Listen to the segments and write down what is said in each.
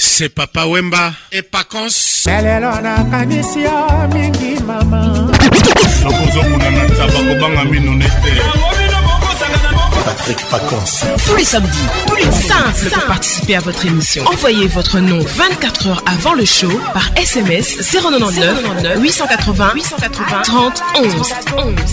se papa wemba epacons lelo nakanisi yo mingi mama nakozokuna na taba kobanga mino nete Patrick Pacons. Tous les samedis, plus simple pour participer à votre émission. Envoyez votre nom 24 heures avant le show par SMS 099 880 880 30 11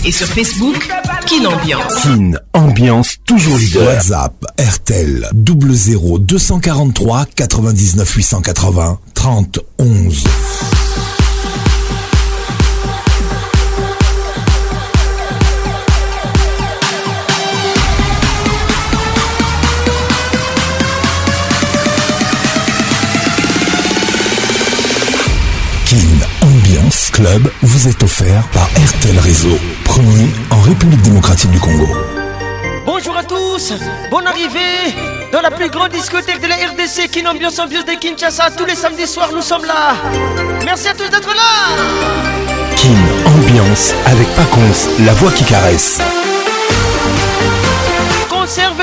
et sur Facebook Kin Ambiance. Kin Ambiance toujours leader. WhatsApp RTL 243 99 880 30 11. Club vous est offert par RTL Réseau, premier en République démocratique du Congo. Bonjour à tous, bonne arrivée dans la plus grande discothèque de la RDC, qui ambiance ambiance de Kinshasa. Tous les samedis soirs, nous sommes là. Merci à tous d'être là. Kin Ambiance avec Paconce, la voix qui caresse conserve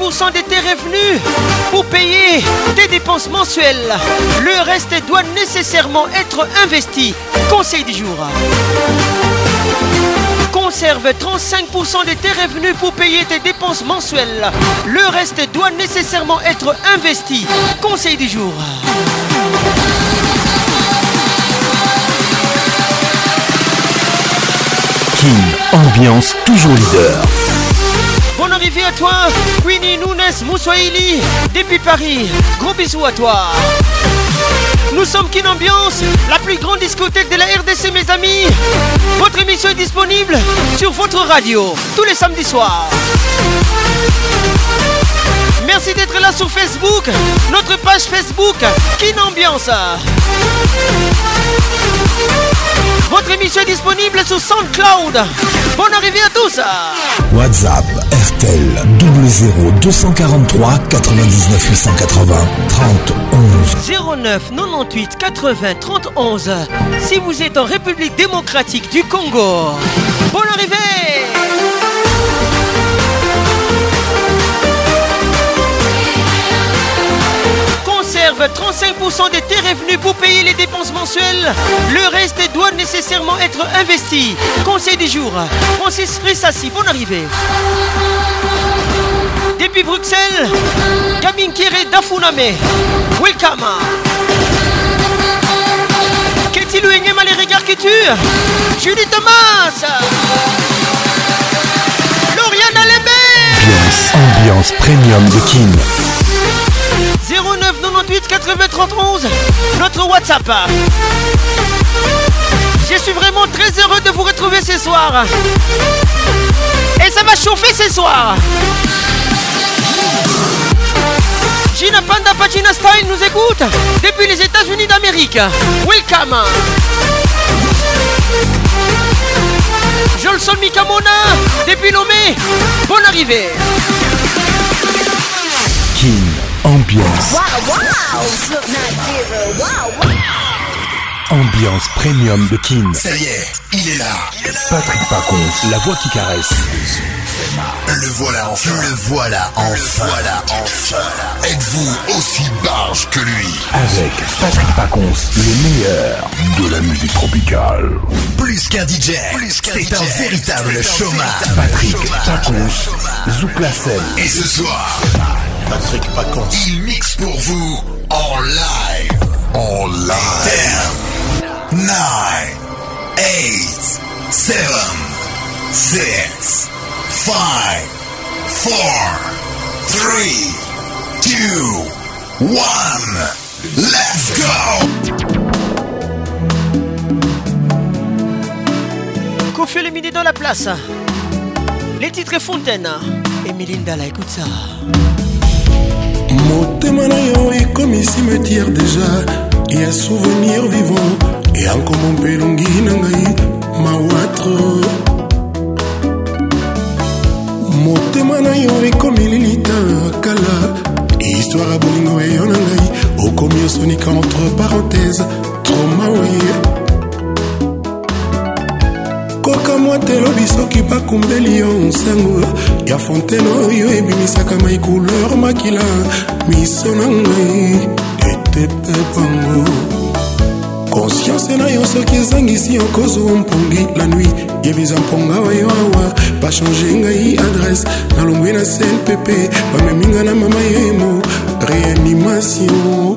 35% de tes revenus pour payer tes dépenses mensuelles. Le reste doit nécessairement être investi. Conseil du jour. Conserve 35% de tes revenus pour payer tes dépenses mensuelles. Le reste doit nécessairement être investi. Conseil du jour. King, ambiance toujours leader arrivée à toi, Winnie Nunes Moussoili, depuis Paris. Gros bisous à toi. Nous sommes Ambiance, la plus grande discothèque de la RDC, mes amis. Votre émission est disponible sur votre radio tous les samedis soirs. Merci d'être là sur Facebook, notre page Facebook Kinambiance. Ambiance. Votre émission est disponible sur SoundCloud. Bonne arrivée à tous. WhatsApp RTL 00243 99 880 30 11 09 98 80 31 Si vous êtes en République démocratique du Congo, bonne arrivée. 35% des tes revenus pour payer les dépenses mensuelles. Le reste doit nécessairement être investi. Conseil du jour, Francis Ressassi, bonne arrivée. Depuis Bruxelles, Kéré Dafuname, welcome. Qu'est-il mal les regards qui tuent Julie Thomas Lauriane Alembert Ambiance, ambiance premium de Kim. 09 98 80 31 notre WhatsApp. Je suis vraiment très heureux de vous retrouver ce soir. Et ça va chauffer ce soir. Gina Panda Pagina Stein nous écoute depuis les États-Unis d'Amérique. Welcome. Jolson Mikamona depuis Lomé. Bonne arrivée. Ambiance. Wow, wow. Ambiance premium de Kin. Ça y est, il est là. Patrick Parcon, la voix qui caresse. Le voilà enfin. Le voilà enfin. Le voilà enfin. Êtes-vous aussi barge que lui Avec Patrick Pacons, le meilleur de la musique tropicale. Plus qu'un DJ, c'est un véritable chômage. Patrick Pacons, scène. Et ce soir, Patrick Pacons, il mixe pour vous en live. En live. 10, 9, 8, 7, 6, 5, 4, 3, 2, 1, let's go Confie le midi dans la place. Les titres Fontaine et Melinda écoute ça. ici me me tire déjà y souvenir vivant Et ma motema na yo ekomi lilita kala histware ya bolingo eyo na ngai okomi osonika entre parenthèse troma oye koka mwa telobi soki bakumbeli yo nsango ya fontaine oyo ebimisaka mai couleur makila miso na ngai etepe bango konsianse na yo soki ezangisi okozwa mpungi la nui yebisa mponga oyo awa bachange ngai adrese nalombwi na clpp bameminga na mama yemo réanimation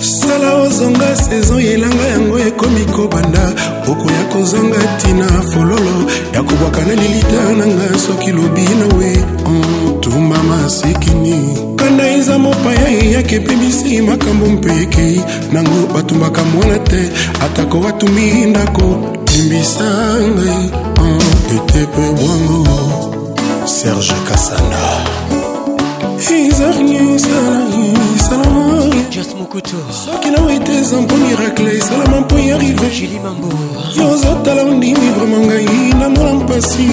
sala ozonga sezon yelanga yango ekobanda okoya kozanga ntina fololo ya kobwaka na lilita na nga soki lobi nawe ntuma mm, masikini kanda eza mopaya eyaki epebisi makambo mpe ekei nango batumbaka mwana te atako watumbi ndako limbisa ngai mm, ete mpe bwango serge kasanda ezarnie jos mokuto soki nawete eza mpo miracle esalama mpo ya rive juli mambo yo ozotala ondimi vraimen ngai namola mpasi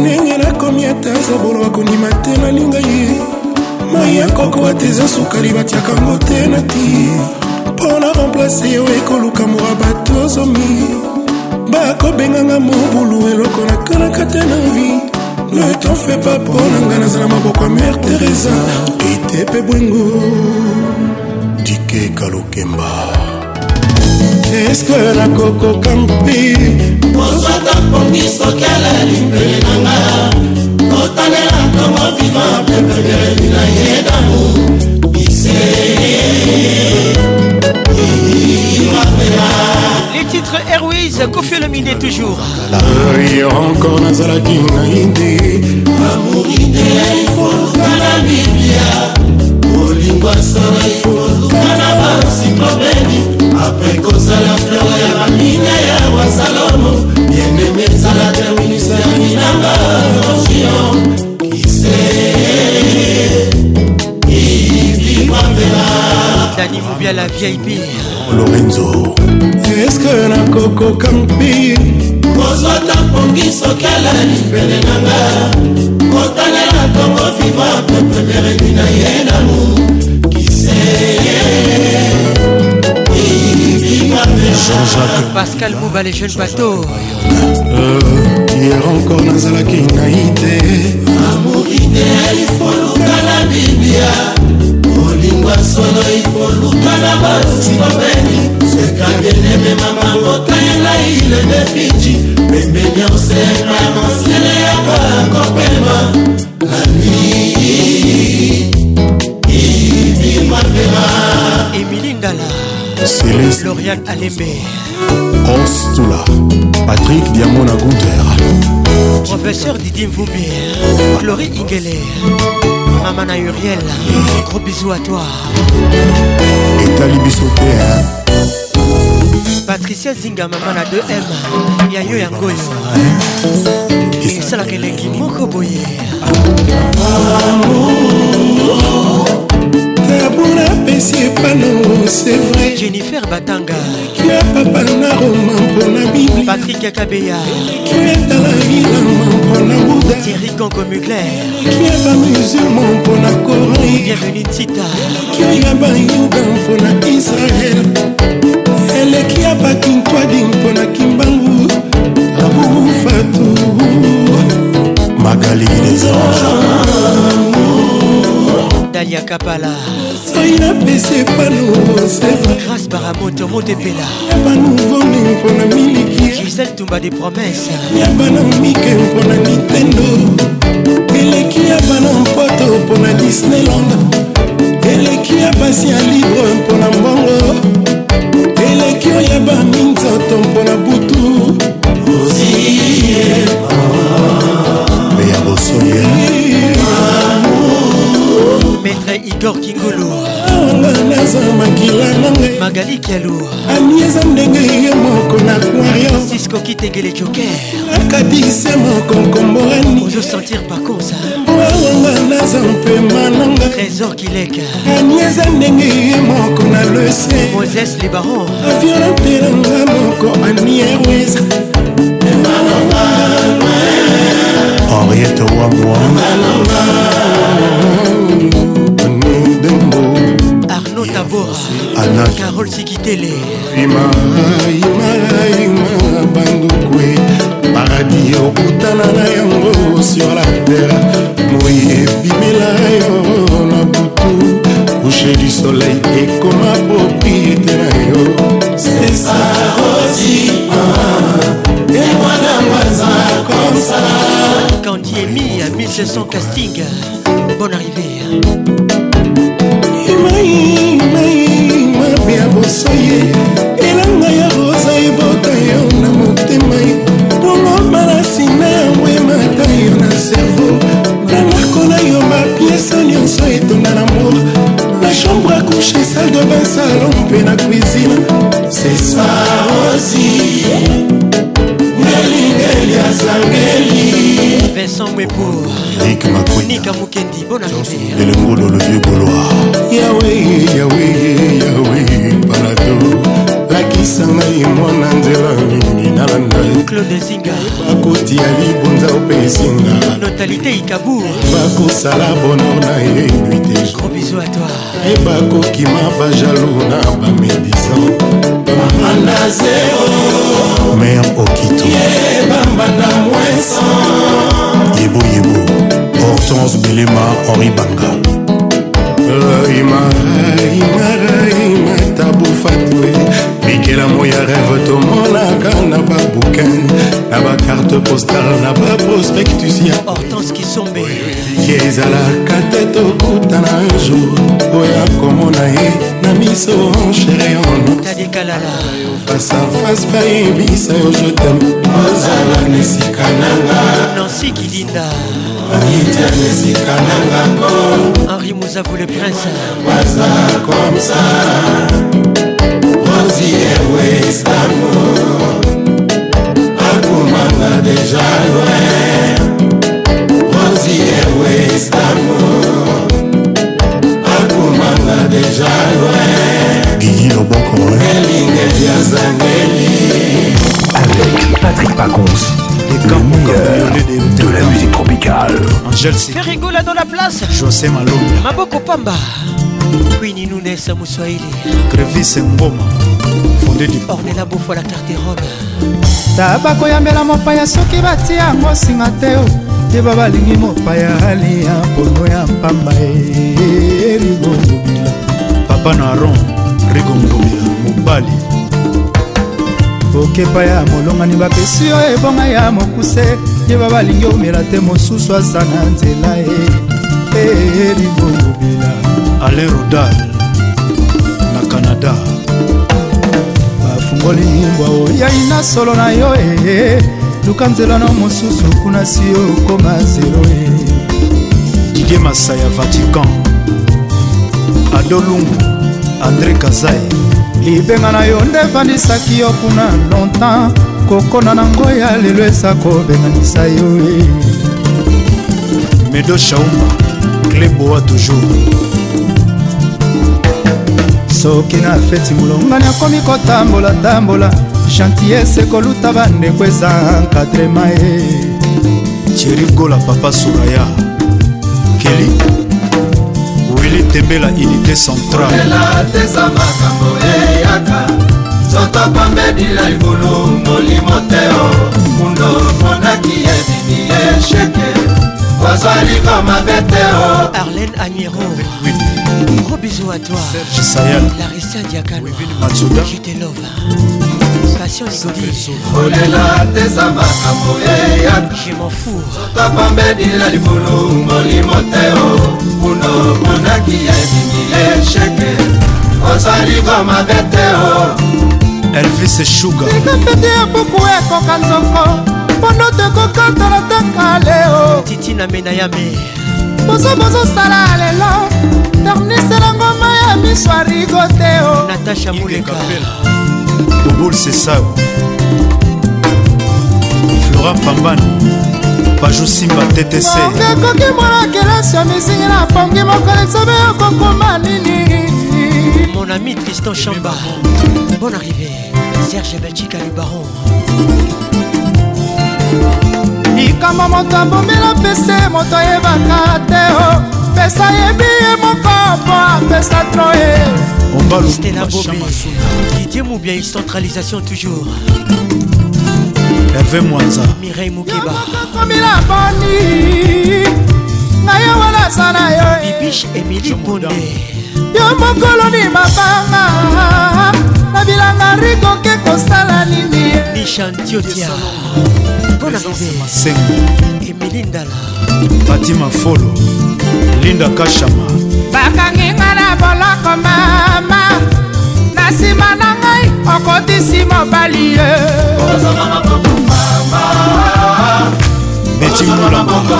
ndenge nakomi ata aza bolo akondima te nalinga ye mai ya kokoa te eza sukali batiaka ngo te na ti mpo na remplace yo ekoluka mora bato zomi bakobenganga mobulu eloko nakanaka te na vie ne t'en fais pas mpo na ngai nazala maboko ya mere teresa itepe bwengo dike kalokemba eske nakokoka mpi kozwaka pongi soki alali mpele nanga kotanela ntongo vivant pepele na ye dango Les titres Airways, Kofi Olomide toujours. yo encore nazalaki ngai nde amori nde efoka na biblia olingwa solo efoka na bansiklopedi apre kozala fleur ya bamina ya wa salomo bieneme ezala te ministeri nanga rogion Dani Moubia la vieille VIP Lorenzo eske nakokoka mpi kozwa tampongi sokela libele nanga kotalela kongo viva pepemeredi na ye nano kise Jean-Jacques Pascal Mouba les jeunes bateaux Hier euh, encore nazalaki naï te amour mine ifoluka na bibia molingwa solo ifoluka na basimbameni sekangeneme mama mokaela ilende fiji pembe nyonse na mosele ya bakopema lami ibimapema emilingala lorian alembe ostula patrik diamona gunder Professeur Didier Mvumbi Florie Ingele Maman na Uriel Gros bisous à toi Etali bisote Patricia Zinga maman na 2M Yayo Yango esalaka elengi moko boye Amour, napesi epano c'est vrai jennifer batanga kia papa na roma mpona bibli patrik kabeya kia talalilama mpona buda tieri konko mugler kia bamusulma mpona corée bienvenu tita kia bayuga mpona israel eleki ya bakintwadi mpona kimbangu abufatu magali desange tania kapala grâce baramoto motepela gisel tumba des promesses eleki ya bana mpoto mpona disneyland eleki ya basi ya libre mpona mbongo eleki oyo ya baminzoto mpona butu eh, oziye oh. mpe ya bosoya titre igor kingolo magali kialo ani eza ndenge ye moko na aquarium sisko kitengele joker akadise mokonkomborani ozosentir pakonsa wawanga naza mpema nanga trésor kileka ani eza ndenge ye moko na lese moses le baron avionampelanga moko ani eweza henriette wambwa Bora Carole Sikitele imaima bandukwe paradis okutana na yango sur la terre moi ebimela yo na butu couche du soleil ekoma propriété na yo sesarosi emwanangwanza komsa kandiemi a 1600 casting bonne arrivée bon arrivée. Et le cours dans le vieux couloir. Yahweh, Yahweh, Yahweh, Palato. lakisa ngai mwana nzela nini nalanda claude zinga bakoti ya libonza opesinga notalité ikabour bakosala bonor na ye nuite gros biso a toi e bakokima bajalou na bamédisan bambanda zero mer okito ye bambanda mwesan yeboyebo Hortense Belema Henri Banga imaraimaraimatabufate bikelamo ya rêve tomonaka na babukin na bacarte postar na baprospectus ya hortense kisombe ye ezalaka te tokutana jour oya komona ye na miso enchereonfasaface bayebisa yo jetem ozala na esika nanga nansi kilinda esika na ngambo henri mozaku le prince waza komsa rosi ewe istanbo akomanga deja loin rosi ewe istanbo akomanga deja loin gigi loboko elingelia zangeli avec patrick pacons des camps de, de la musique tropicale. Angèle Ferrigola dans la place. José Malo. Maboko Pamba. Queen Nunes Moussoaili. Crevis Mboma. Fondé du Ornella Beaufo la Carterone. tabako yambela mopaya soki batia yango singa te yeba balingi mopaya aliya mpono ya mpamba erigongobila papa na aron rigongobila mobali okepa ya molongani bapesi yo ebonga ya mokuse yeba balingi omela te mosusu aza na nzela e elingolobela ale rodal na canada bafungoli mbwa oyai na solo na yo e luka nzela no mosusu kuna si okoma zelo e didie masaya vatican adolungu andré kazai libenga na yo nde efandisaki yo kuna longtemps kokona nango ya lelo esa kobenganisa yo e medo shauma kleboa toujours soki na feti molongani akomi kotambola-tambola chantier sekoluta bandeko eza encadrema ye eh. cherigola papa suraya keli willi tembela unité centraleyaka nzoto pambedila libulu molimo te o mundo monaki ebimi esheke kozwa lingo mabe te o arlen aniero Gros bisous à toi. Serge Sayal. Larissa Diakano. Matsuda. Je te love. Patience Godi. Olela tezama amoyeya. Je m'en fous. Sota pambe di la libulu moli moteo. Kuno kuna kiya bini echeke. Osali koma beteo. Elvis Sugar. Nikapete ya buku ekoka nzoko. Mpono tekokatala taka leo. Titina Menayame. Bozo bozo sala lelo. tornisela ngoma ya miso arigo te o oh. natasha moleka obol sesao flora pambano bajosimba ttckoki mwana kelasi ya misingi na pongi mokolo esobe okokoma nini mon ami tristan chamba bon arrivé serge belchika le baron likambo moto abomela pese moto ayebaka te o oh. apesa yebi ye mopapa apesa tro ye stela bobi didie mobiai centralisation toujours herve mwanza mirei mokeba komila boni ngai awa naza na yo bibish emili ponde yo e. mokolo ni mabanga na bilanga rikoke kosala nini nishantiotia e. bon arrivé emili ndala batima folo linda kashama bakanginga na boloko mama na nsima na ngai okotisi mobali ye betimula mbongo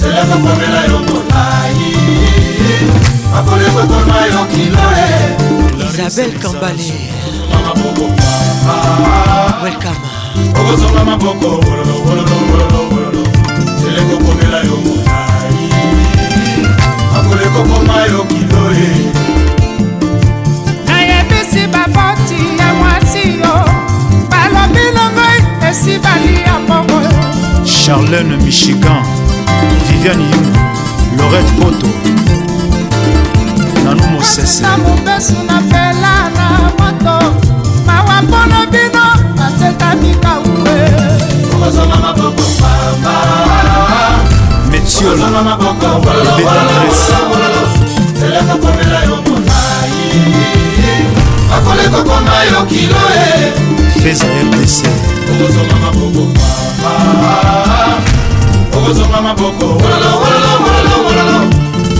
selekopomela yo molai akolekotona yo kilo e isabel kambale welcome okozonga maboko selekopomela yo molai mokolo ekokoma yo kilo e nayebisi baboti ya mwasi yo balobi longo esi bali ya mbongo charlene michigan viviane yu lorete poto nanu mosese na mobesu na pela na moto mawa mpona bino batetamikaue okozonga maboko papa siola de tendresse akoleka koma yo kilo e feza rdc okozonga maboko okozonga maboko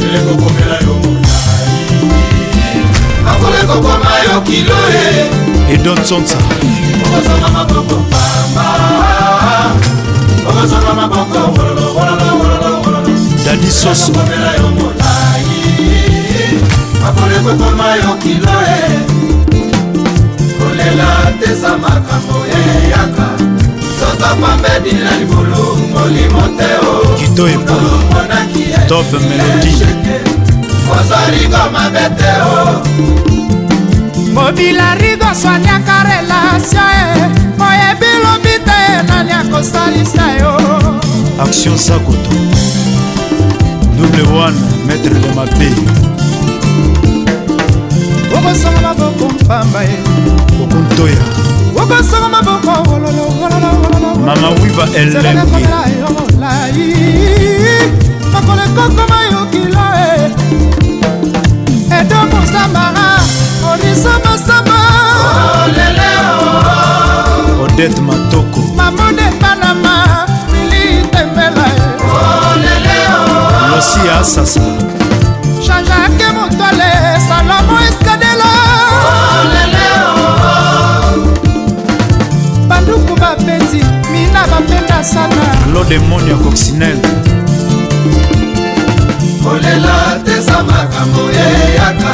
eleko komela yo molai akoleka koma yo kilo e edon sonsa okozonga maboko pamba okozonga maboko lisusu makolekokoma yokilo e. kolela teza makambo eyaka sotopambedina libulu molimo te o kito ebulu e. top melodi kozorigo mabe te o mobila rigo swaniaka relasio e oyebi lobi te nani akosalisa yo action sakoto double one maître de mabe okosanga maboko mpamba ye okontoya okosanga maboko mama wiva ellemki oh, makolo ekokoma yokila edo mosambara oriso mosamba oh. odete matoko mamode panama militembela rosia saso jacake motole salomo eskadelo banduku bapeti mina bapenda sana lodemoni ya coccinelle kolela teza makambo eyaka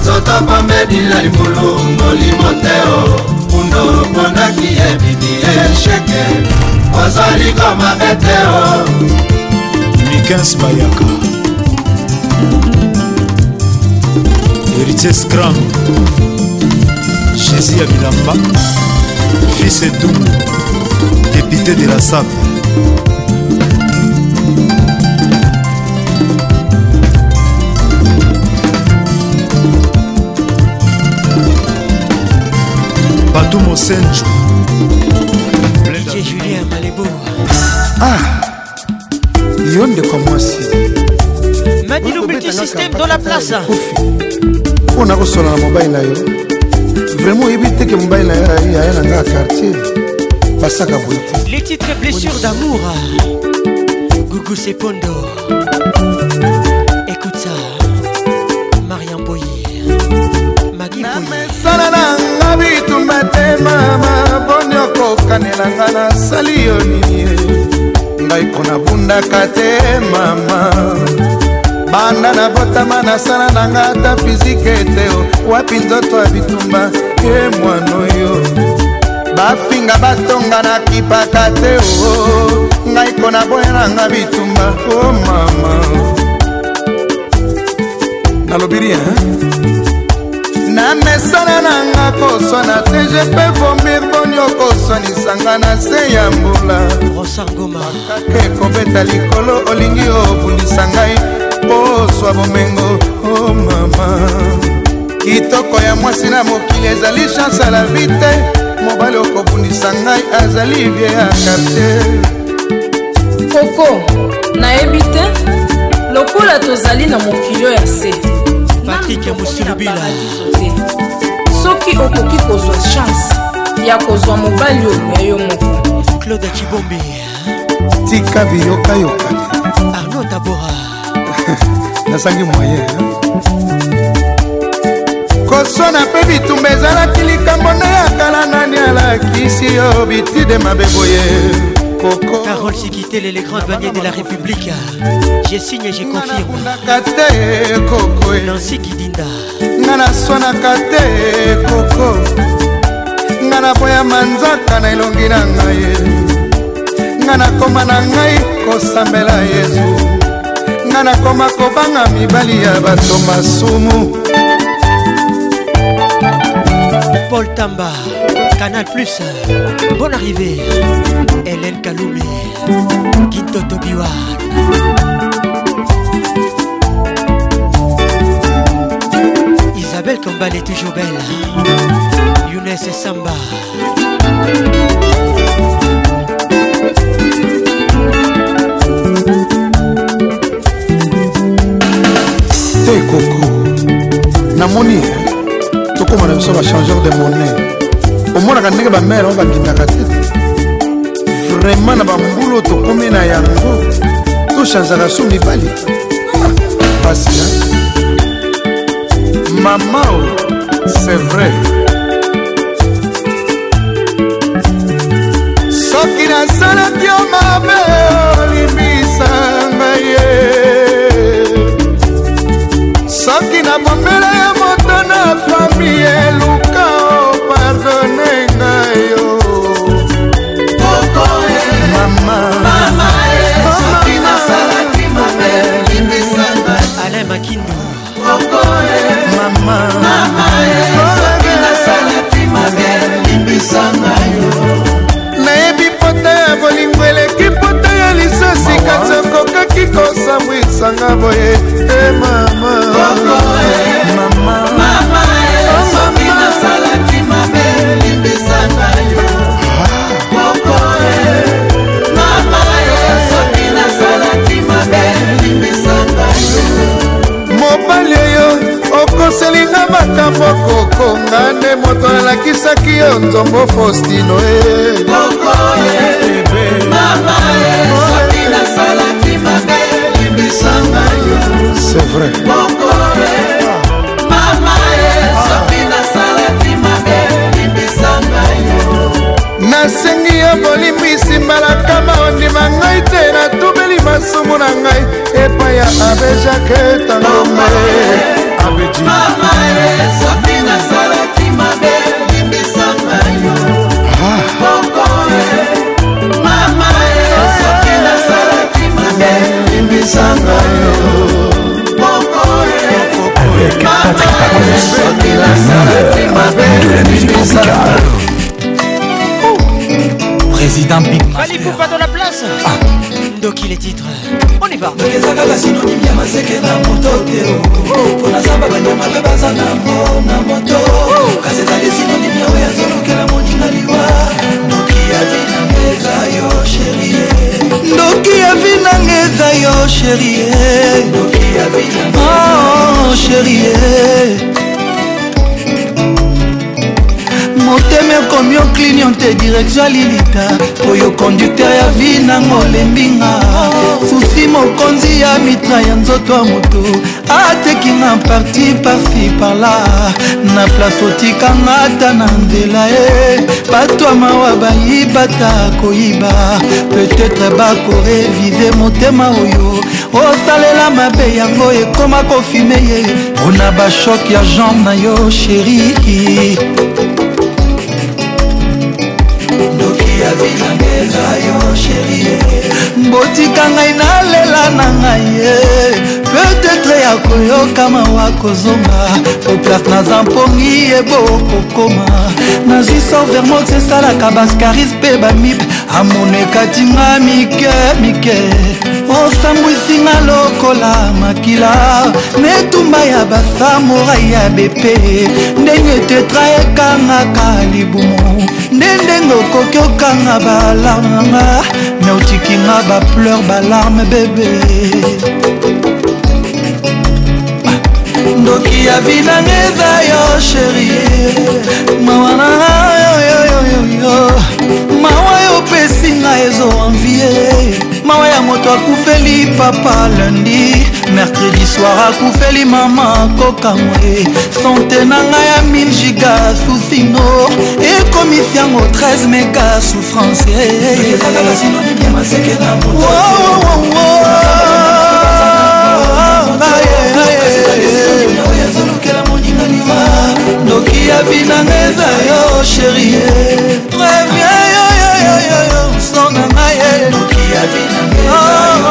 nzoto pambeni na libulu molimo te o kundo ponaki ebini esheke ozali komabe te o lucas bayaka héritier scram jésus ya bilamba fils etungu député de la sape batu mosenjo julien malebo ah yo ndeko mwasi madilo multisysteme dans la place mpo na kosola na mobali na yo vraimen oyebi teke mobali na yo aya na nga ya quartier basaka boye te les titres blessure d'amour gugu sepondo écoute ça marian boye magi boyesala na nga bitumba te mama mponi okokanela nga nasali yo nini ngai mpo nabundaka te mama banda nabotama nasala na ngai ata fizike ete wapi nzoto ya bitumba ye mwana oyo bafinga batonga nakipaka te o oh, oh. ngai mpo naboyelanga bitumba o oh, mama nalobiri na mesana na nga koswana te je pe vomir mponi okoswanisanga na se ya mbula kaka ekobeta likolo olingi obundisa ngai poswa bomengo o mama kitoko ya mwasi na mokili ezali chanse ala vi te mobali okobundisa ngai azali vie ya kartier koko nayebi te lokola tozali na mokili oyo ya se patrike mosilubila soki okoki kozwa chance ya kozwa mobali oyo ya yo moko claude cibombi tika biyokayoka arno tabora nasangi moyen kosona mpe bitumba ezalaki likambo nde ya kala nani alakisi yo bitide mabe boye koko Carole Sikitele les grandes bannières de la République J'ai signé, j'ai confirme e. Nancy Kidinda nga naswanaka te koko nga naboyama nzaka na elongi na ngai nga e. nakoma na ngai kosambela yezu nga nakoma kobanga mibali ya bato masumu paul tamba Canal Plus. Bonne arrivée. Hélène Kaloumé. Guido Tobiwa. Isabelle Kambal est toujours belle. Younes et Samba. Hey, Coco, Namoni, hein. tout comme on ça, de monnaie. omonaka ndenge bamere o bakendaka te vraimen na bambulu oyo tokomi na yango tochanzaka so mibali pasina ah, mama o c'est vrai soki nasalaki yo mabe olimisanga ye soki nabombela yo moto na fami eluka komio clignonte direction alilita oyo conducteur ya vi nango olembinga susi mokonzi ya mitra ya nzoto ya motu atekinga parti parsi parla na place otikanga ata na nzela ye bato ya mawa bayiba ta koyiba peut-être bakorevize motema oyo osalela mabe yango ekoma kofime ye mpona bashok ya jambe na yo sheri koyoka mawa kozonga oplace naza mpongi yebo kokoma nazwi sorvermot esalaka bascaris mpe bamip amonekatinga mike mike osambwisinga lokola makila netumba ya basamorai ya bepe ndenge tetra ekangaka libumu nde ndenge okoki okanga balarme nanga me otikinga bapleur balarme bebe ndoki ya vinanga eza yo sherie mawa na yoyoyoyo mawa yo opesi ngai ezo anvie mawa ya moto akufeli papa lundi mercredi soir akufeli mama kokamwe sante na ngai ya 1000 giga susino ekomisi yango 13 mega souffrance noki ya binanga eza yo sherie revien yoyoyoyoyo songa ngai noki ya binanga ah.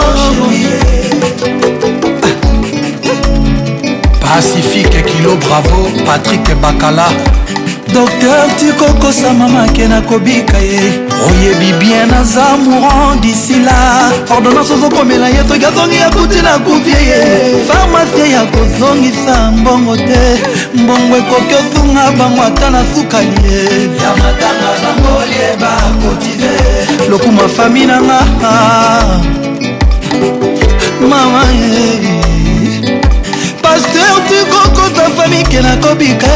pacifique kilo bravo patrik bakala docteur tikokosama make nakobika ye oyebi bien naza mourant disila ordonnance ozokomela ye soki azongi akuti na kuvie ye farmasie ya kozongisa mbongo te mbongo ekoki osunga bango ata na sukali ye ya matanga nangolieba kotize lokuma fami nanga ah. mama ye eh. lester tikokota famike nakobika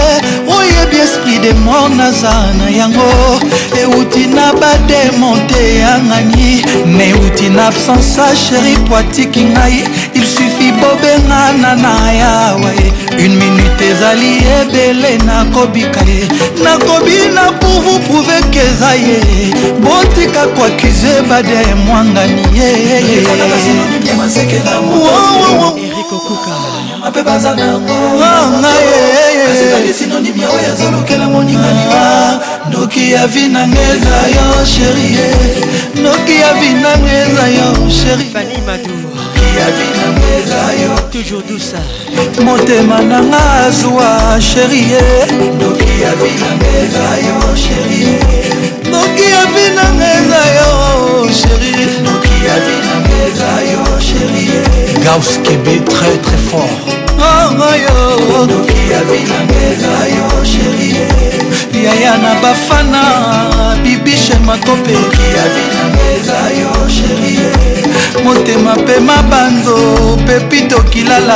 oyebi esprit de mor naza na yango euti na bademonte yangani neuti na absence sheri po atiki ngai il suffit bobengana na yawa une minute ezali ebele nakobika ye nakobi na pour vous prouve ke eza ye botika koakize bade mwangani ye erikokuka mpe baza nangoezali oh, sinonime ya oyo azolukela moninganinga noki ya vi nanga eza yo sherie noki ya vi nanga eza yo sheritoujours dusa motema nanga azwa sherie noki ya vi nanga eza yo sherie noki ya vi nanga eza yo sherie noki ya vi nanga eza yo sherie Gauss Québec très très fort yaya na bafana bibishe matope motema mpe mabanzo pepito kilala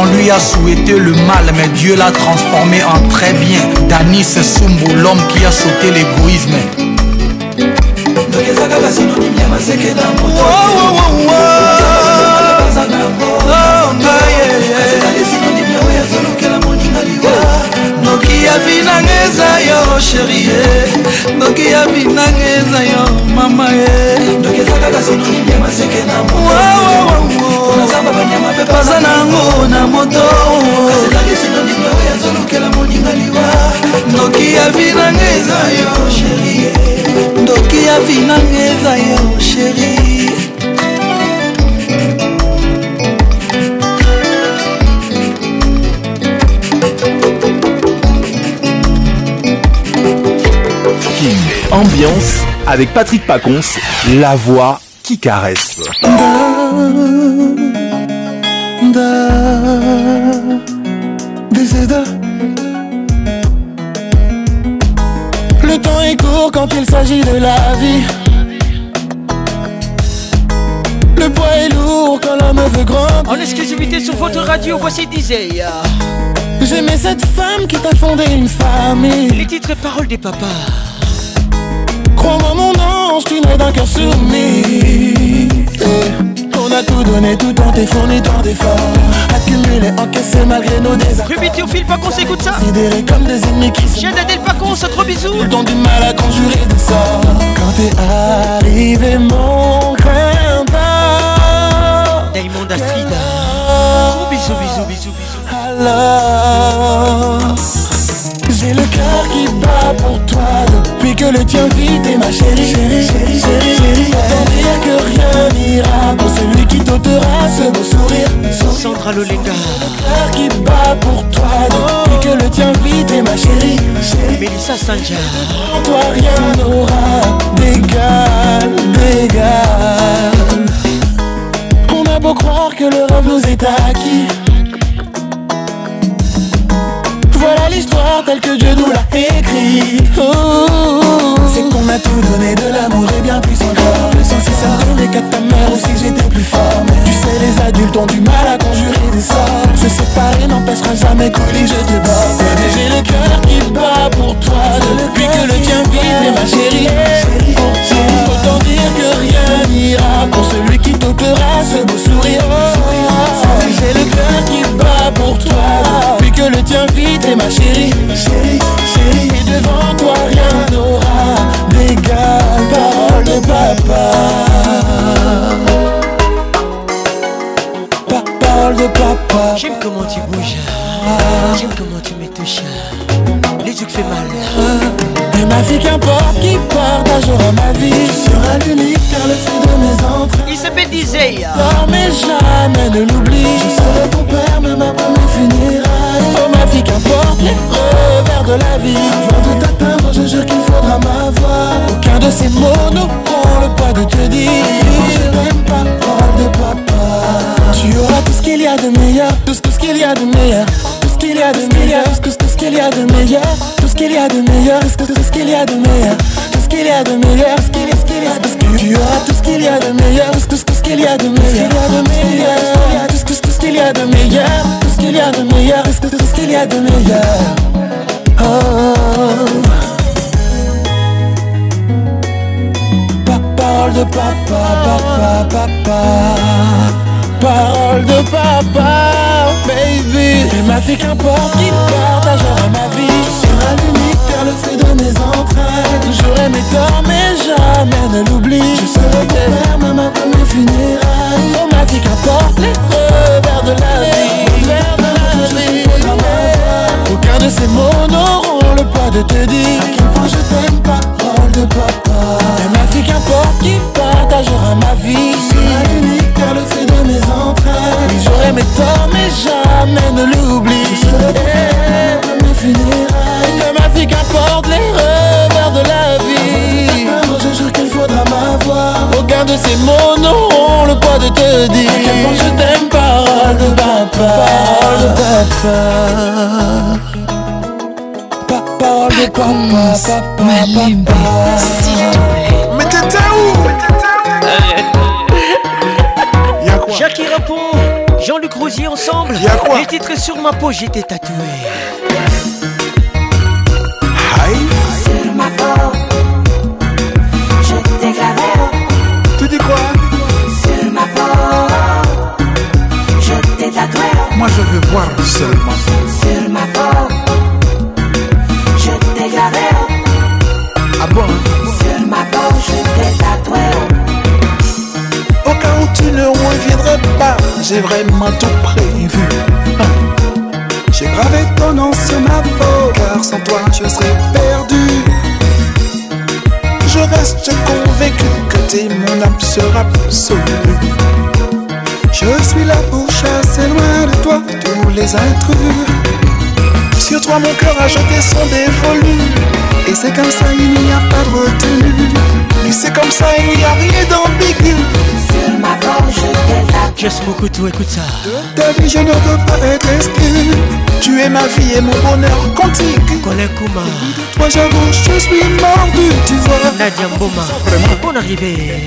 On lui a souhaité le mal, mais Dieu l'a transformé en très bien. Danis Soumbou, l'homme qui a sauté l'égoïsme. Oh, oh, oh, oh. Ambiance avec Patrick Pacons, la voix qui caresse. quand il s'agit de la vie. Le poids est lourd quand l'homme veut grandir. En exclusivité sur votre radio, voici DJ. J'aimais cette femme qui t'a fondé une famille. Les titres et paroles des papas. Crois-moi mon ange, tu n'es d'un cœur soumis. On a tout donné, tout t'es fourni tant d'efforts. Accumulé, encaissé malgré nos désaccords. au fil pas qu'on s'écoute ça. Considéré comme des ennemis qui se. J'ai pas qu'on, se trop bisous. Le temps du mal à conjurer des sorts. Quand t'es arrivé, mon grain Diamond mon Gros bisous, bisous, bisous, bisous. Alors, j'ai le cœur qui bat pour toi depuis que le tien vit, t'es ma chérie. Chérie, chérie, chérie, chérie. que rien n'ira pour celui t'ôtera ce beau sourire. Sandra Lolita, Cœur qui bat pour toi Et que le tien vit, et ma chérie. Mélissa Sanja. Toi rien n'aura d'égal, d'égal. On a beau croire que le rêve nous est acquis. Voilà l'histoire telle que Dieu nous l'a écrite. C'est qu'on a tout donné de l'amour et bien plus encore. Si ça les ta mère aussi j'étais plus fort Tu sais les adultes ont du mal à conjurer des sorts Se séparer n'empêchera jamais que lit je te bats. Mais j'ai le cœur qui bat pour toi Depuis que le tien vit ma chérie Pour oh, oh. Autant dire que rien n'ira Pour celui qui toquera ce beau sourire J'ai le cœur qui bat pour toi Depuis que le tien vit t'es ma chérie Chérie, chérie Et devant toi rien d'autre papa. Pa parole de papa. J'aime comment tu bouges. J'aime comment tu me touches. Les yeux fait mal. Et ma vie qu'importe qui part ma vie sera l'unique car le fruit de mes entrailles. Il s'appelle DJ. Non mais jamais ne l'oublie. Je serai ton père même ma me finira. Oh ma vie qu'importe les revers de la vie Avant de t'atteindre je jure qu'il faudra m'avoir Aucun de ces mots ne prend le pas de te dire Je t'aime pas, parole de papa Tu auras tout ce qu'il y a de meilleur Tout ce, tout ce qu'il y a de meilleur Tout ce qu'il y a de meilleur Tout ce qu'il y a de meilleur Tout ce qu'il y a de meilleur Tout ce qu'il y a de meilleur Tout ce qu'il y a de meilleur Ce qu'il y a, ce qu'il y a Tu auras tout ce qu'il y a de meilleur Tout ce qu'il y a de meilleur Tout ce qu'il y a de meilleur ce qu'il y a de meilleur, tout ce qu'il y a de meilleur, tout ce qu'il y a de meilleur. Oh. de papa, papa, papa parole de papa, baby. Et ma fille qu'importe qui partage ma vie, tu le fruit de mes entrailles J'aurai mes torts mais jamais ne l'oublie Je serai derrière ma même après mes funérailles On m'a dit qu'importe les revers de la vie Revers de la vie Aucun de ces mots n'auront le poids de te dire À quel point je t'aime parole de papa Et ma fille qui partagera ma vie Je serai unique car le fait de mes entrailles J'aurai mes torts mais jamais ne l'oublie Je serai funérailles. Que ma vie les revers de la vie. je jure qu'il faudra m'avoir. Aucun de ces mots n'auront le poids de te dire. je t'aime, parole de papa. Parole de papa. de papa. Papa, papa, S'il te Mais t'étais où Y'a quoi Jackie Jean-Luc Rosier ensemble. Y'a quoi Les titres sur ma peau, j'étais tatoué. Sur ma peau, je t'ai gravé. Tu dis quoi hein? Sur ma peau, je t'ai tatoué. Moi je veux voir seulement. Sur ma peau, je t'ai gravé. Ah bon Sur ma peau, je t'ai tatoué. Au cas où tu ne reviendrais pas, j'ai vraiment tout prévu. J'ai gravé ton sur ma peau, car sans toi je serais perdu. Je reste convaincu que t'es mon âme sera Je suis là pour chasser loin de toi tous les intrus. Sur toi mon cœur a jeté son dévolu. Et c'est comme ça, il n'y a pas de retenue. Et c'est comme ça, il n'y a rien d'ambigu. C'est ma gorge, je t'ai la. Juste beaucoup tout, écoute ça. ta vie, je ne veux pas être exclu. Tu es ma vie et mon bonheur quantique. Kouma. Toi j'avoue, je suis mordu, tu vois. Nadia Mboma, bonne arrivée.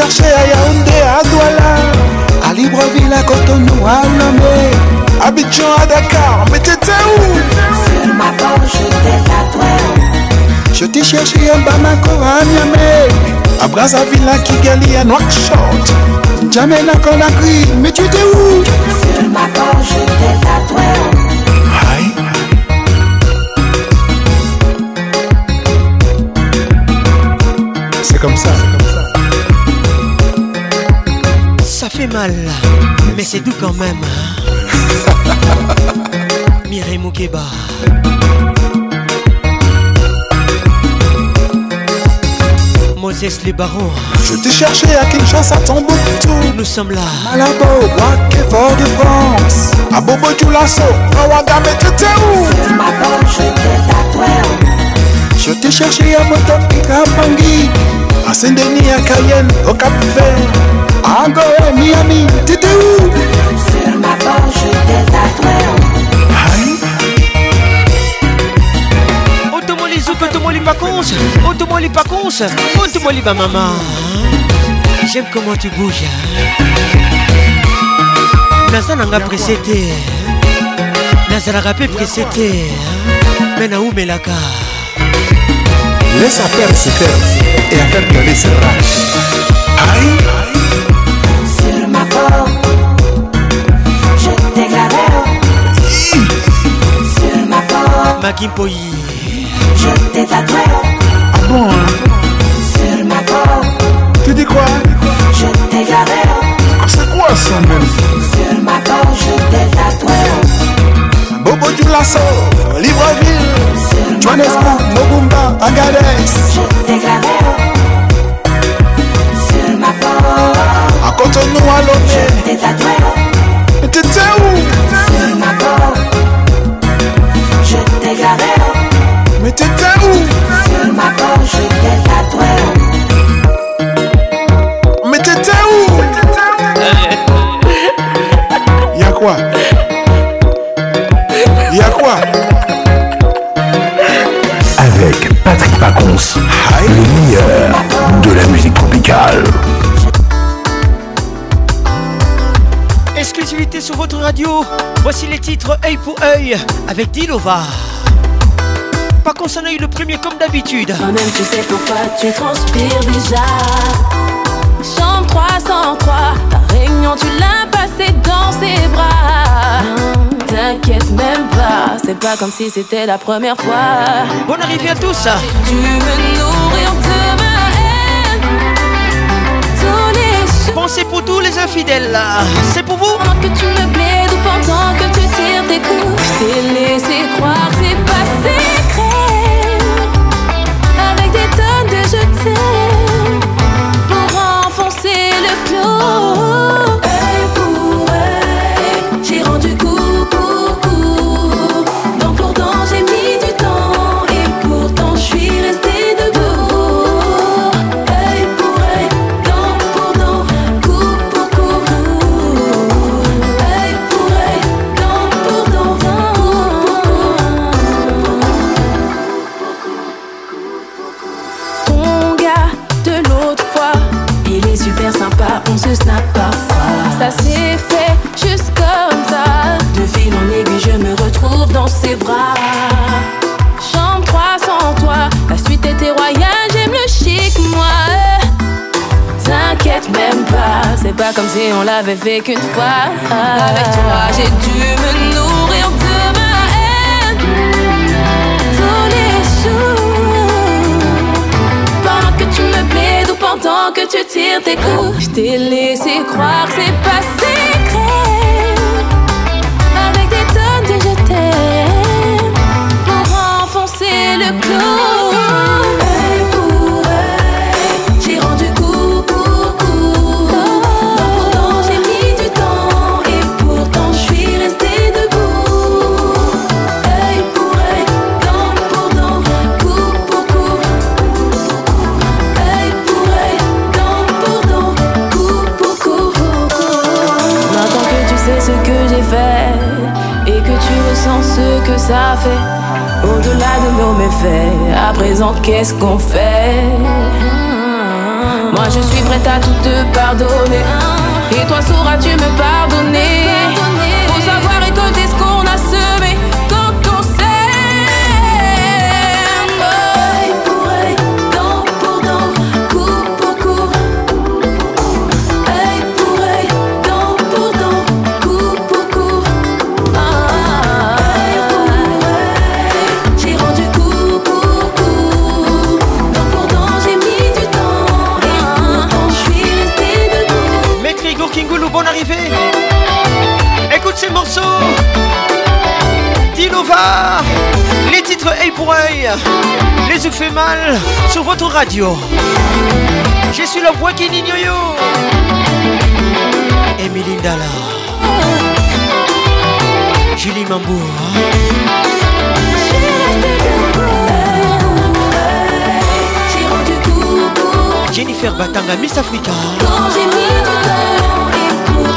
cherché à Yaoundé, à Douala, à Libreville, à Cotonou, à Lomé, Abidjan, à Dakar, mais t'étais où Sur ma porte, j'étais à toi. Je t'ai cherché à Bamako, à Niamey, à Brazzaville, à Kigali, à Nouakchott, jamais à Conakry, mais tu étais où Sur ma porte, j'étais à toi. comme ça. mal, mais c'est doux quand même. Hein. Mireille Moukeba. Moses les barons. Je t'ai cherché à Kinshasa, tout Nous sommes là. à la Malabo, fort de France. À Bobo Dioulasso, tu t'étais où C'est ma bonne, je t'ai Je t'ai cherché à Motopi, à Bangui. À Saint-Denis, à Cayenne, au Cap-Vert. Angola, Miami, t'étais où Sur ma porte, je t'ai tatoué. Automoli oh, zouk, automoli pas cons, automoli oh, pas cons, automoli oh, ma maman. J'aime comment tu bouges. naza nanga pressé te nazalaka mpe pressé te mpe naumelaka Laisse à faire se faire et à faire donner ses rats. Aïe, aïe. Makimpoi. Je t'ai tatoué. Ah bon hein? Sur ma peau. Tu dis quoi Je t'ai gardé. Ah, c'est quoi ça même Sur ma peau, je t'ai tatoué. Bobo Dulasso, Libreville, Johannesburg, Mobumba, Agadez. Je t'ai gardé. Sur ma peau. À Cotonou, à Lomé. Je t'ai tatoué. Mais t'étais où Mais t'étais où Sur ma à toi. Mais t'étais où Y'a quoi Y'a quoi Avec Patrick Pacons, High meilleur de la musique tropicale. Exclusivité sur votre radio, voici les titres œil pour œil avec Dilova. Pas qu'on s'en n'a eu le premier comme d'habitude. Toi même tu sais pourquoi tu transpires déjà. Chambre 303, ta réunion, tu l'as passé dans ses bras. T'inquiète même pas, c'est pas comme si c'était la première fois. Bonne arrivée à tous. Tu veux nourrir de ma eh, Pensez pour tous les infidèles là, c'est pour vous. Pendant que tu me plaides ou pendant que tu tires tes coups, je t'ai laissé croire c'est passé. you C'est pas comme si on l'avait fait qu'une fois. Avec toi, j'ai dû me nourrir de ma haine. Tous les jours. Pendant que tu me plaides ou pendant que tu tires tes coups. Je t'ai laissé croire, c'est pas secret. Avec des tonnes de je t'aime. Pour enfoncer le clou. Au-delà de nos méfaits, à présent qu'est-ce qu'on fait Moi je suis prête à tout te pardonner Et toi sauras-tu me pardonner Écoute ces morceaux. Dinova, les titres œil pour les yeux fait mal sur votre radio. Je suis la voix qui n'ignore Emily Ndala, Julie Mambour. Jennifer Batanga, Miss Africa.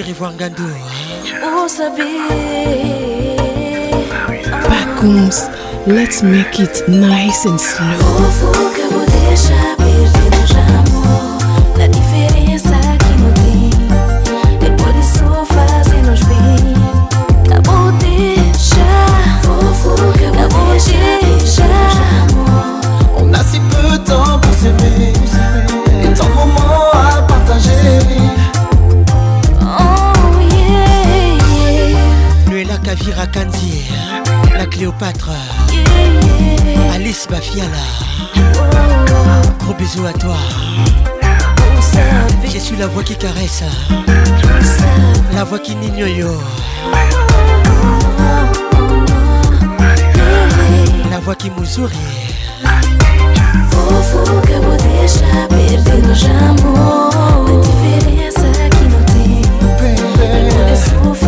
Thierry Wangando. let's make it nice and slow. Kira la Cléopâtre, Alice Bafiala. Gros bisous à toi. Je suis la voix qui caresse, la voix qui n'ignore. La voix qui moussourit. Vuvuka nos perdendo la différence qui diferença tient, não tem nous sofre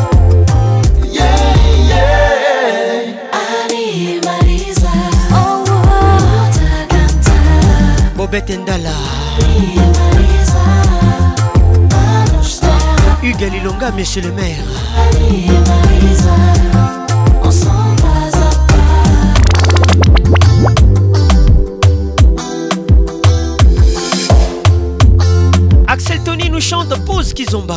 Betendala Ndala monsieur le maire Axel Tony nous chante Pose Kizomba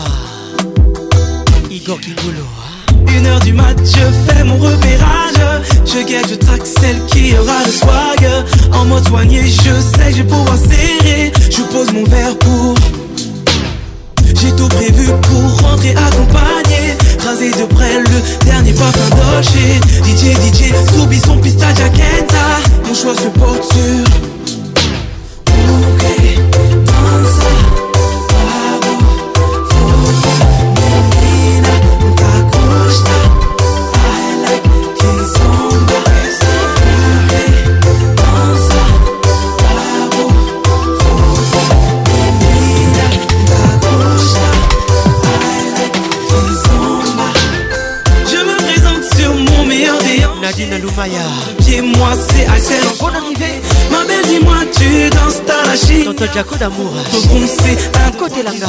Igor Kingolo hein. Une heure du mat, je fais mon repérage je guette, je traque celle qui aura le swag En mode soigné, je sais que je vais pouvoir serrer Je pose mon verre pour J'ai tout prévu pour rentrer accompagné Rasé de près le dernier parfum chez DJ, DJ, Soubi son pistage à Kenta Mon choix se porte sur jaco damour tokonsé akotelanga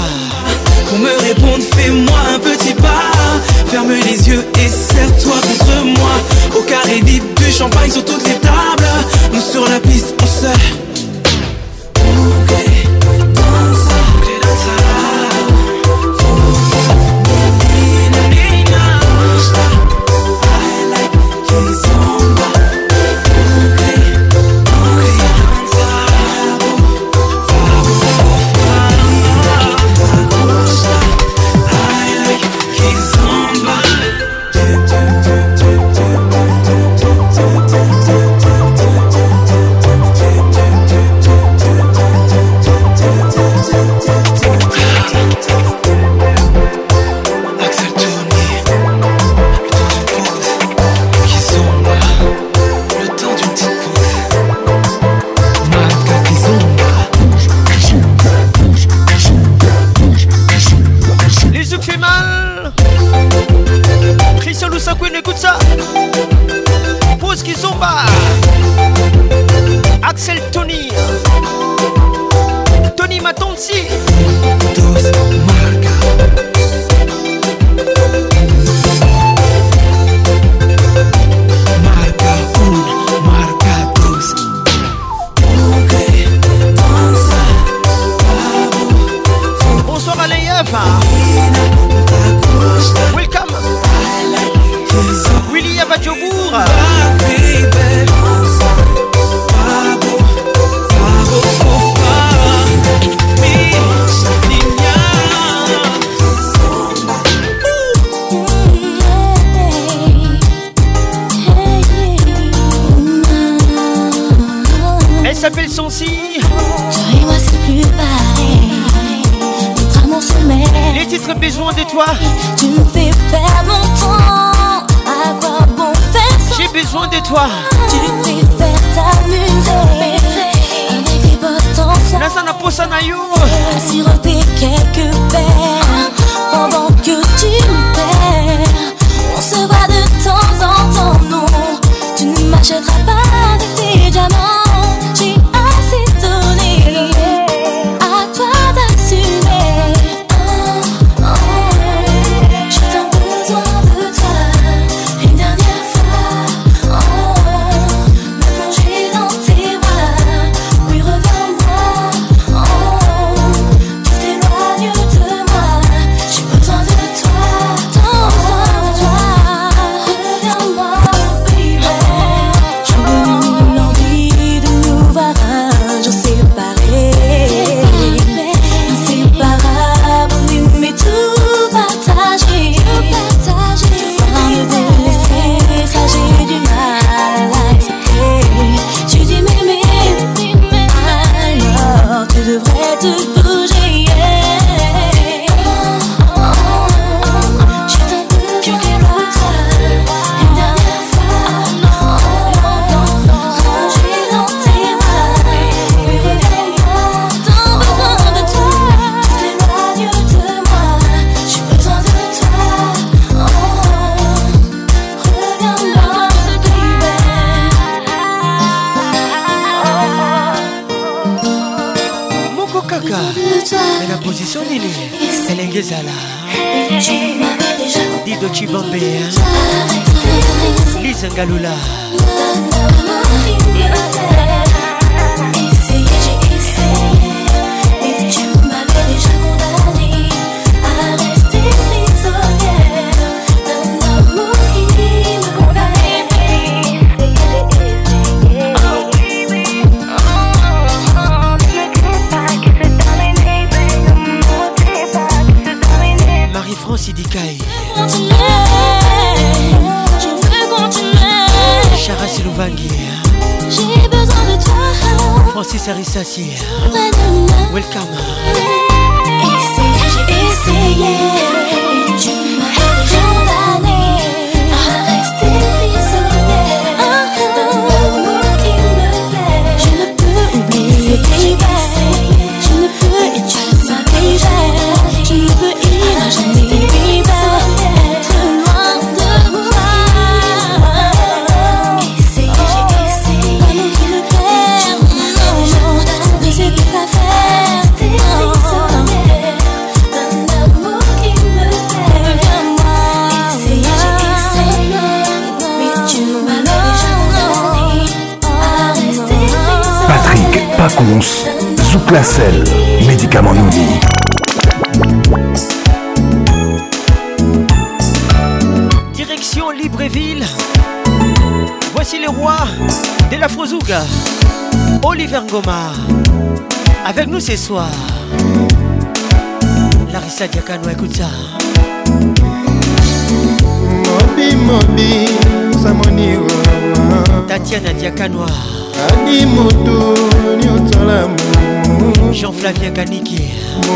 xavier kaniki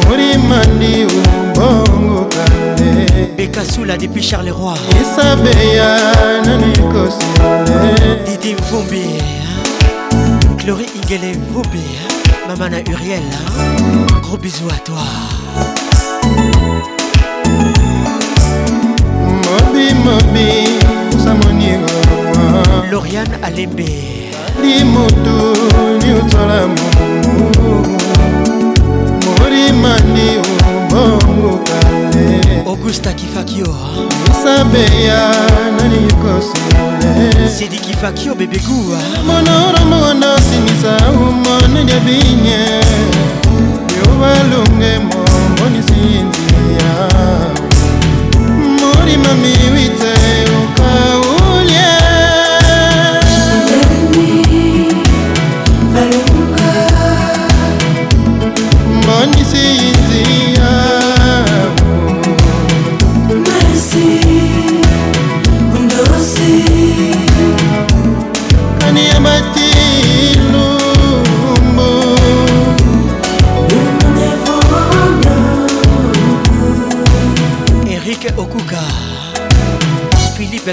morimandi ombongo kande bekasula depuis charleroi esabeya nani kosile didi mvumbi chlori ingele mvumbi mama na uriel gros bisou à toi mobimobi osamoningo loriane alembe limutu ni utola mumu morimani obongo kale augusta kifakio musabeya nani kosile sidi kifakio bebegua monoromono sinisa umone ya binye yobalunge momboni sinzia morimami wite ukao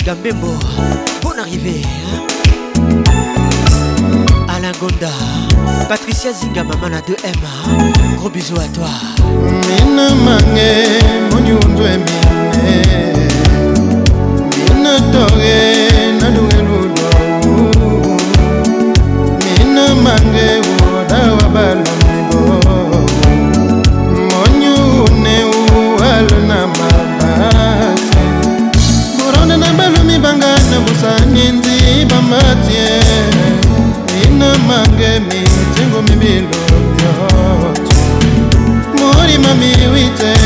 Madame Bembo, bonne arrivée. Alain Gonda, Patricia Zinga, maman la 2M. Gros bisous à toi. Mina mange, mon yundu mine. Mina toré. bomimi lobyoto molima miwite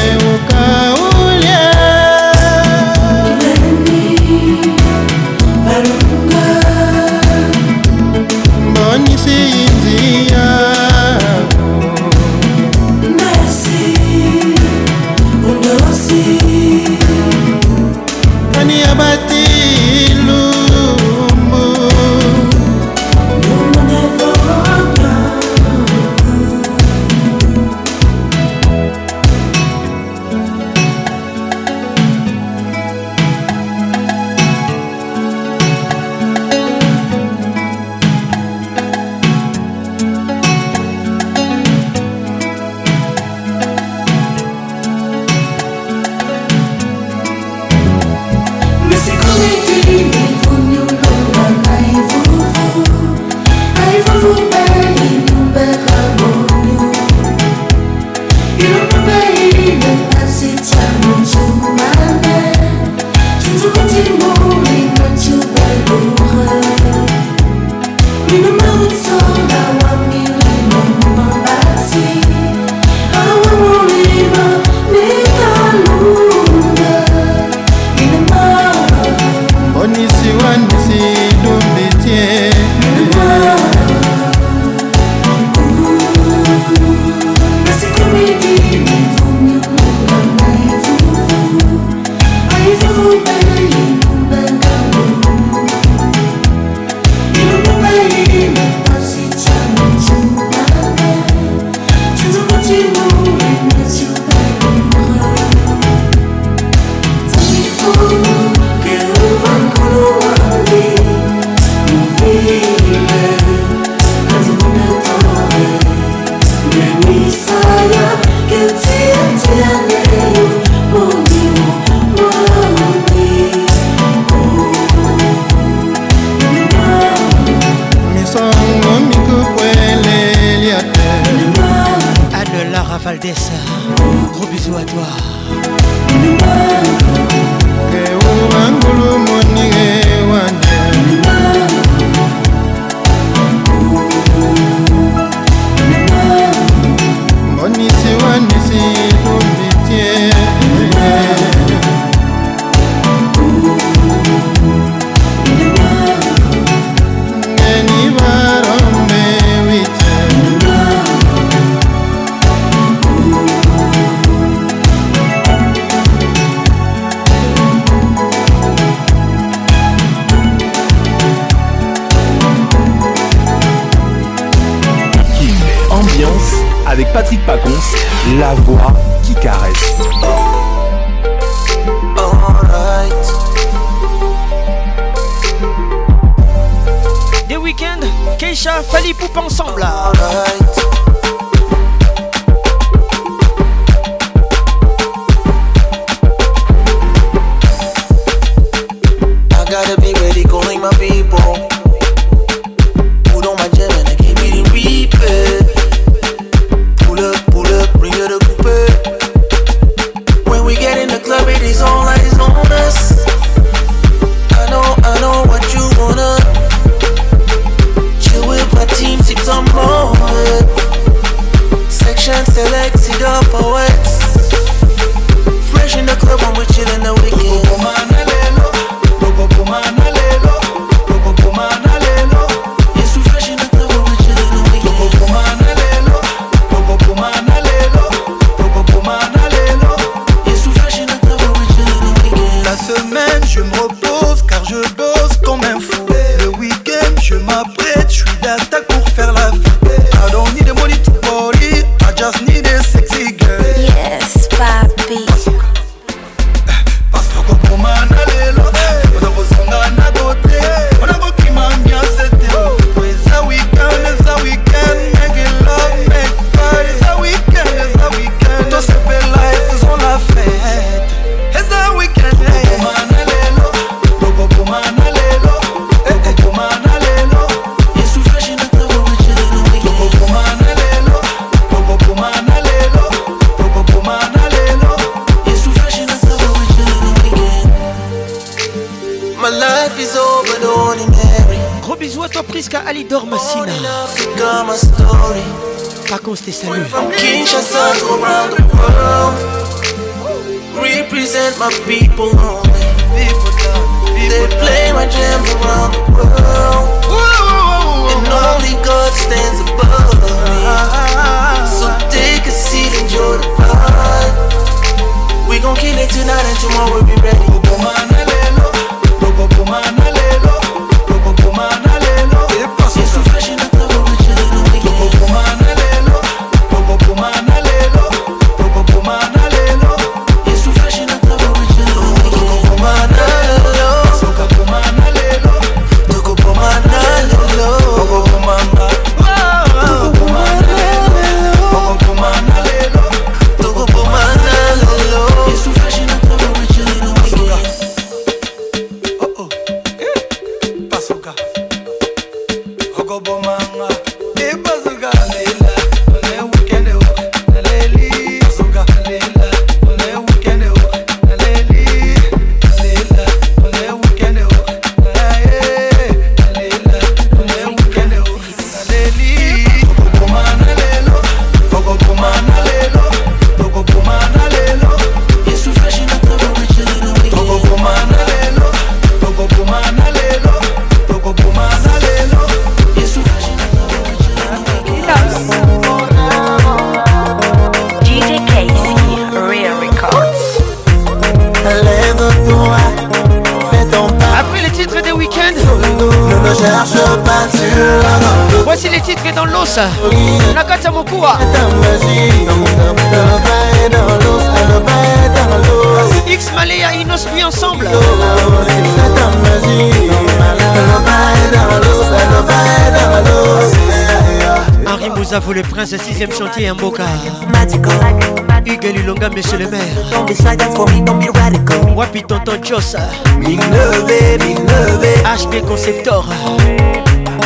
Tonton Joss Big HB Conceptor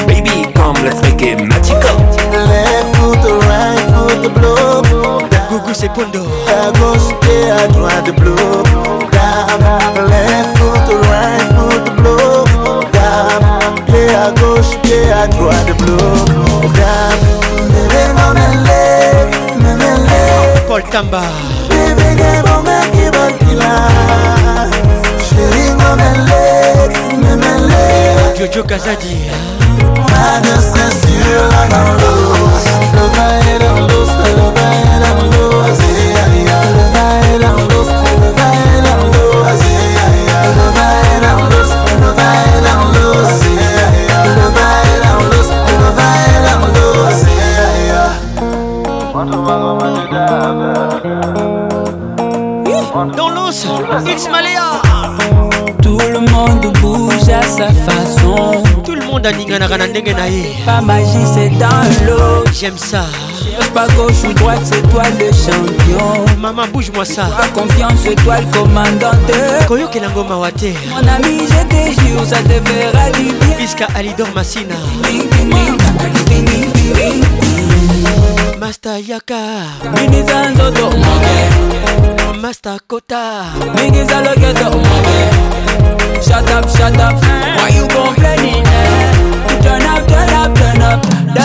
Baby come let's make it magical Left foot, right foot, blow Gougou c'est Pondo À gauche et à droite, blow Left foot, right foot, blow Pied à gauche, pied à droite, blow Down Paul Tamba pas magie, c'est dans l'eau. J'aime ça. Pas gauche ou droite, c'est toi le champion. Maman, bouge-moi ça. Toi, confiance, toi le commandant de. Koyo Kelangoma Wate. Mon ami, je te jure, ça te fera du bien. Visca Alidor Massina. Master Yaka. Minisa Nzoto. Master Kota. Minisa Logeto. Shut up, shut up. Why you complaining? Eh?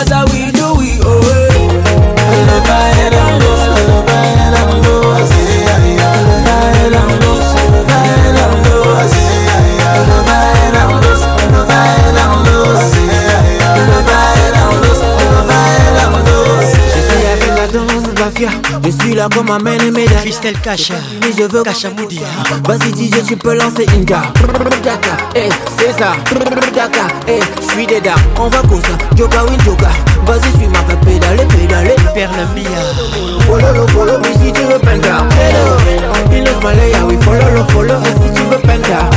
That's how we Je suis là comme ma main et mes Christelle Kacha. Mais je veux Kacha Moudi. Vas-y, dis DJ, tu peux lancer Inga. gare. Daka, eh, c'est ça. Daka, eh, je suis des On va comme yoga win, Joka. Vas-y, suis ma fait pédaler, pédaler. Perle Mia. Follow, follow, mais si tu veux penda. Il est malaya, ah oui, follow, follow, et si tu veux penda.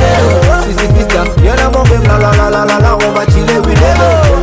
Si, si, si, Y'en a mon même, la, la, la, la, la, la, on va chiller, oui, hello.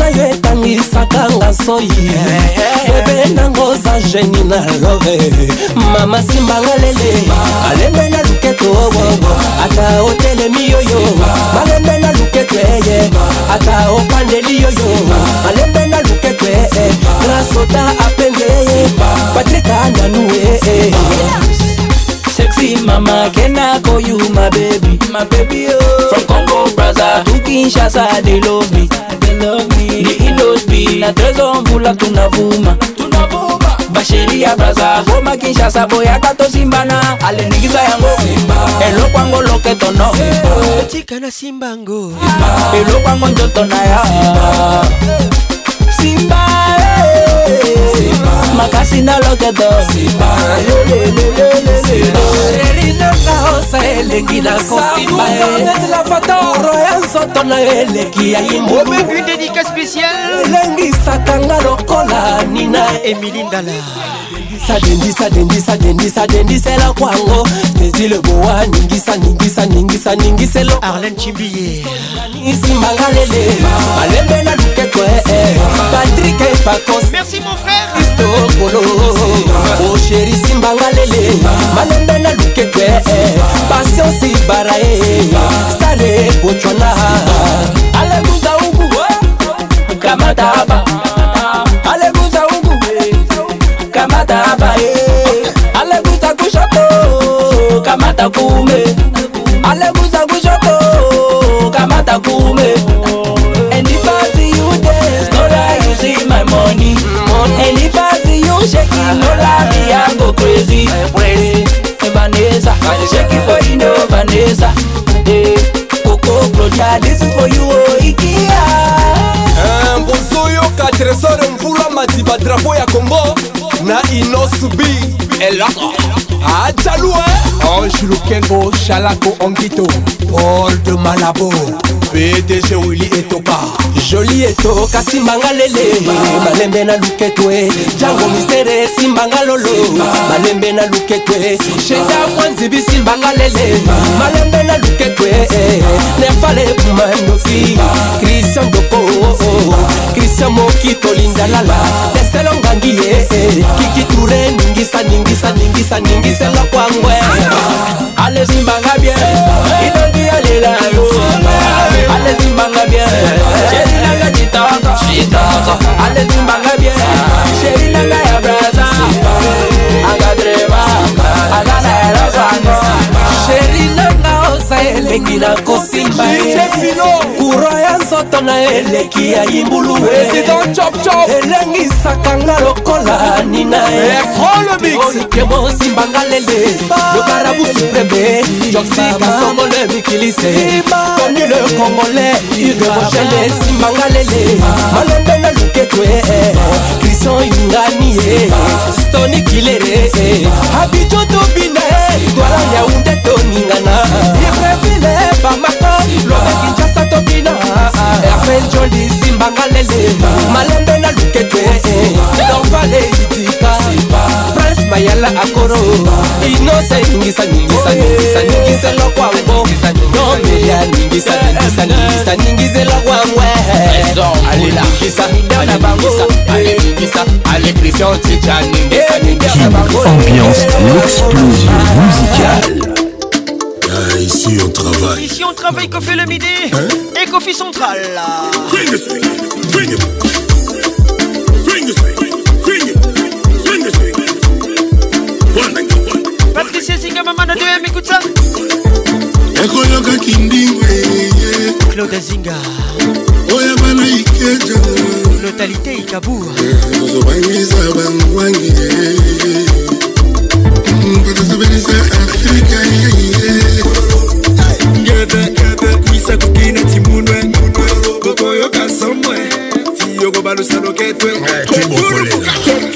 obilisaka nga soi bebe nango oza geni na love mama simbanga lele alembe na luketo owowo ata otelemi yoyo malembe na luketo eye eh, eh. ata opandeli yoyo malembe na luketo ee eh, grasota apenge ye patrika nanue sexy mama kena call you my baby my baby oh. from congo braza to kinshasa they love me they love me the na trezo mvula tunavuma tunavuma basheria braza goma kinshasa boyaka tosimbana alindikiza yango elokwango loketono tika na simbango elokwango nzoto na ya eh. simba makasi na loketo erinakaosa elengi na kosimba eh. la fatoro ya nzoto na eleki ya imbuobekudedika spéciale elengisaka nga lokola nina emilindala sadendisa dendisa dendisa dendisela kwango tezile bowa ningisa ningisa ningisa ningiselo arlen chimbiye isimbanga lele balembela lukeko ee patrike pacos merci mon frère kristo kolo osheri simbanga lele balembela lukeko ee pasionsi barae stare bocwana alebu kamata aba alebusa ugube kamata aba eh. alebusa kushoto kamata kume alebusa kushoto kamata kume. And if I see you dance, no lie, you see my money. And if I see you shaking, no lie, me go crazy. Eh, Vanessa, shake it for you, no Vanessa. Hey, eh, Coco Brocha, this is for you, oh Ikea. tresore mvula majiba drapo ya kongo na inosubi elaka Adjalou hein Ange Lukengo, Chalako Angito Paul de Malabo PDG Willy Etopa Joli Eto, Kasimanga Lele Malembe na Luketwe Django Misere, Simbanga Lolo Malembe na Luketwe Sheda Kwanzibi, Simbanga Lele Malembe na Luketwe Nefale Kumanofi Christian Doko Christian Mokito Lindalala Desse ngiyese kikiture ningisa ningisa ningisa ningisela kwangwe alezimbangabyeidodiyalilayoalezimbangabyeeilanga jitoko alezimbangabye sherilanga ya braa mpenza eleki na kosimba ye kura ya nzoto na eleki ya yimbulu elengisaka nga lokola nina yeoike mosimbanga lele lokarabu supreme joxikasongole mikilise toni le congolais udebochele simbanga lele malende na luketwe sans Yungani eh. Stony Kilere eh. Abidjan Tobine eh. Douala Yaoundé Toningana Irrévélé Bamako Lobe Kinshasa Tobina Erwin Jolie Simbanga Lele Malembe na Lukete Dorval et Itika akoro ambiance musicale ah, ici on travaille. Ici on travaille, le midi hein et central. esinga mamana de mikuta ekoyokaki ndingwe claude azinga oya bana ikeja lotalité ikabua eh, tozobangisa bangwangi batozobelisa afrika ngedekebekuisa kokina timunwe kokoyoka somwe tiyokobalusa loketwe eh,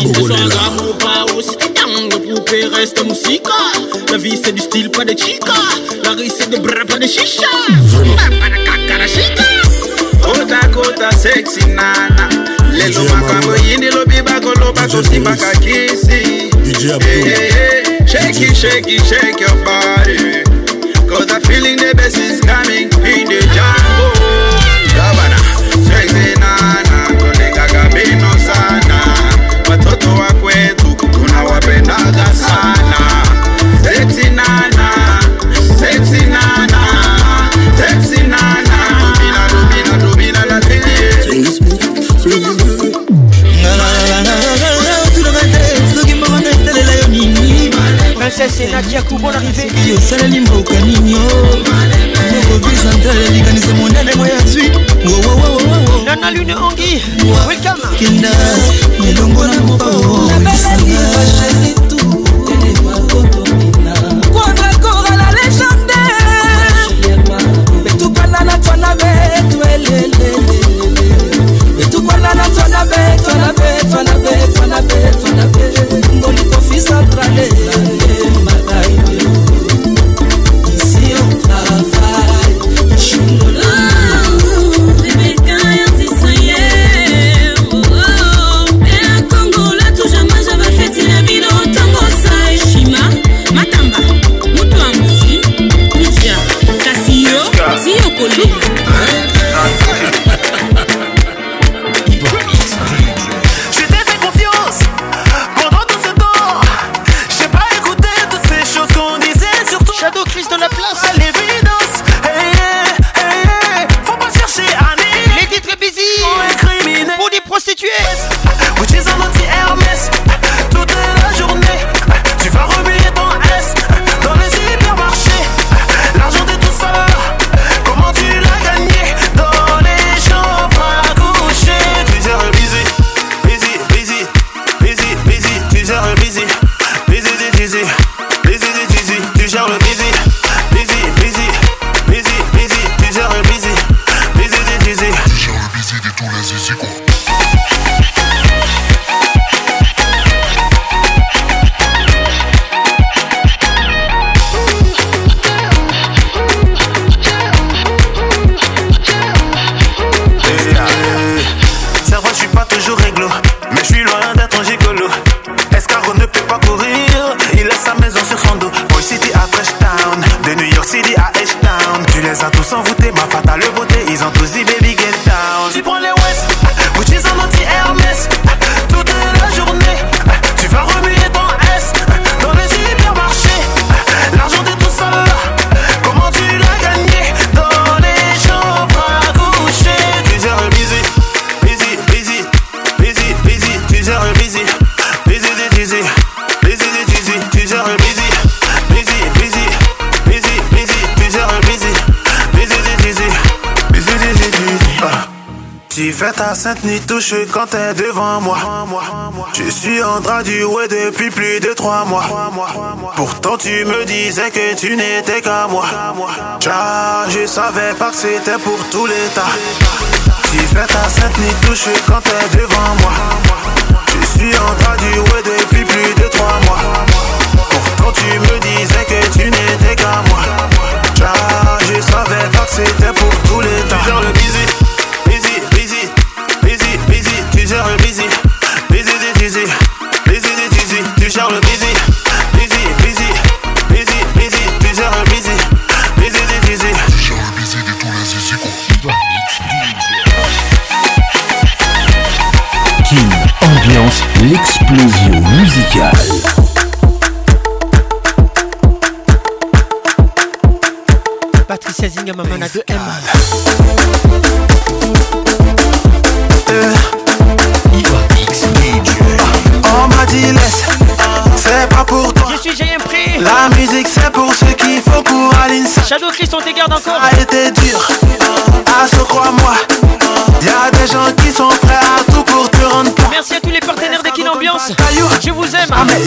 Bogolela. La vie c'est du style, pas de chica. La rue c'est des bras, pas de chicha. Kota kota sexy nana lelo makambo yindi lobiba koloba kosimba kakisi shake it shake it shake your body cause the feeling the best is coming kaga sana Sexy nana, sexy nana, sexy nana Dubina, dubina, dubina la tele soki moko na esalela yo nini princese nadia kubo l'arrivée osaleli mboka nini improvise antale likanise monene boyazwi nana lune ongi welcomekenda elongo na mopao ngolikofisatrale ni touche quand t'es devant moi. Je suis en traduit depuis plus de trois mois. Pourtant tu me disais que tu n'étais qu'à moi. Tcha, je savais pas que c'était pour tout l'état. Tu fais ta scène ni touche quand t'es devant moi. Je suis en traduit depuis plus de trois mois. Pourtant tu me disais que tu n'étais qu'à moi.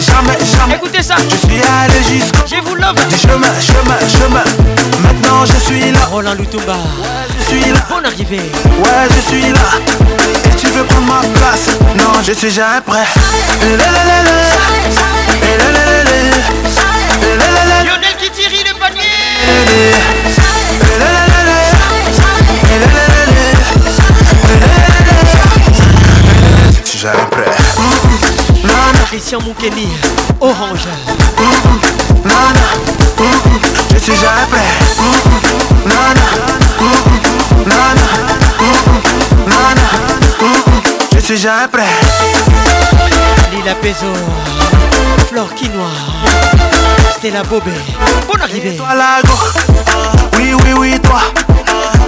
jamais, jamais. Écoutez ça. Je suis allé jusqu'au. Je vous love. Du chemin, chemin, chemin. Maintenant je suis là. Roland Lutumba. Ouais, je suis là. Bonne arrivé. Ouais, je suis là. Et tu veux prendre ma place Non, je suis jamais prêt. Lionel qui le panier. Je suis jamais prêt. Christian Moukeni, Orange. Nana, je suis jamais prêt. Nana, nana, nana, je suis jamais prêt. Lila Peso, Flore Quinoa, Stella Bobé, bonne arrivée. toi, oui, oui, oui, toi.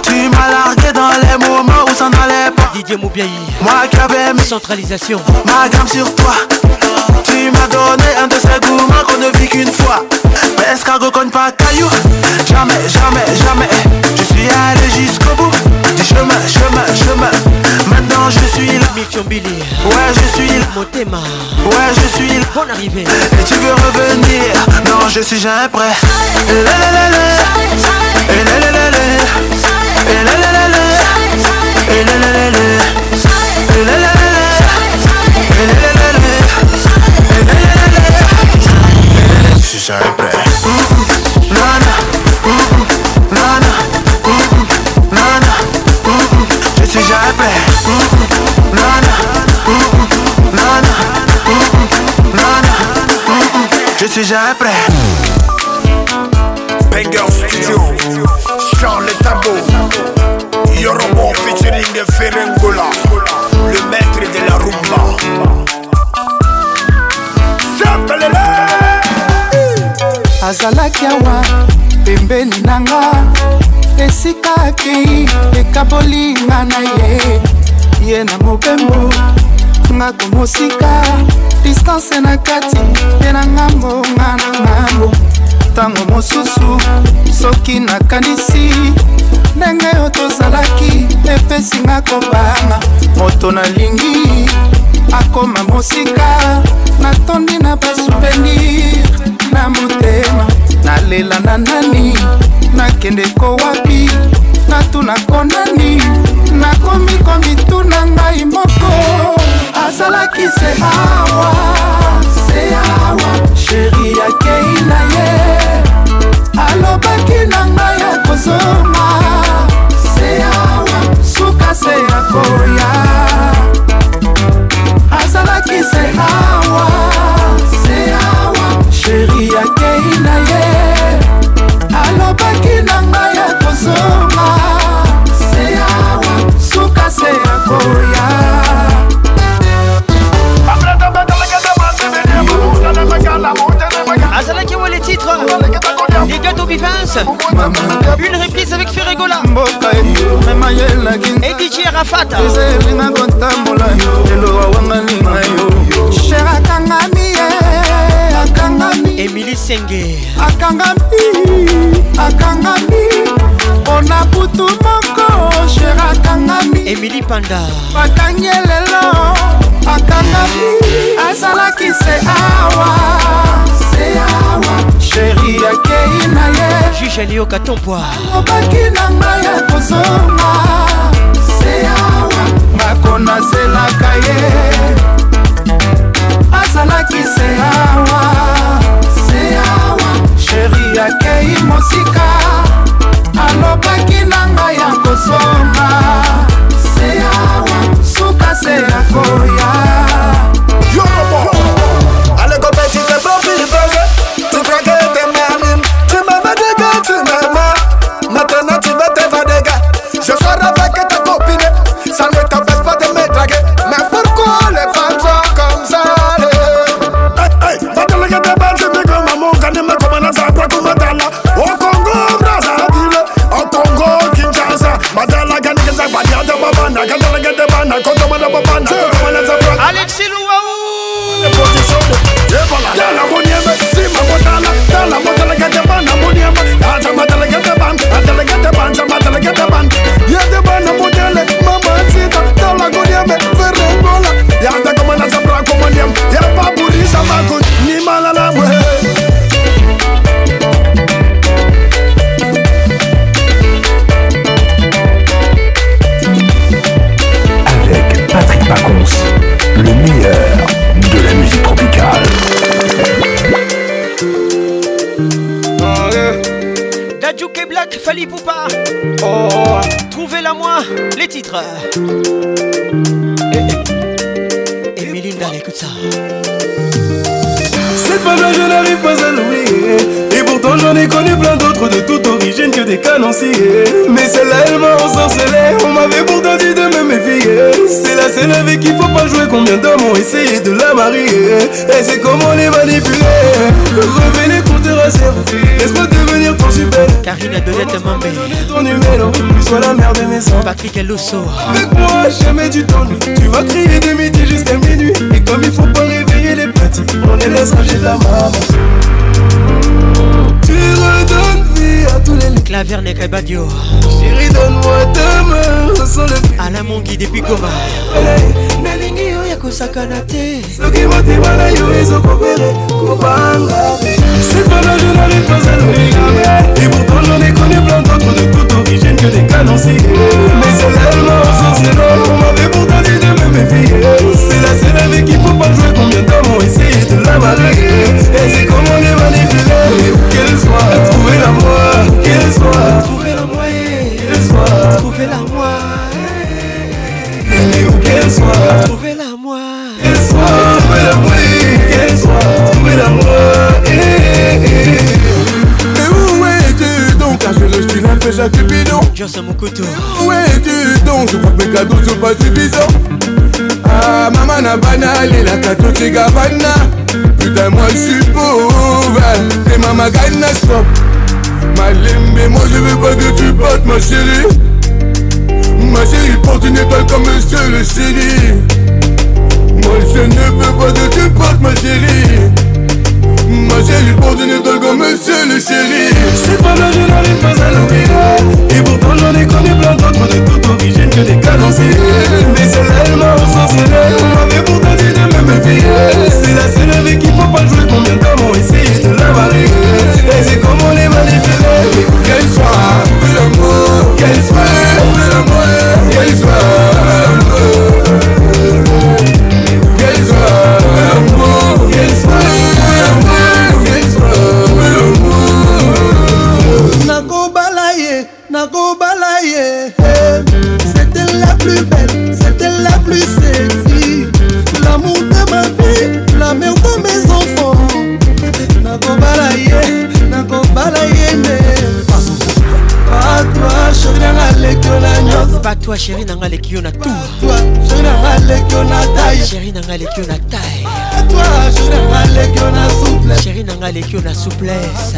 Tu m'as largué dans les moments où ça n'allait pas. Didier Moubiaï, moi qui avais mis centralisation. Ma gamme sur toi. Tu m'as donné un de ces gourmands qu'on ne vit qu'une fois. Mais escargot qu'on pas caillou. Jamais, jamais, jamais. Je suis allé jusqu'au bout du chemin, chemin, chemin. Maintenant je suis là. Billy. Ouais, je suis là. Motema. Ouais, je suis là. Bon arrivée. Et tu veux revenir Non, je suis jamais prêt. si j'apprends Banger Studio Charles Tabo Yorobo featuring Ferengola Le maître de la rumba azalaki awa pembeni na nga esika akei ekabolinga na ye ye na mobembo nga komosika distance na kati mpe na ngambo nga na ngambo ntango mosusu soki nakanisi ndenge oyo tozalaki epesinga kobanga moto nalingi akoma mosika natondi na basouvenir na motema nalela na nani nakende kowapi natuna konani nakomi komituna ngai moko azalaki se awa se awa sheri akei na ye alobaki na ngai akozonga se awa suka se akoya azalaki se awa se awa sheri akei na ye alobaki na ngai akozonga se awa suka se akoya Vivance Une réplique avec Ferregola Et DJ Arafat Emily eh, Senge akangami akangami mpona butu moko sher akangami emili panda bakangi elelo akangami azalaki se awa sheri akei na ye juge alioka tombwa alobaki na ngai ya kozonga seawa makona zelaka ye azalaki seawa seawa sheri akei mosika alobaki na ngai ya kozonga seawa suka se akoya get the band, zambatele, get the band Yete the mutele, mamacita, te habla con yeme, ferrengola Ya te comen a sembrar como niem, y yeah, papá Oh. Trouvez-la moi, les titres. Et, eh, eh. ça. Cette femme-là, je n'arrive pas à l'oublier. Et pourtant, j'en ai connu plein d'autres de toute origine que des canonciers. Mais celle-là, elle m'a ensorcelé. On m'avait pourtant dit de me méfier. C'est la scène avec qui faut pas jouer. Combien d'hommes ont essayé de la marier. Et c'est comment les manipuler. Revenez est Laisse-moi devenir ton super. Karina Belette Mambé. ton numéro. Tu sois la mère de mes criquer Patrick Elosso. Avec moi, jamais du temps. Tu vas crier de midi jusqu'à minuit. Et comme il faut pas réveiller les petits, on les laissera de la maman. Tu redonnes vie à tous les Clavier et Badio Chérie donne-moi ta main le À la et depuis Goma c'est te soki motima na yo ezokobere kobanga Et pourtant j'en ai connu plein d'autres de toute origine que des canons Mais c'est l'allemand, c'est l'homme, on m'avait pourtant dit de me méfier C'est la seule avec qui faut pas jouer, combien d'hommes ont de la malgré Et c'est comme on est manipulé, qu'elle soit, trouver la moi, qu'elle soit, trouver la moi, qu'elle soit, trouver la moi, et où qu'elle soit Et où es-tu donc Car je le style un peu bidon Just mon couteau Où es-tu donc Je crois que mes cadeaux sont pas suffisants Ah maman a banalé la cadeau t'es gavana Putain moi je suis pauvre Et maman gagne stop mais moi je veux pas que tu portes ma chérie Ma chérie porte une étoile comme monsieur le chéri Moi je ne veux pas que tu portes ma chérie ma chérie pour d'une étoile comme monsieur le chéri Je suis pas là, je n'arrive pas à l'oublier Et pourtant j'en ai connu plein d'autres de toute origine que des cadencés Mais celle-là elle m'a ensorcelé On m'avait pourtant dit de me méfier C'est la seule avec qui faut pas jouer Combien de temps essayé de la marier Et c'est comme on est manipulé Qu'elle soit, que l'amour Qu'elle soit, que l'amour Qu'elle soit toi chéri nanga leki yo na tourchéri nanga leki yo na taille chéri nanga leki yo na souplesse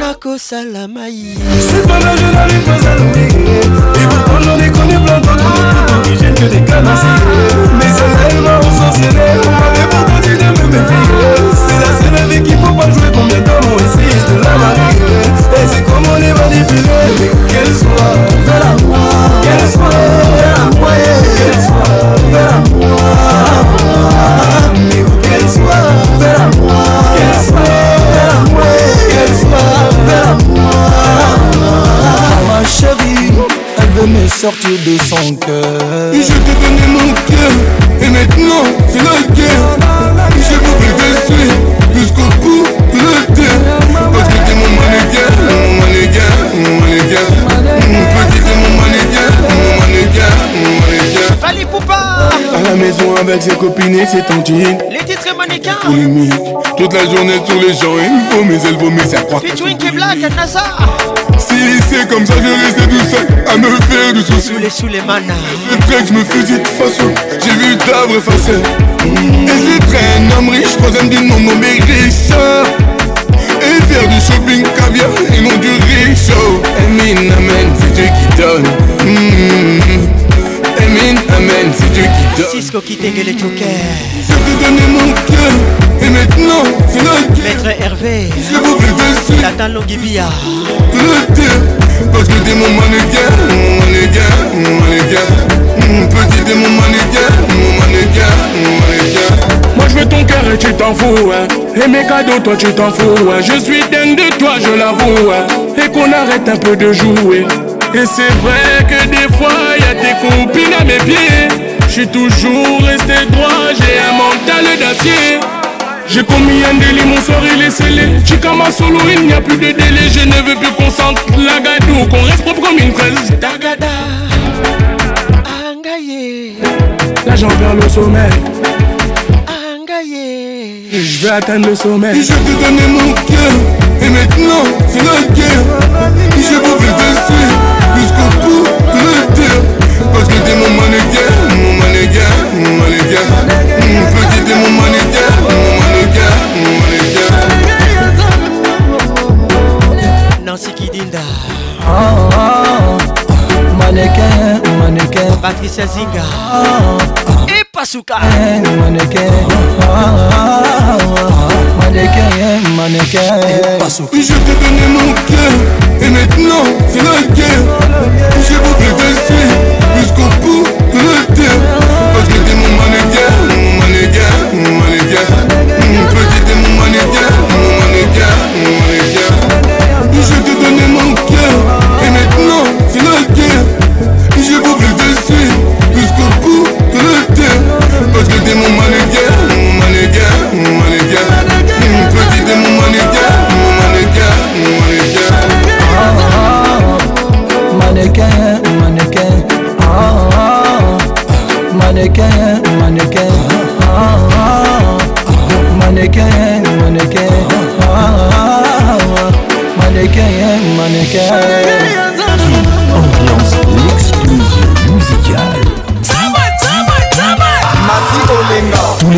nakosala mai Mais elle m'a avec ses copines et ses tantines. Les titres mannequins. Polémique. Toute la journée sur les gens, il faut mais elle vomit sa croix. Featuring Kebla, Si c'est comme ça, je restais tout seul à me faire du souci. Sous les sous les manas. Je que je me fusille de façon. J'ai vu ta vraie Et j'ai Et je traîne, homme riche, troisième d'une mon nom mais riche. Et faire du shopping caviar Ils ont du riche. Oh, et mine amène, c'est Dieu qui donne. Mm. Amen, Amen, c'est Dieu qui donne. Cisco qui t'aiguille les jokers. Je t'ai donné mon cœur, et maintenant, c'est notre cœur. Maître Hervé, je vous le dessus. Tata Longibia. C'est Le cœur, parce que t'es mon mannequin, mon mannequin, mon mannequin. Petit t'es mon mannequin, mon mannequin, mon mannequin. Moi je veux ton cœur et tu t'en fous, hein. Et mes cadeaux, toi tu t'en fous, hein. Je suis dingue de toi, je l'avoue, hein. Et qu'on arrête un peu de jouer. Et c'est vrai que des fois y'a tes copines à mes pieds Je suis toujours resté droit, j'ai un mental d'acier j'ai commis un délit, mon soir il est scellé comme un solo, il n'y a plus de délai Je ne veux plus qu'on sente la gadou Qu'on reste propre comme une fraise Dagada angaye Là j'en le sommeil Angaye Je vais atteindre le sommeil Je te donner mon cœur Et maintenant, c'est notre guerre Je le dessus parce que t'es mon mannequin, mon mannequin, mon mannequin. Mmh, parce que t'es mon mannequin, mon mannequin, mon mannequin. Nancy Kidinda. Oh, oh, Mannequin, mannequin. Patricia Zinga. Oh, oh, et Pasuka. Mannequin. Oh, mannequin, mannequin. Je t'ai donné mon cœur. Et maintenant, c'est la guerre. Je vous You.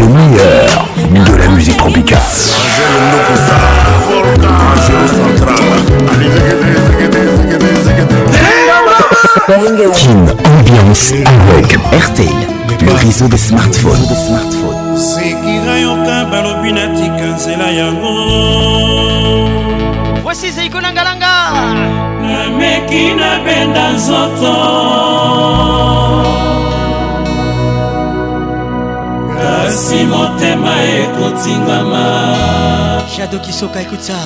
le meilleur de la musique tropicale. Kin Ambiance avec RTL, le réseau des smartphones. Ben, Voici Zeiko Nangalanga. mec qui pas nabenda nzoto. pasi motema ekotingama shado kisoka ekuta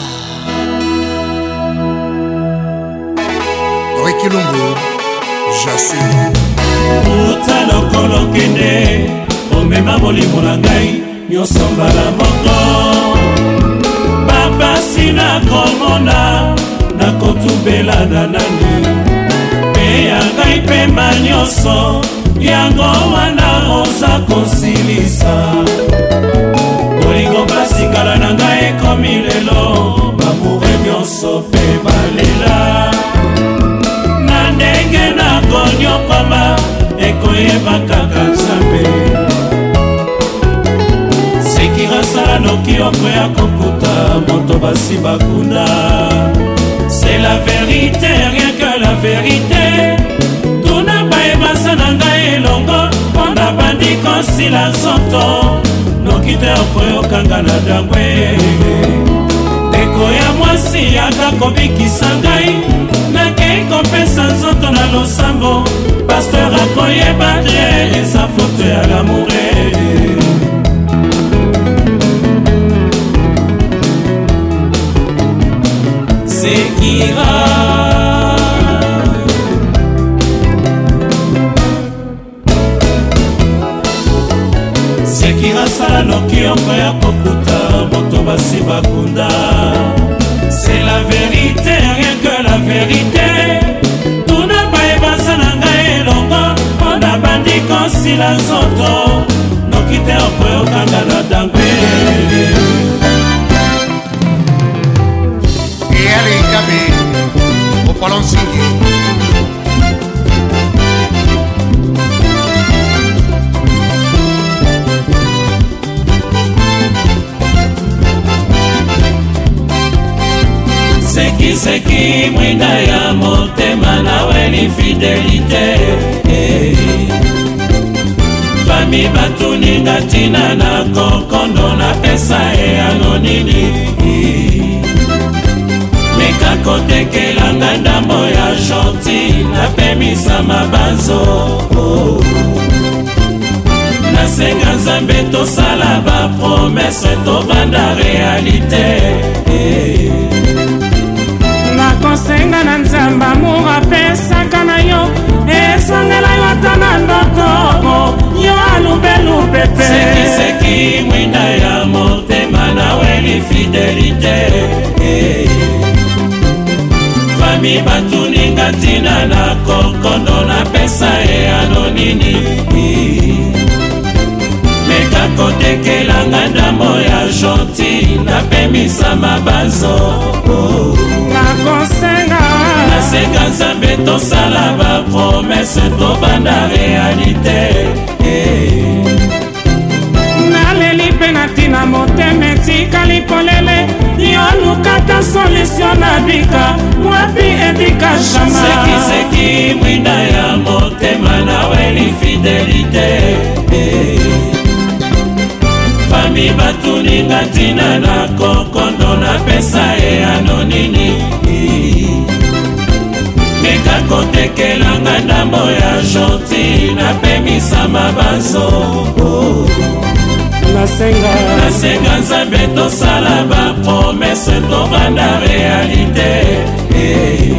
rekilungu jasime uta lokolo kende omema molimo na ngai nyonso mbala moko bapasi nakomona nakotumbela na nani mpe ya ngai pemba nyonso yango wana oza kosilisa bolingo basikala na ngai ekomi lelo bamoure nyonso mpe balela na ndenge nakonyokoma ekoyeba kaka nzambe seki rasala noki okoya kokuta moto basi bakunda c'est la vérité rien que la vérité nakoki kosila nzoto noki te okoyokanga na dangwe ndeko ya mwasi ata kobikisa ngai nakei kopesa nzoto na losambo paster akoyeba te eza foto ya lamoure sekira nyonso ya kokuta moto basi bakunda c'est la vérité rien que la vérité tuna bayebasa na ngai elongo mpo na bandi kosila nzoto noki te okoyokanga na dangwe yalekabe opolonsingi ebebisaki mwinda ya motema naweli fidelite hey. Eh. fami batuninga ntina na kokondo napesa eyano nini eh. meka kotekelanga ndambo ya gentil napemisa mabanzo oh. nasenga nzambe tosala bapromese tobanda realite hey. Eh. kosenga na nzambe amour apesaka na yo esangela yo ata na ndoko yo alubelube pesekiseki mwinda ya motema naweli fidelite eh. fami batuninga ntina na kokondo napesa eyano nini eh. kotekelanga ndambo ya gentil napemisama bazo nakosenga nasenga nzambe tosala bapromese tobanda realite naleli mpe na ntina motema etikali polele yolukata solutio na bika wapi etika jamasekiseki mwinda ya motema naweli fidelite hey. nami batuninga ntina na kokondo napesa ye ano nini meka kotekelanga ndambo ya gentil napemisama banzo oh. nasenga nzambe tosala bapromese tobanda realite hey.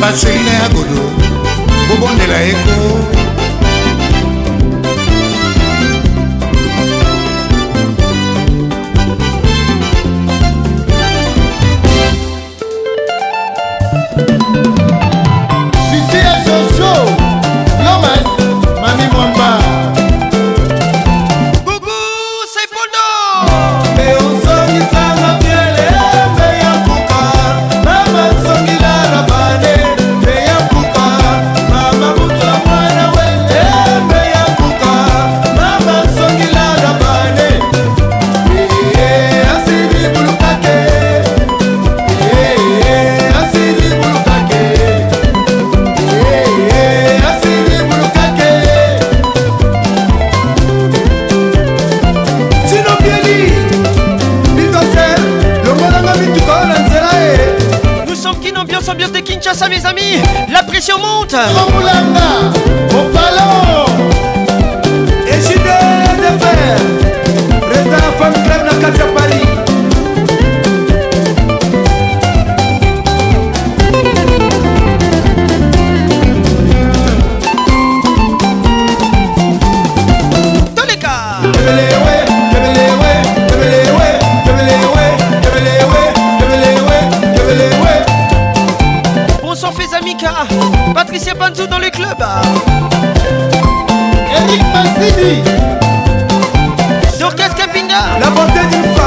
patrine ya godo bobondela eko Deus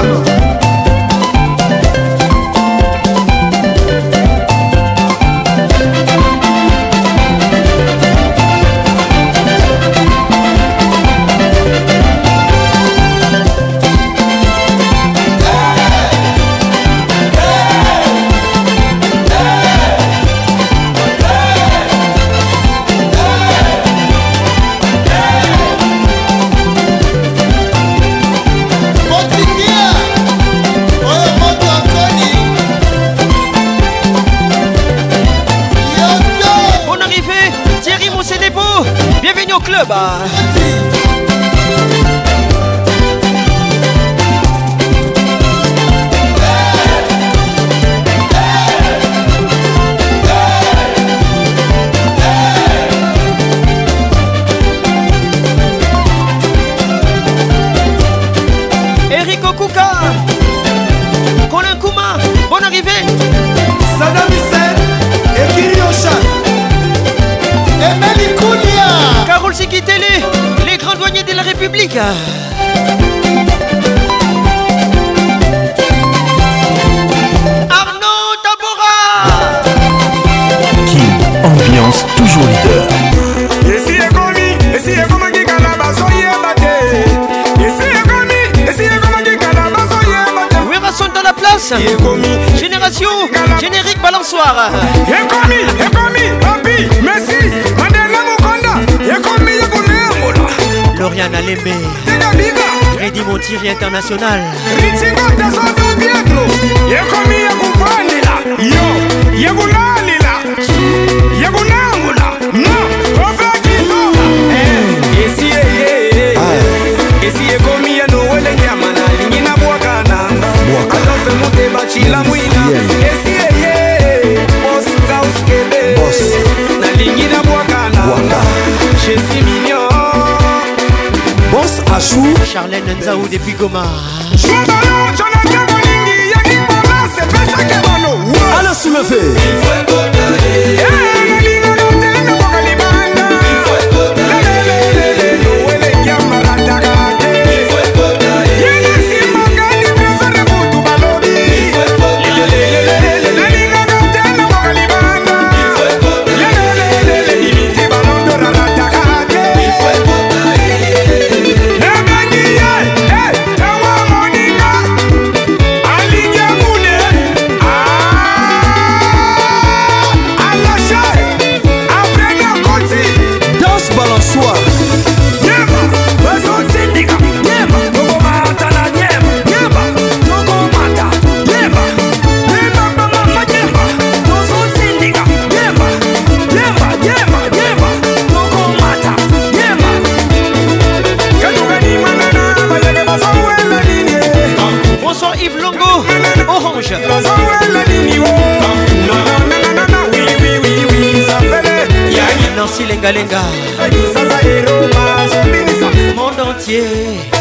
Félix Génération Générique Balançoire ekomi ekomi papi messi mandela mokonda ekomi ya koneyangola lorian alembe digadiga redi motiri international ritinga tasanto bietro ekomi ya kofandela yo ya kolalila ya konangola na ofekisoa esiyeye esiye shila mwina esieye osuka uskebe nalingi na bwakananga jesi minio bos asou charlene nzau depuis goma alors soulevez lengalenga monde entier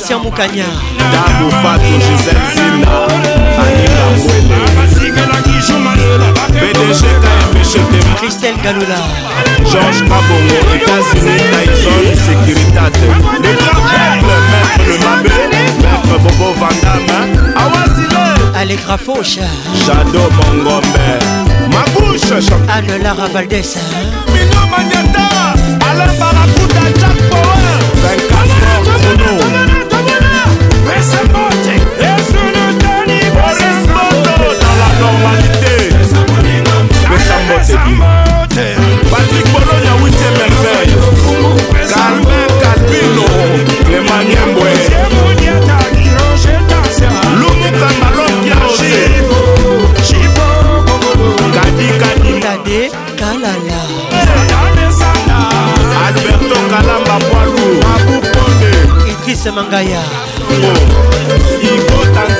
Félicien Moukania Dabo Fatou Gisèle Zina Anila Mwele BDG KMBCT Christelle Galola Georges Kabongo États-Unis Tyson Sécuritate Le grand maître le mabé Maître Bobo Vandame Awazile Allegra Fauche Shadow Bongombe Mabouche Anne Lara Valdès Mino Maniata Alain Barakuta Jack Power 24 heures chrono resmoto dans la normalité le sambo tegi patrik bolonia 8e merveille carmen calbino clément nyembwe lumuka malokia ose kadikadikade kalala alberto kalamba poilu abuponde idrisse mangaya oh. ikotanga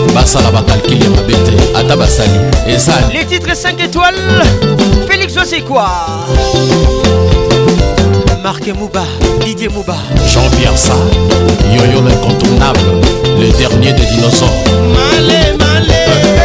basala bakalkile ya mabe te ata basali ezali les titres 5 étoiles félix osekwa marc mouba didier mouba jean-pierre sa yoyo l'incontournable le dernier des dinosaures malé malé euh,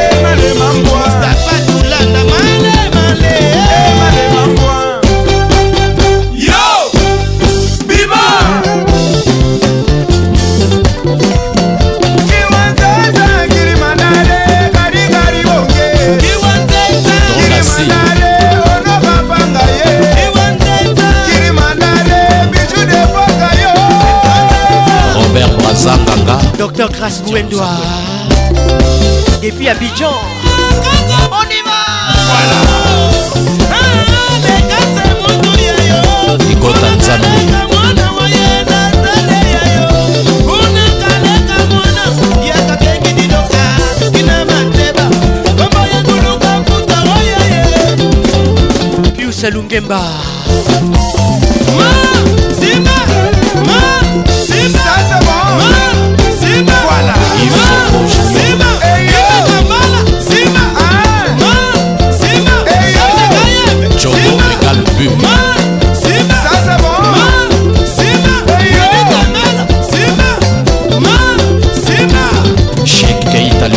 Grâce Bouendoa. Depuis Abidjan. On y va. Voilà. Nikota Nzambe. Pius Alungemba. Ma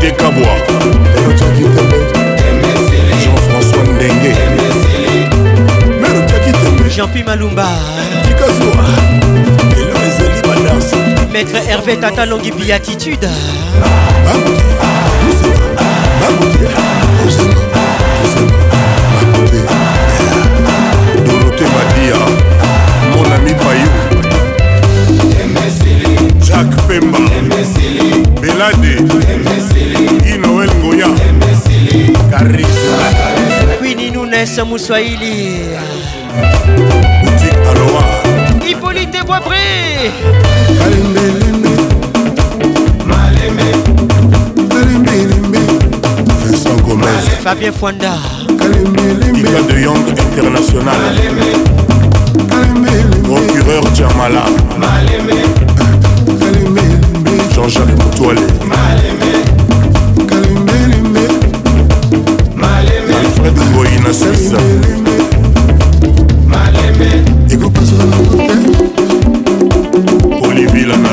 Didé Kabwa Jean-François Ndenge Jean-Pierre Malumba Maître Hervé Tata Longi Biatitude Dolote Madia Mon ami Payou jacques pemba belade inoel Goya karisa quini nunes hippolyte vincent gomez fabien Fonda, Ika de Young International Procureur Djamala Jean-Jacques Matoualé Alfred Ngoï na Suisse Olivila na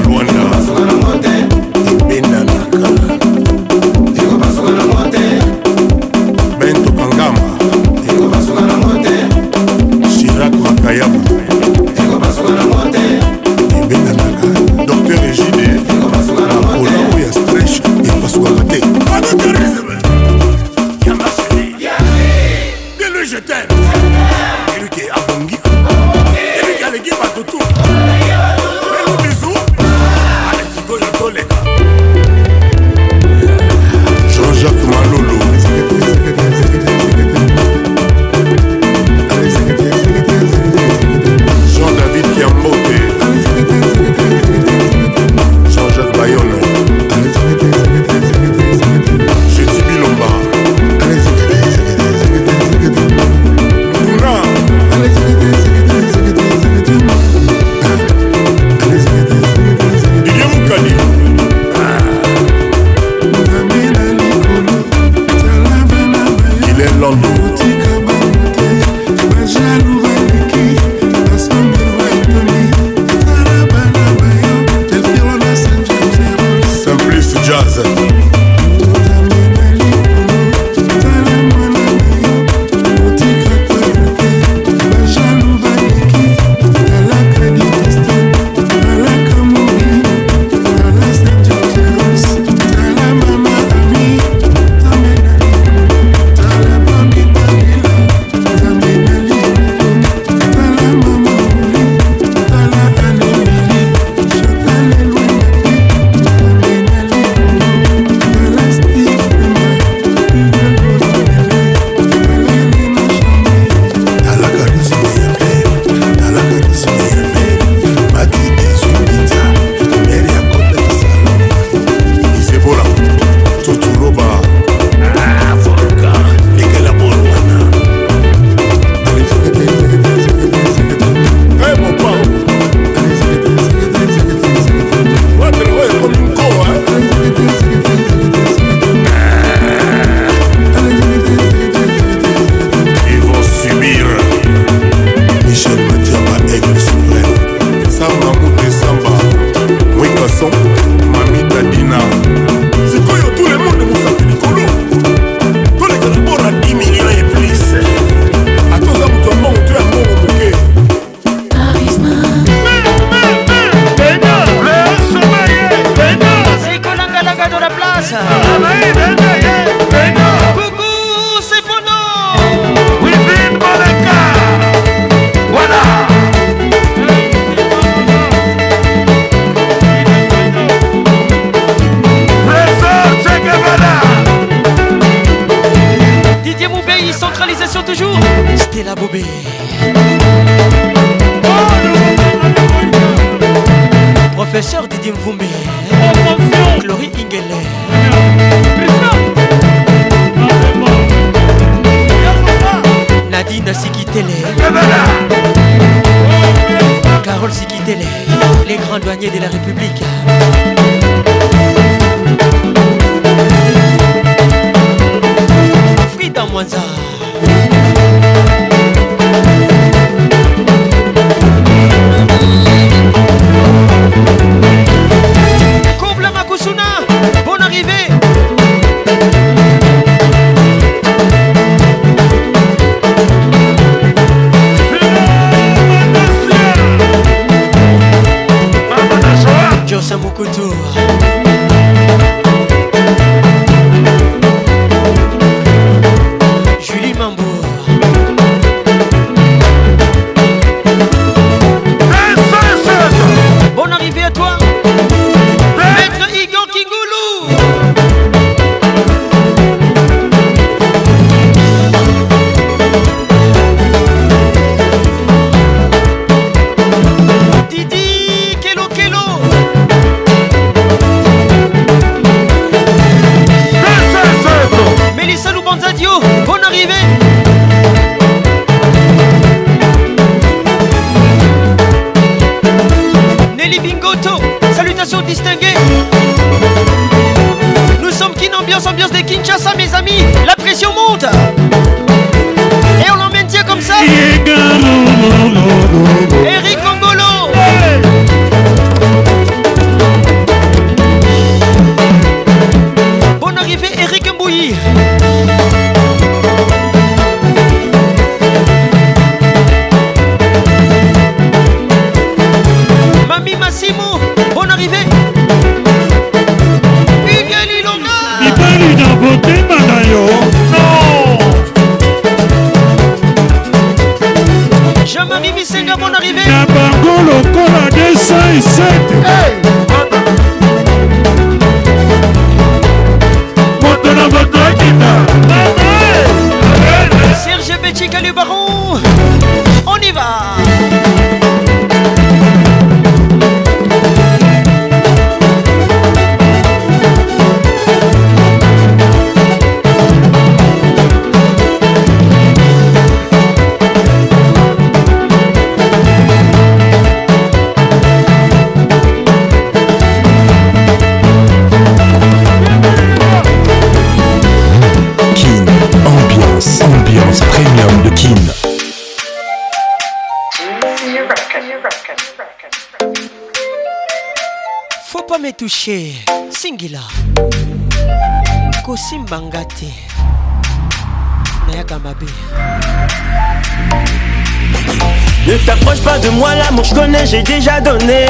Ne t'approche pas de moi, l'amour je connais, j'ai déjà donné.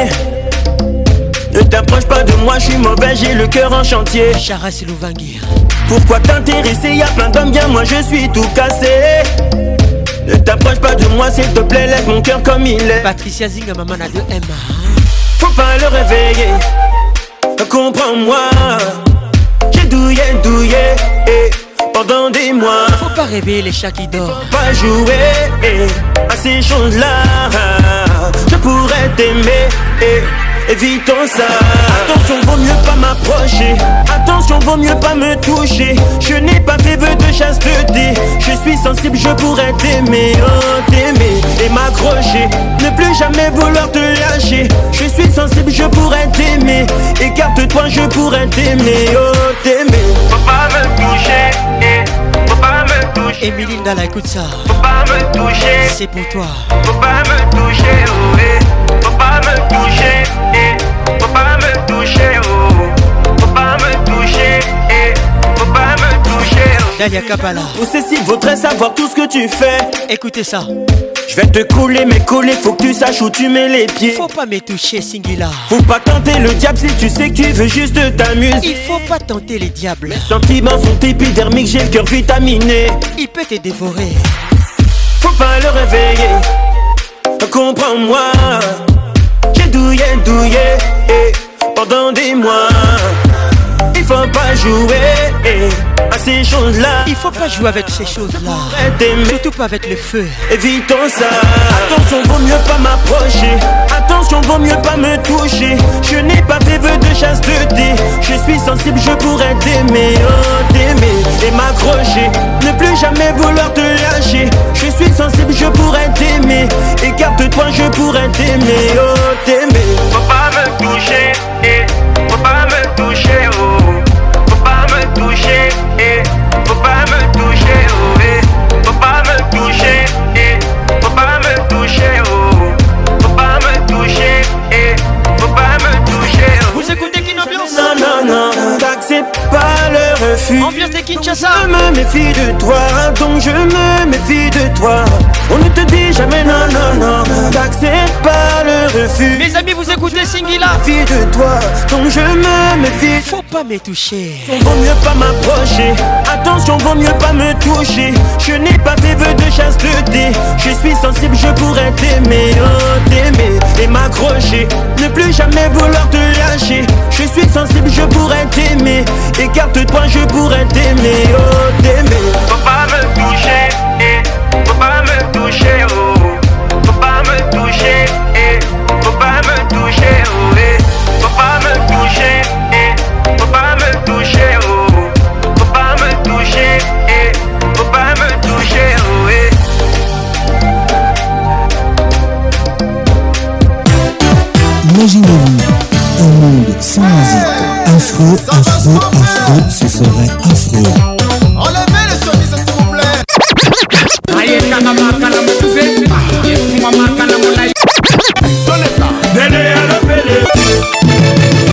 Ne t'approche pas de moi, je suis mauvais, j'ai le cœur en chantier. Hein. Pourquoi t'intéresser, y'a plein d'hommes bien, moi je suis tout cassé. Ne t'approche pas de moi, s'il te plaît, laisse mon cœur comme il est. Patricia Zinga, maman a deux M. Hein. Faut pas le réveiller, comprends-moi. J'ai douillé, douillé, pendant des mois. Faut pas rêver les chats qui dorment. pas jouer à ces choses-là. Je pourrais t'aimer, et évitons ça. Attention, vaut mieux pas m'approcher. Attention, vaut mieux pas me toucher. Je n'ai pas fait vœu de chasteté. Je suis sensible, je pourrais t'aimer, oh, t'aimer et m'accrocher. Ne plus jamais vouloir te lâcher. Je suis sensible, je pourrais t'aimer. Écarte-toi, je pourrais t'aimer, oh, t'aimer pas me toucher, faut pas me toucher. Émilie Ndala, écoute ça. Faut pas me toucher. C'est pour toi. Faut pas me toucher, oh, eh. faut pas me toucher, eh, faut pas me toucher, oh, oh, faut pas me toucher, eh, faut pas me toucher. Oh. Dalia Kabbalah. Vous ceci savoir tout ce que tu fais. Écoutez ça. Je vais te couler mais coller, faut que tu saches où tu mets les pieds. Faut pas me toucher, Singula. Faut pas tenter le diable si tu sais que tu veux juste t'amuser. Il faut pas tenter les diables. Mes sentiments sont épidermiques, j'ai le cœur vitaminé. Il peut te dévorer. Faut pas le réveiller. Comprends-moi. J'ai douillé, douillé. Et eh, pendant des mois faut pas jouer à ces choses-là. Il faut pas jouer avec ces choses-là. Surtout pas avec le feu. Évitons ça. Attention, vaut mieux pas m'approcher. Attention, vaut mieux pas me toucher. Je n'ai pas fait vœu de chasse de thé Je suis sensible, je pourrais t'aimer, oh t'aimer et m'accrocher. Ne plus jamais vouloir te lâcher. Je suis sensible, je pourrais t'aimer. Écarte-toi, je pourrais t'aimer, oh t'aimer. Faut pas me toucher, eh, faut pas me toucher, oh. Bye. le refus Ambiance Kinshasa. Je me méfie de toi, donc je me méfie de toi. On ne te dit jamais non, non, non. T'acceptes pas le refus. Mes amis, vous écoutez Singila. Je me méfie de toi, donc je me méfie. Faut pas me toucher. Vaut mieux pas m'approcher. Attention, vaut mieux pas me toucher. Je n'ai pas fait vœux de chasteté. Je suis sensible, je pourrais t'aimer, oh, t'aimer et m'accrocher. Ne plus jamais vouloir te lâcher. Je suis sensible, je pourrais t'aimer. Écarte de toi je pourrais t'aimer, oh t'aimer Faut pas me toucher, eh, faut pas me toucher, oh Faut pas me toucher, eh, faut pas me toucher, oh eh. Faut pas me toucher, eh, faut pas me toucher, oh Faut pas me toucher, eh, faut pas me toucher, oh eh. Imaginez-vous un monde sans musique Afro, afro, afro, ce serait afro. Enlevez les chemises, s'il vous plaît.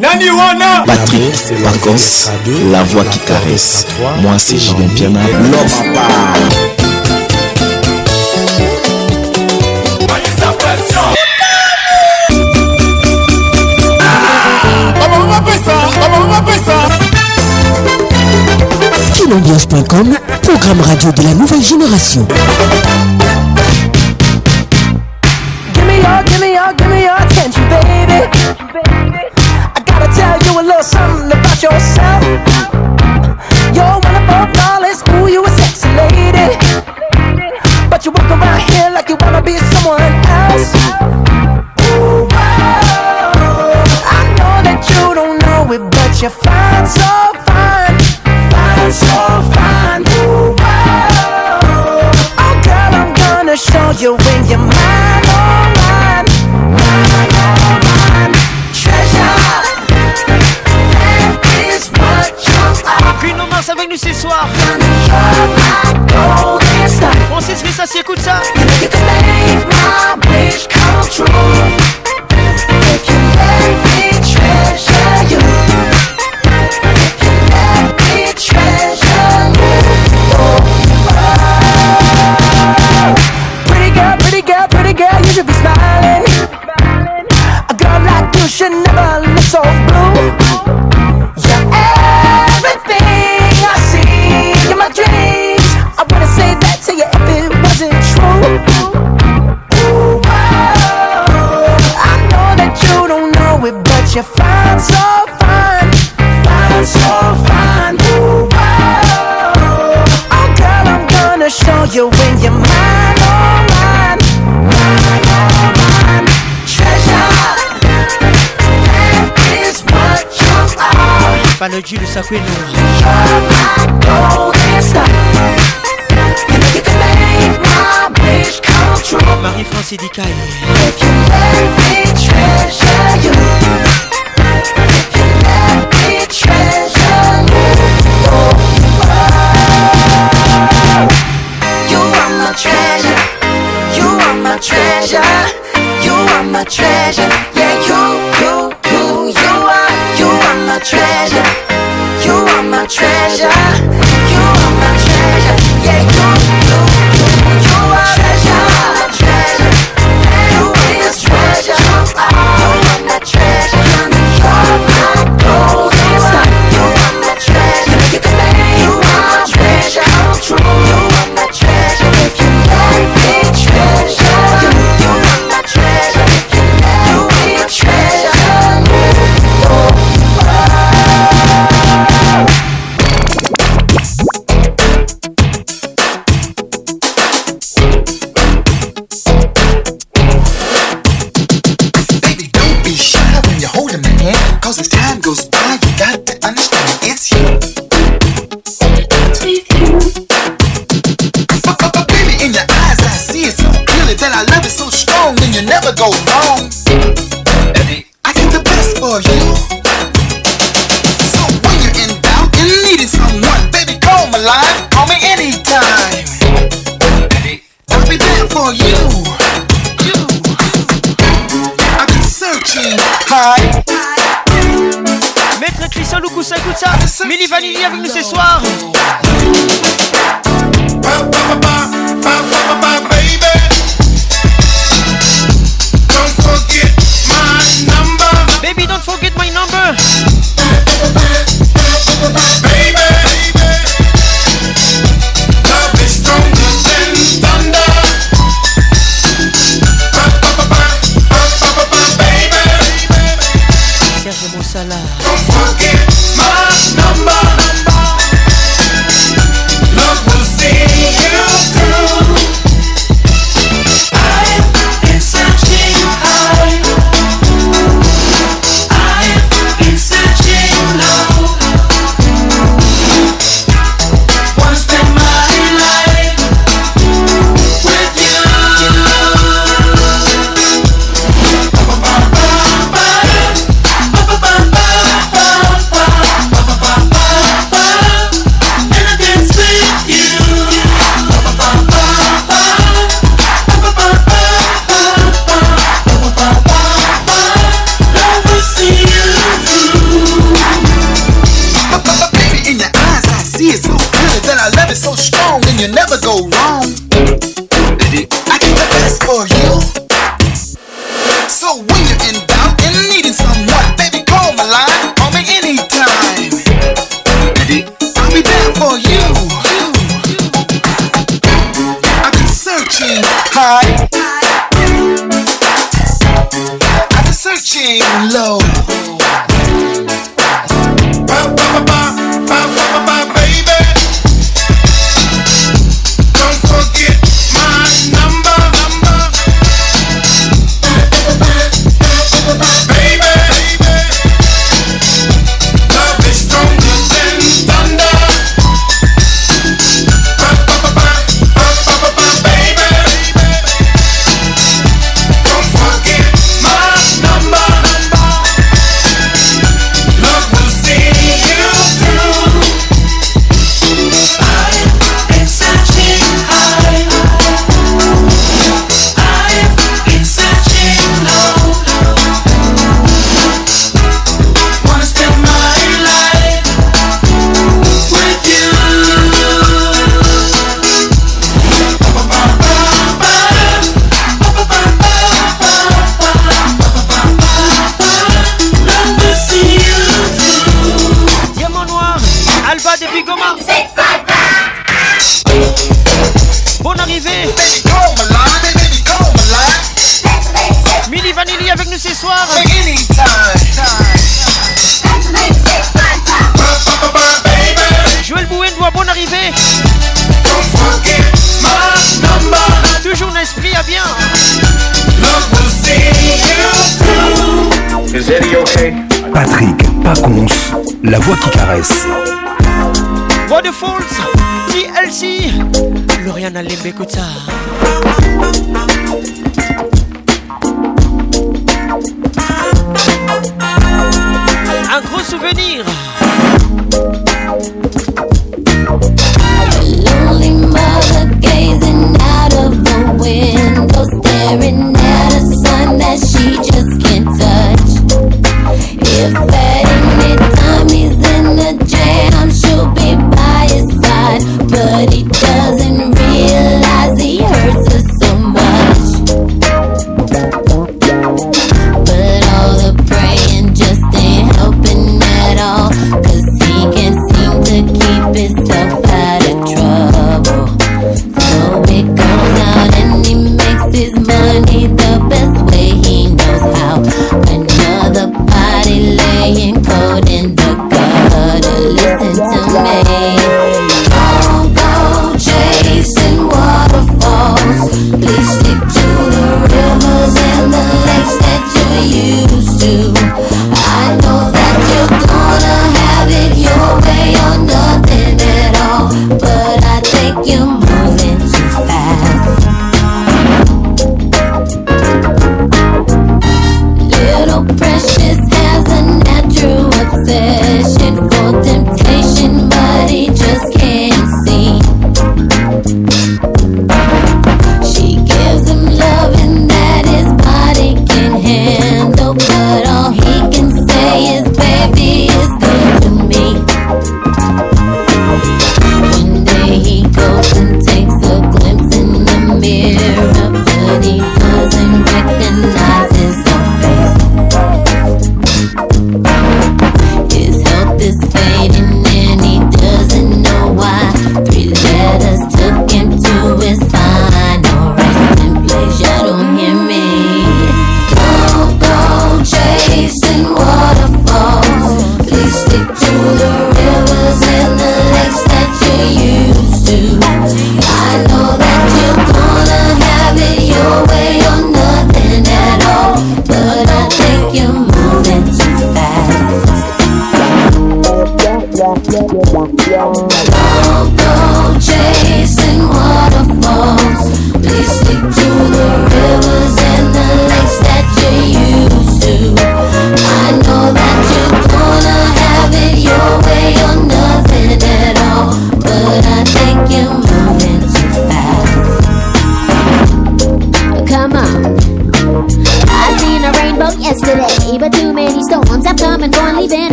Nani Wana Patrick Vacances, la voix qui caresse. Moi c'est Julien Piana, l'homme à part. Ambiance.com, programme radio de la nouvelle génération. Baloji Marie-France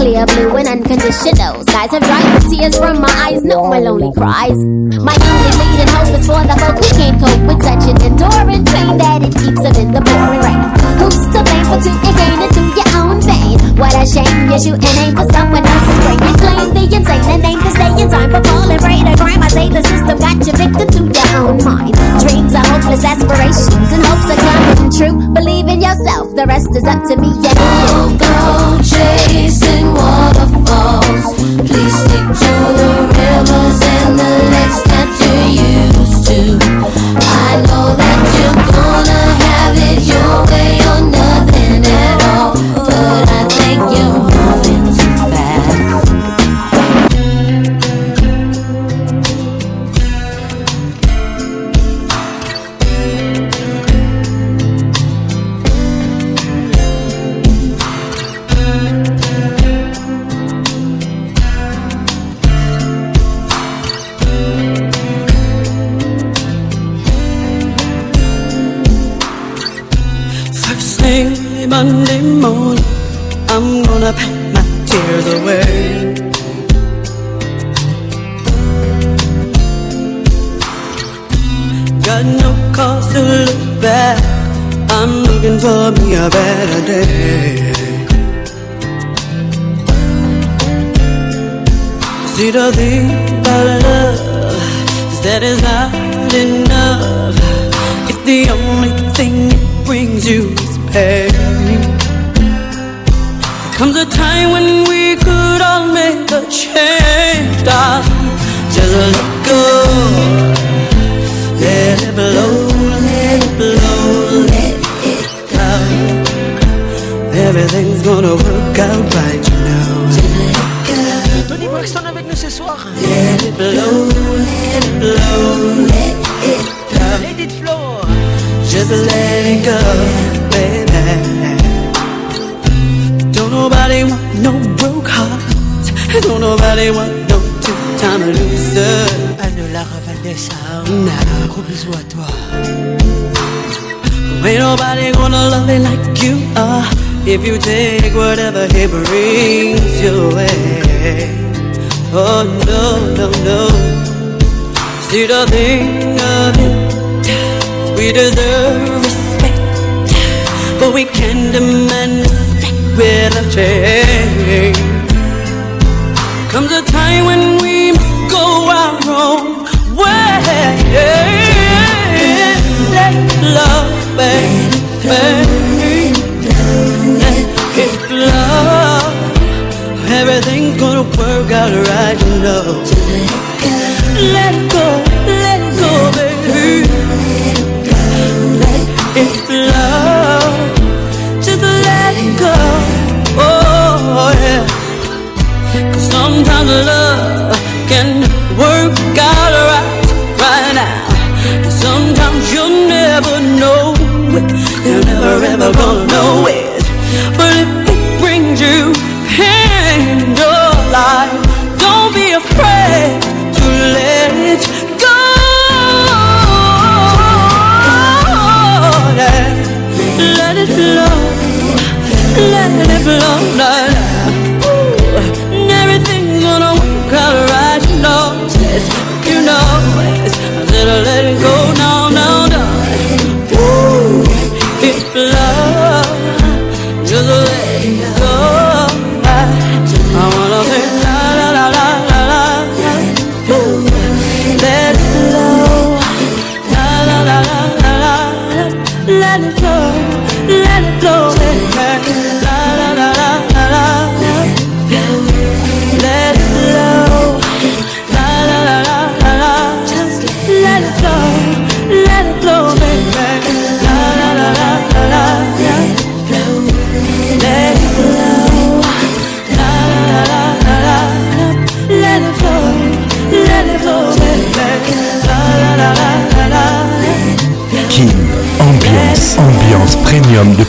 clear blue and unconditional. Skies have dried the tears from my eyes, no more lonely cries. My only leading hope is for the folk who can't cope with such an enduring pain that it keeps them in the pouring rain. Who's to blame for two again into your own vein? What a shame, You are shooting aim for someone else's brain. You claim the insane and aim to stay in time for falling right to crime. I say the system got you victim to your own mind. Dreams are hopeless aspirations and hopes are coming true. Believe in yourself, the rest is up to me. Yeah. Go, go, chase.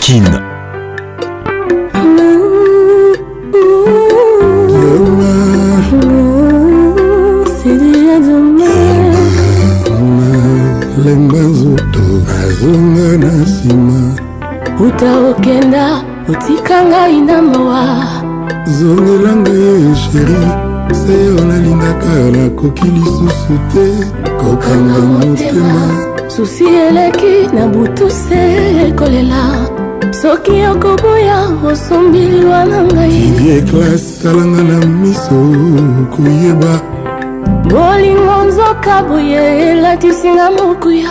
Kin. lemba nzoto nazonga na nsima uta okenda otika ngai na mawa zongelanga ye sheri se onalingaka nakoki lisusu te kokanga motema susi eleki na butu se ekolela soki okoboya osombi liwa na ngai klas talanga na miso koyeba bolingo nzoka boye elatisinga mokuya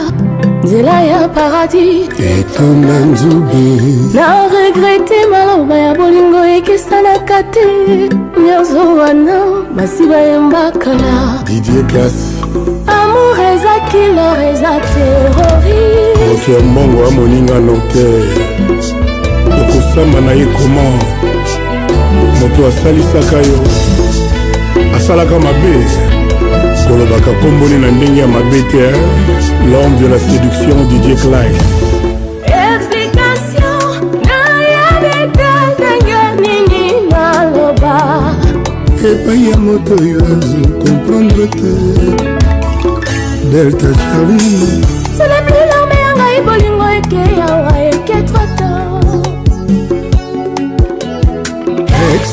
nzela ya paradis etonda nzube na regrete maloba ya bolingo ekesanaka te nyonso wana basi bayembakala didie klas amour eza kilor eza terori oke mbongo ya moninga noke mosama na ye koma moto asalisaka yo asalaka mabe kolobaka komboni na ndenge ya mabe te l'homme de la séduction didie clive epai ya moto oyo azokomprendre te delta charline selebilarme yangai bolingo ekeyawa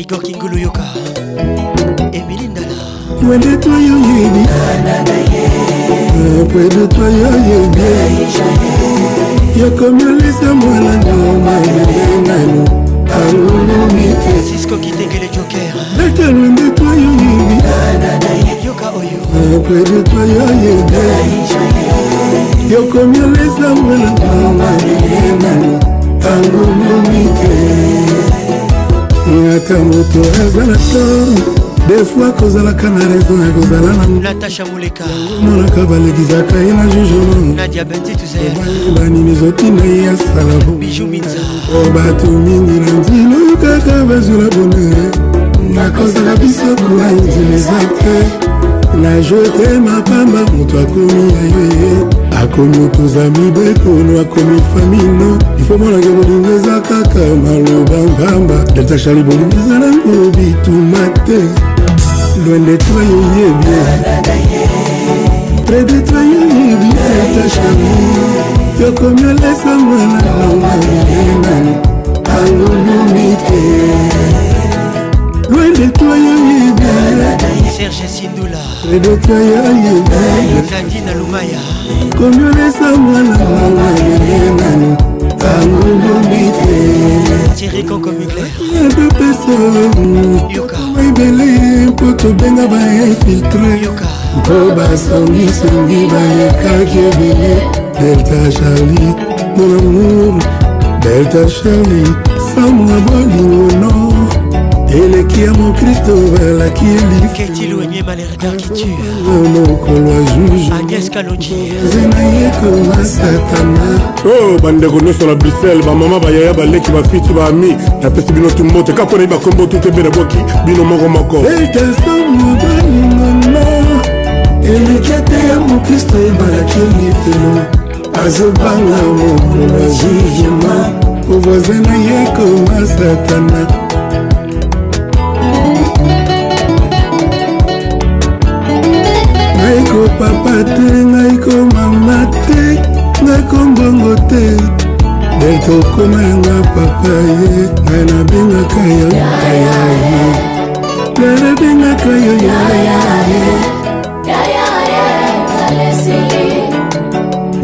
igor kingulu yoka emili ndala mwende toyoyebi apwede toyoyebi yakomiolisa mwana ndoma ebebengano alolomi francisco kitengele joker data lwende toyoyebi yoka oyo apwede toyoyebi yakomiolisa mwana ndoma ebebengano alolomi yaka moto aza na toro defoi kozalaka na raison ya kozala namonaka balekisaka ye na jugement banimizotina ye asala bo oh, bato mingi na ndilo kaka bazwela bonere nakozala biso kuwa indimeza te na jete mapamba moto akomi ya ye akomi koza mibekono akomi famino ifo monange bolingo eza kaka maloba ngamba delta charli bolingo eza nango bituma te loin de toi yoyebie près de toi yoyebie delta charli yokomi olesa mwana nanga bilenani alolumi te loin de toi yoyebie serge sindula près de toi yoyebie kadina lumaya komiolesangalaaaenani angolobi te ebele mpo tobenga bainfiltre mpo basongisongi bayekaki ebele delta charli mon amour delta charli samwa bolingono eleki ya mokristo balaki elifelu Emma les regards qui tuent Agnès Kalonji oyo oh, bandeko nyonso na brisel bamama bayaya baleki bafiti baami napesi bino tumbote kaka nayebi bakombo tute mpe nabwaki bino moko moko eleki ate ya mokristo ebalaki lifelo azobanga mokolo ya jugema ovoisin na ye koma satana te ngai komama te ngai kombongo te delta okoma yanga papa ye ngai nabengaka yo yayaye ngai nabengaka yo yayaye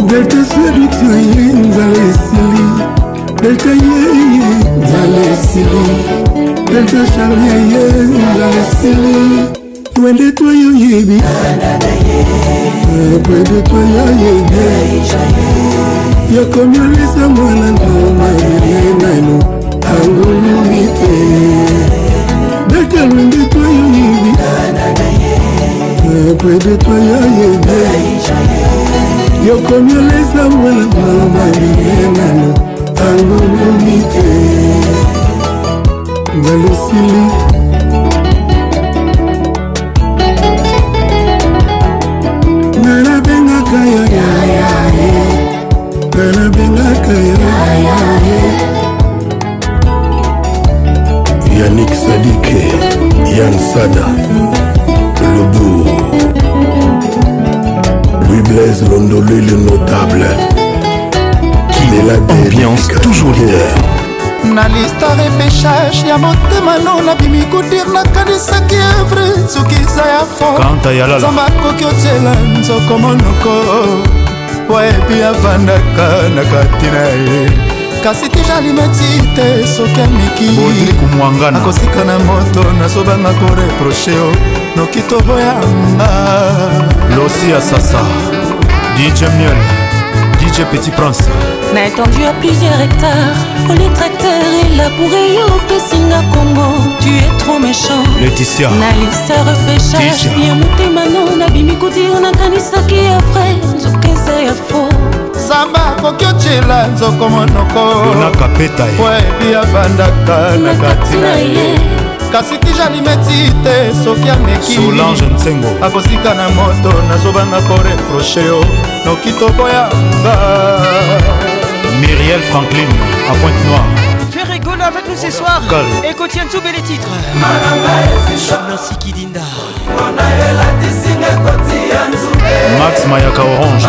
delta seduction ye nzala esili delta yeye nzala esili delta charlie ye nzala esili twende tweyoyebi twende tweyoyebi yakomyolisa mwana ndoma yenenano angolumi te bekalwende tweyoyebi twende tweyoyebi yakomyolisa mwana ndoma yenenano angolumi te ngalosili nabengaka yo na nabengaka yo yanik sadike yan sada lebour louis blaise londolé le notable Ambiance toujours leader. na listar epeshage ya motema no nabimi kodir nakanisaki evre soki eza ya fonzamba akoki otiela nzoko monoko wayebi avandaka na kati na ye kasi tijalimeti te soki amikiakosika na moto nazobanga koreproche o oh. noki toboyanga losi ya sasa dj miel DJ Petit Prince na étendu à plusieurs hectares oli tracteur élabouré yo opesinga kongo tu es trop méchant leticia na liste repêchage ya motema no nabimi kotiro nakanisaki ya frère nzoka eza ya fo zamba akoki otyela nzoko monokoebi eh. abandaka na kati na ye eh. eh. kasi tijalimeti te soki ameki akozika na moto nazobanga koreproche yo noki toboya Baba Myriel Franklin à Pointe Noire Fais rigoler avec nous ce soir et contient tous les titres Nancy Kidinda Max Mayaka Orange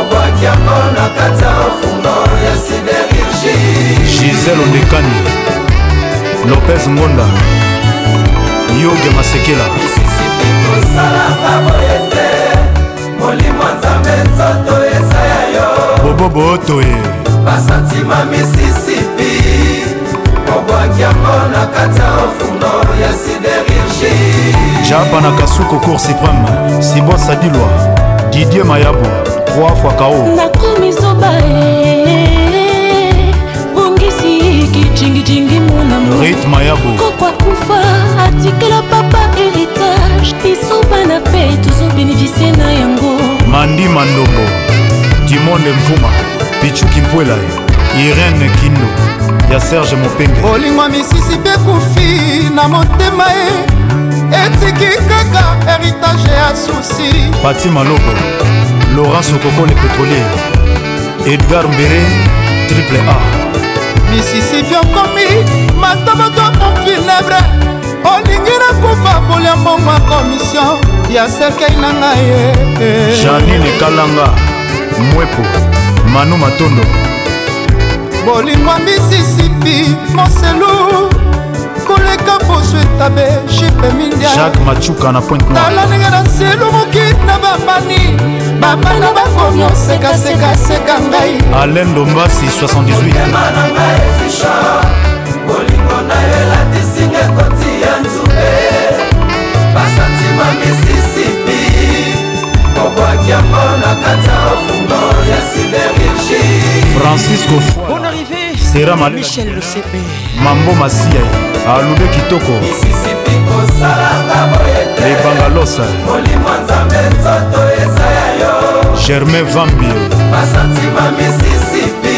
obwakiango na kati ya mfungo ya siderurgi gisel ondekani lopez ngonda yoge masekela misisipi kosala baboye molimo nzambe nzoto esaya yo bobobotoe basantima misisipi obwaki yango na kati ya ofungo ya siderurgi japa na kasuko cour supreme simbo sadilwa didie mayabo 3 fois kao nakomi zoba bongisi kicingicingi monamo rit mayabo kokwa kufa atikela papa héritage isoba na pe tozobénéficie na yango mandi mandombo dimonde mfuma bichuki mpwela irene kindo ya serge mopenge bolingo misisi mpe kufi na motema ye etiki kaka heritage ya susi pati malobo laurence okoko le pétrolier edgar mbere triple a misisipi okomi masta bato ya pompinebre olingi nakufa kolia mbongo ya komisio yasekei na ngai ye eh, eh. janine kalanga mwepo manu matondo bolingo misisipi moselu koleka poso etabe jipe mindiajacques machuka na point tala ndenge na nselu moki na bambani bambana bakomi osekasekaseka ngai alain dombasi 78 bolingo na yo elatisinga ekoti mobimba misisipi kobwakiango na kati ya ofungo ya siderigi francisco bon arrivé sera mal michel losepe mambo masiya alube kitoko misisipi kosalanga boyete lebangalosa molimo nzambe nzoto eza ya yo germain vambie basantima misisipi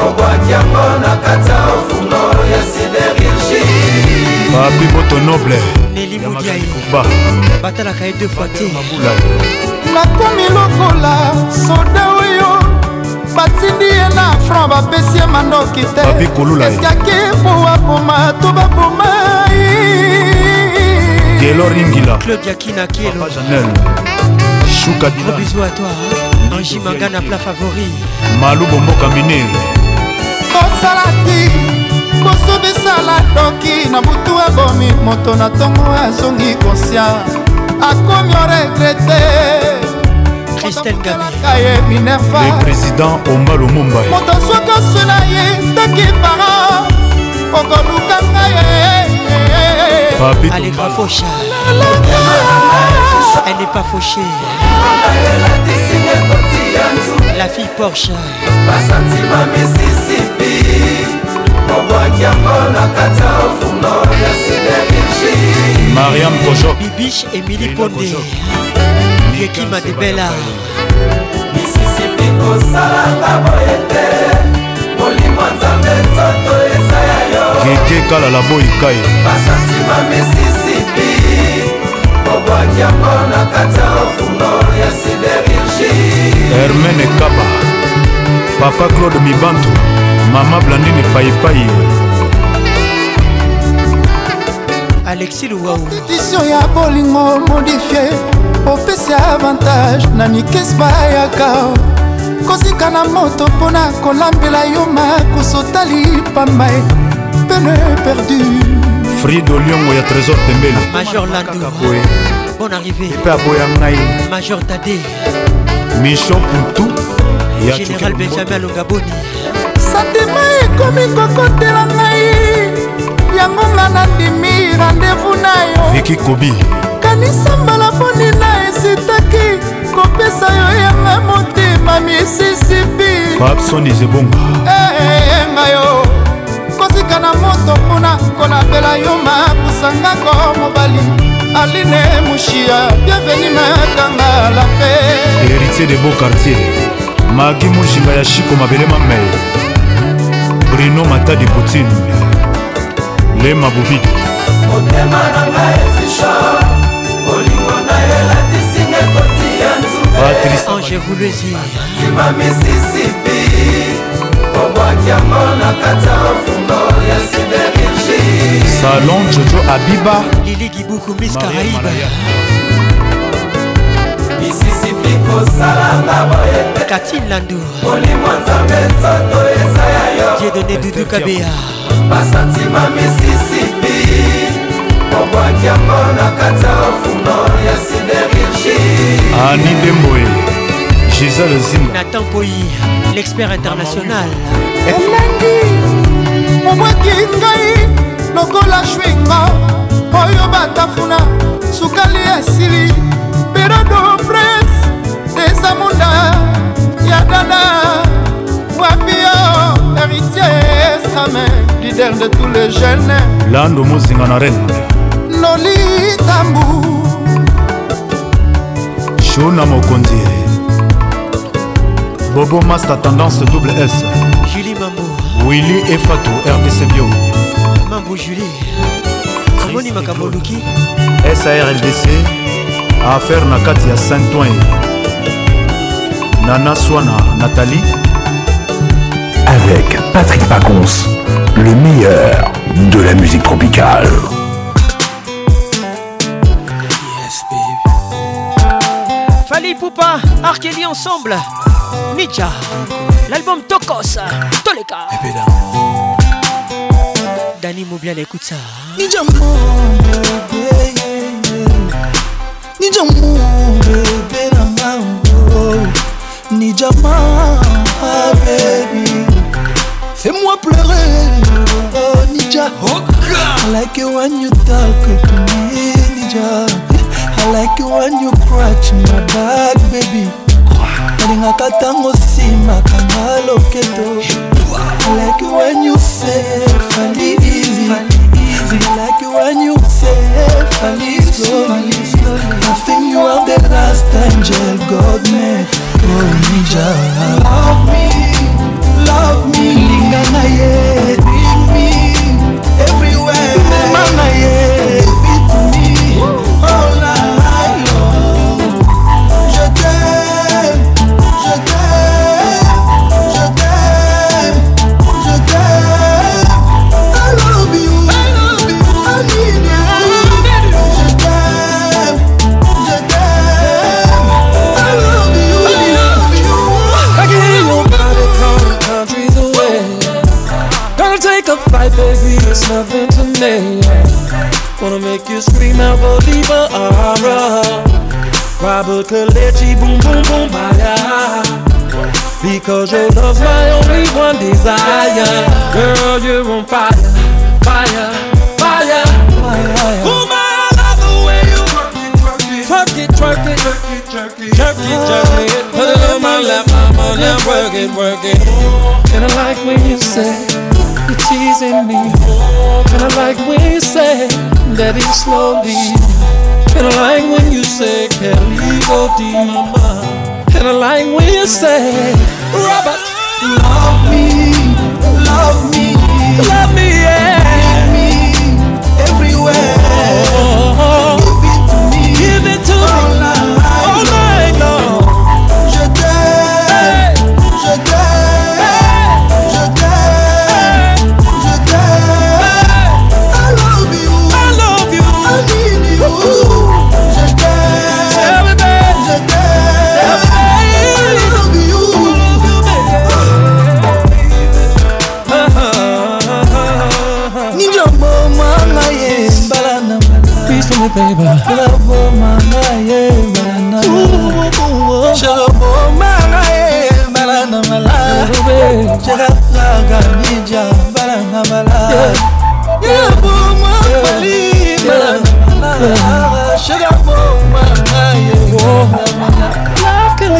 kobwakiango na kati ya ofungo ya siderigi papi moto noble yai batalaka ye deux fois te nakomi lokola soda oyo batindi ye na franc bapesi ye mandoki te eskaki po aboma to baboma yelo ringila claudia kinakielo bisou à toi angi manga na plat favori malubo mboka mineri tosalaki liboso besala doki na butu abomi moto na ntongo azongi konsian akomi oregrete Christelle Gabé Le président Omar Lumumbai Moto soki osuna ye toki para okoluka ngai Elle est pas fauchée Elle n'est pas fauchée La fille Porsche Pas sentiment mais si si obwaki yango na kati ya funo ya sidebilgi mariam kojo bibiche emili ponde yekima de bela misisipi kosalanga boye te molimo nzambe nzoto eza ya yo keke kala la boyikai basantima misisipi obwaki yango na kati ya funo ya sidebilgi hermene kaba papa claude mibanto mama blandine epaipai alexi luwaupetition ya bolingo modifie opesa avantage na mikese bayaka kosika na moto mpo na kolambela yo makoso tali pamba pene perdu frido liongo ya trésor pembeli major landoe bon arrivé epe aboyang na ye major tade michon putu ya général benjamin longaboni basantima ekomi kokotela ngai yango nga nandimi randevu na yo viki kobi kanisa mbala mponi na esitaki kopesa yo yanga motema misisipi babson ezebonga eyenga eh, eh, eh, yo kosika na moto mpona kolapela yo makusangako mobali aline mushia bienveni makanga lape héritier de beau quartier magi moshinga ya shiko mabele mamei bruno matadi poutine lema bovidi motema na ngai ezisho bolingo na yo elatisinga ekoti ya nzungaima ah, misisipi obwakiamo na kata mfumbo ya siderigi salon jojo abiba lili gibuku mis caraïbe ekosalanga boye katine landu molimo nzambe nzoto eza ya yo diedone dudu kabea basantima misisipi obwaki yango na kati ya ofuno ya siderurgi ani demboye gisele zima natan poi l'expert international elengi obwaki ngai lokola shwingo oyo batafuna sukali esili perodo pres eza munda ya dada wapio héritier same lider de tous les jeunes lando mozinga na rene nolitambu shona mokonzi bobo master tendance double s julie mambo willy efato rdc bio mambo julie amoni makambo luki sarldc affaire na kati ya saint oin Nana Swana, Nathalie. Avec Patrick Pacons, le meilleur de la musique tropicale. Fali Poupa, Arkeli ensemble. Nidja l'album Tokos, Toleka. Eh ben Dani Moubian, écoute ça. Ninja ni diamant, ah baby. Fais-moi pleurer, oh Nija. Oh God. I like it when you talk to me, Nija. I like it when you crouch in my back, baby. alingaka ntango nsima kanga loketo I like it when you say fali easy I like it when you say fali slowly I think you are the last angel God made oh ninja love me love me linga na ye bring me everywhere mama na ye it's nothing to me. Wanna make you scream out, Bolivar, Ara. Robert Kalechi, boom, boom, boom, fire. Because your love's my only one desire. Girl, you're on fire, fire, fire. fire. Ooh, my, love the way you it, work it, work it, work it, work it, it, it, it. Put it on my lap, I'm on that work it, work it. And I like when you say is in me. Kinda like when you say, Daddy slowly. Kinda like when you say, Kelly go deep. Kinda like when you say, Robert, love me, love me, love me.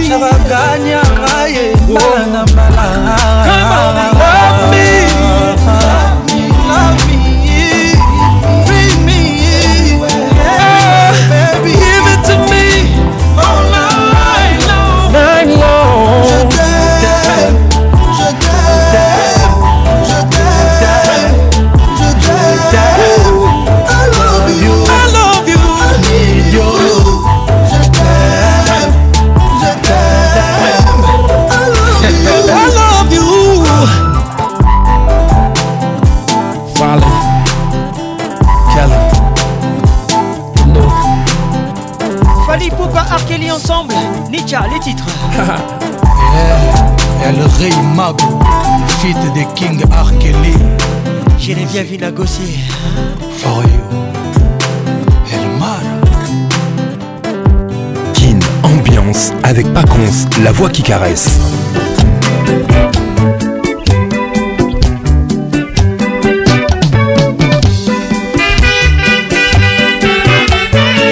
Chavacanya, ay, ay, ay, ay, ay, ay, ay, ay, Ray fit de King R. Kelly. à négocier. For you. El Mar Kin, ambiance avec Paconce, la voix qui caresse.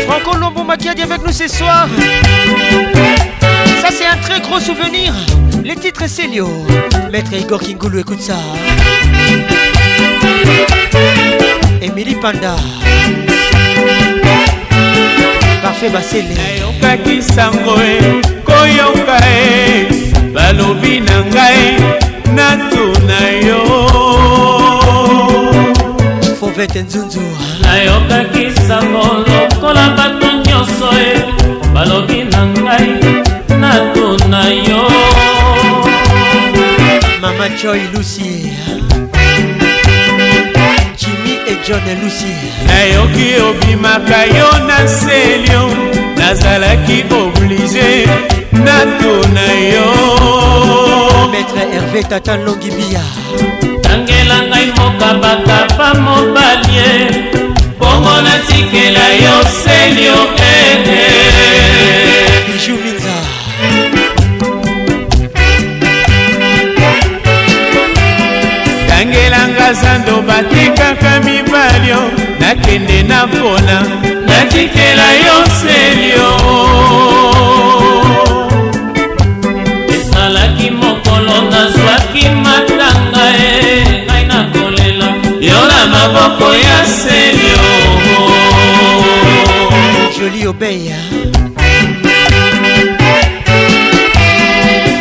Franco Lombo Makiadi avec nous ce soir. c'est un très gros souvenir. Les titres c'est Lio. Maître Igor Kingoulou, écoute ça. Emily Panda. Parfait Basele. Nayokaki sango e, koyoka e, balobi na ngai, natuna yo. Fauvette Nzunzu. Nayokaki sango lokola bato nyonso e, balobi na ngai, ndako na yo mama joy lucie jimi e john lucie nayoki obimaka yo na selio nazalaki oblige natuna yo maître herve tata longi bia tangela ngai mokabakaba mobalie bongo natikela yo selio ene zando batekaka mibalio nakende na mpona natikela yo selio ezalaki mokolo nazwaki matanga e ngai nakolela yo na maboko ya selio joli obeya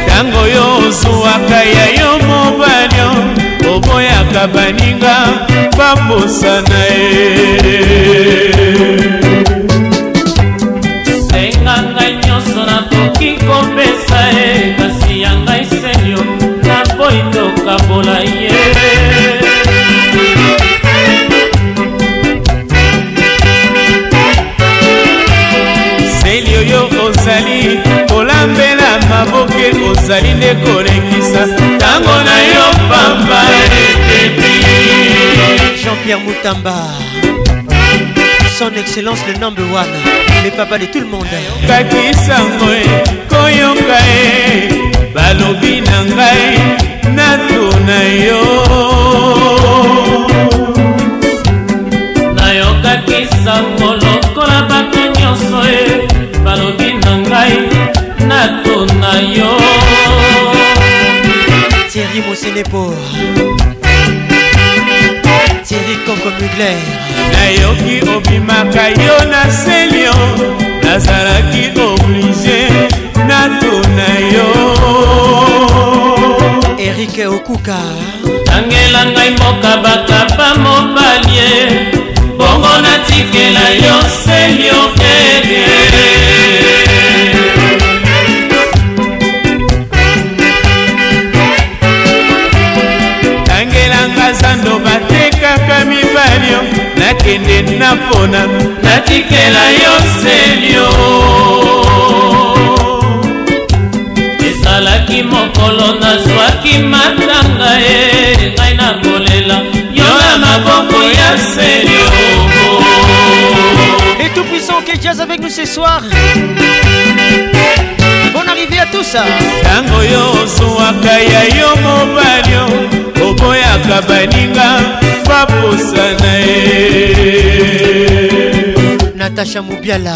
ntango yo kotika baninga bambosana ye senga ngai nyonso nakoki kopesa ye kasi ya ngai senio naboyi tokabola ye seli oyo ozali kolambela maboke ozali nde kolekisa ntango na yo pamba ete Jean-Pierre Moutamba Son Excellence le number one Le papa de tout le monde bakisango koyoka ye balobi na ngai natuna yo nayokaki sango lokola bato nyonso ye balobi na ngai natuna yo thierry mosenepo jacob mugler nayoki obimaka yo naseli yo nazalaki oblige natuna yo erike okuka tangela ngai mboka bakapa mobalie bongo natikela yo selio kede yo nakende na mpona natikela yo selio ezalaki mokolo nazwaki matanga ye ngai nakolela yo na maboko ya selio Et tout puissant que jazz avec nous ce soir Bonne arrivée à tous Tango yo ozwaka ya yo mobali oboyaka baninga babosana ye natasha mobiala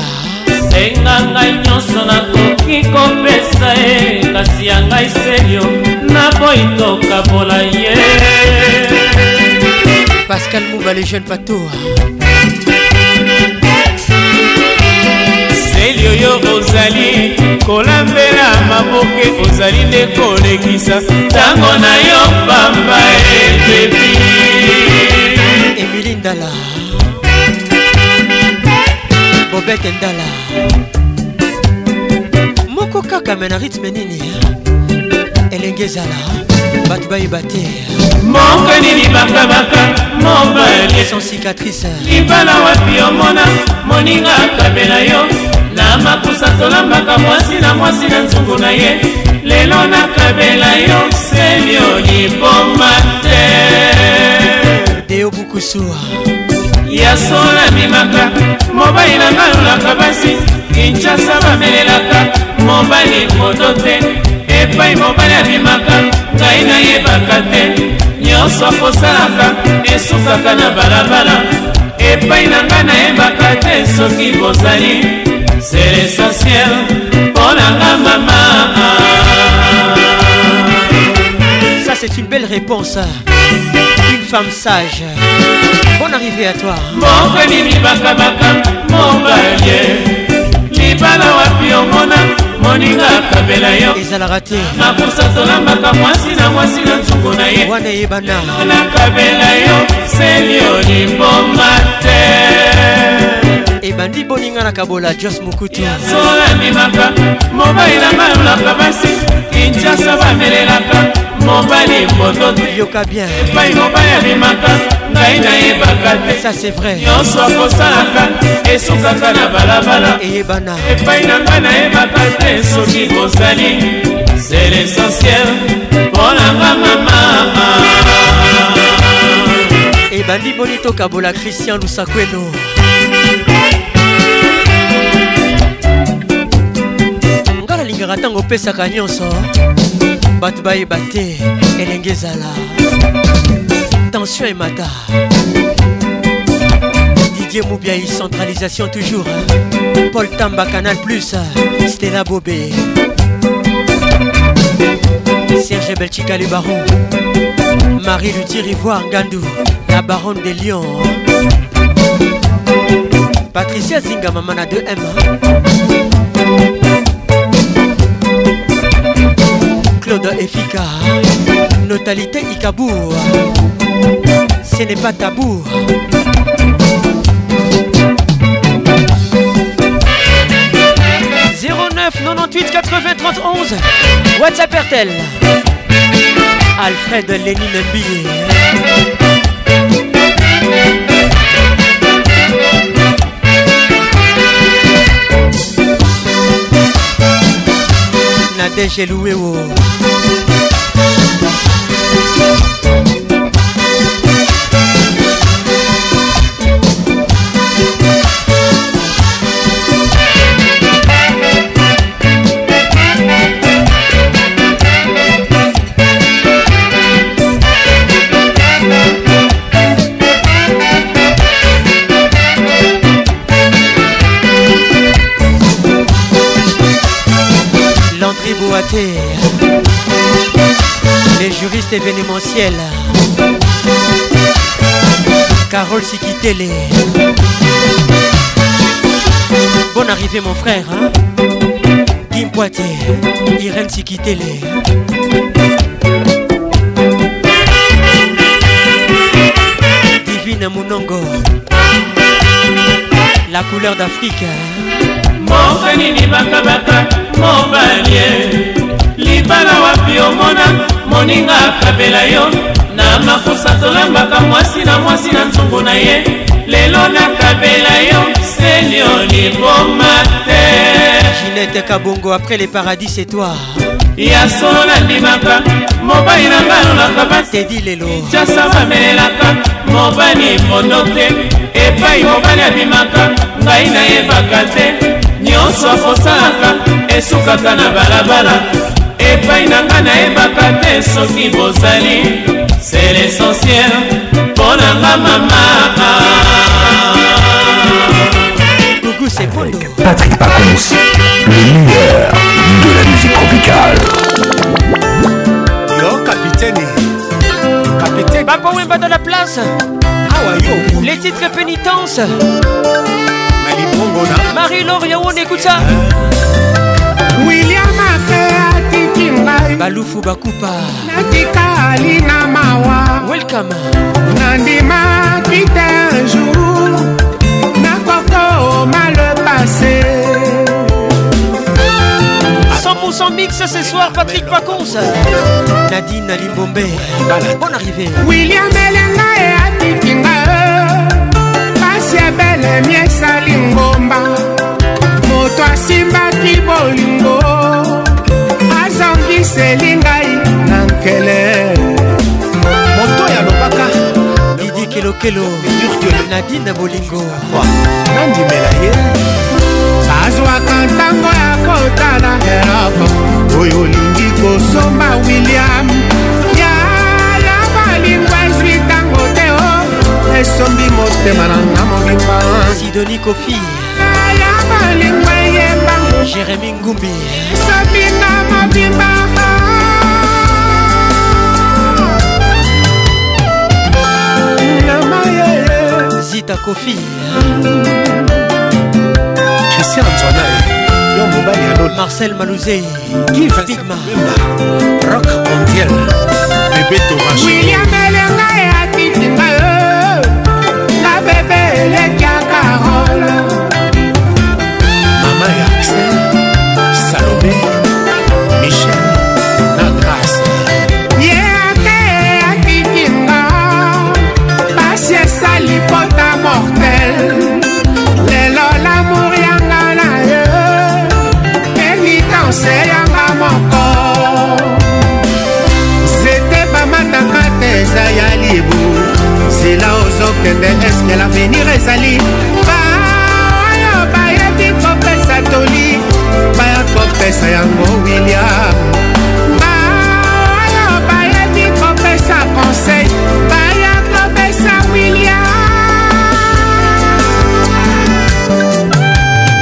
senga ngai nyonso nakoki kopesa ye kasi ya ngai serio naboyi tokabola ye pascal mouba le jeune patoa seli oyo ozali kolambela maboke ozali nde kolekisa ntango na yo pamba ebebi emili ndala bobete ndala moko kaka me na rythme nini elenge ezala bato bayeba te mokoni libakamaka mobali sans cicatrice libala wapi omona oh, moninga akabela yo na makusa tolambaka mwasi na mwasi na nzungu na ye lelo nakabela yo semi oliboma te kusuwa ya solo amemaka mobali nanga alolaka basi kinshasa bamelelaka mobali moto te epai mobali abimaka ngai nayebaka te nyonso akosalaka esukaka na balabala epai na ngai nayebaka te soki bozali c'est l'essentiel mpo na nga mama ça c'est une belle réponse femme sage. Bonne arrivée à toi. mokoni libakabaka mobalie libala wapi omona moninga akabela yo ezalaka te makusa tolambaka mwasi na mwasi na ntungu na ye wana eyebana nakabela yo seli olimboma te ebandi boninga na kabola jos mokutu ememaka mobali na bayolaka basi kinshasa bamelelaka mobali moto yoka bien epai mobali abimaka ngai nayebaka te ça c'est vrai nyonso akosalaka esukaka na balabala eyebana epai na ngai nayebaka te soki bozali c'est l'essentiel mponanga mamama ebandi boni tokabola christian lusakweno ozongaka au opesaka nyonso bato bayeba te elenge ezala tension Mata didier Moubiaï, centralisation toujours hein. paul tamba canal plus hein. Stella bobé serge belchika le baron marie luti rivoire Gandou, la baronne de lyon patricia zinga mamana de m hein. Claude Éfika, Notalité Icabou, ce n'est pas tabou. 09 98 80 31 WhatsAppertel, Alfred Lénine Blier. Adéṣelú wéwo. événementiel. Carole Sikitele. Bonne arrivée mon frère. Hein? Kim Poitier, Irène Sikitele. Divine Mounongo. La couleur d'Afrique. Hein. mosenini bakabaka mobalie libala wapi omona moninga akabela yo na makusa tolambaka mwasi na mwasi na nzungu na ye lelo nakabela yo selio liboma te ginete kabongo après le paradis c'est toi ya solo nandimaka mobali na nga alolaka basedi lelo jasa bamelelaka mobali mondo te epai mobali abimaka ngai nayebaka te nyonso akosalaka esukaka na balabala epai na nga nayebaka te soki bozali c'est l'essentiel mpo na nga mama Patrick Pacons, le meilleur de la musique tropicale. Yo, capitaine, capitaine. Papa Wemba dans la place. Ah ouais, yo. Les titres pénitences. marie lorio on écoute ça. William atiki ngai balufu bakupa natikali na mawa welcome Nanima Pita, un jour nakokoma le passé 100% mix ce soir Patrick Pacons Nadine Alimbombe Bonne arrivée William Elenga sebelemi esali ngomba moto asimbaki bolingo azongiseli ngai na nkele moto ya lobaka didi kelokelo nadine bolingo nandimela ye azwaka ntango ya kotala eloko oyo olingi kosomba william esombi motema na nga mobimba sidoni kofi aya balingwa yebango jérémi ngumbi esombi nga mobimba zita kofi christian antoine yo mobali ya lola marcel malouze givigma rock mondial bebe torache william Elena. ndembe eske lavenir ezali baoyo bayebi kopesa toli baya kopesa yango william baoyo bayebi kopesa conseil baya kopesa william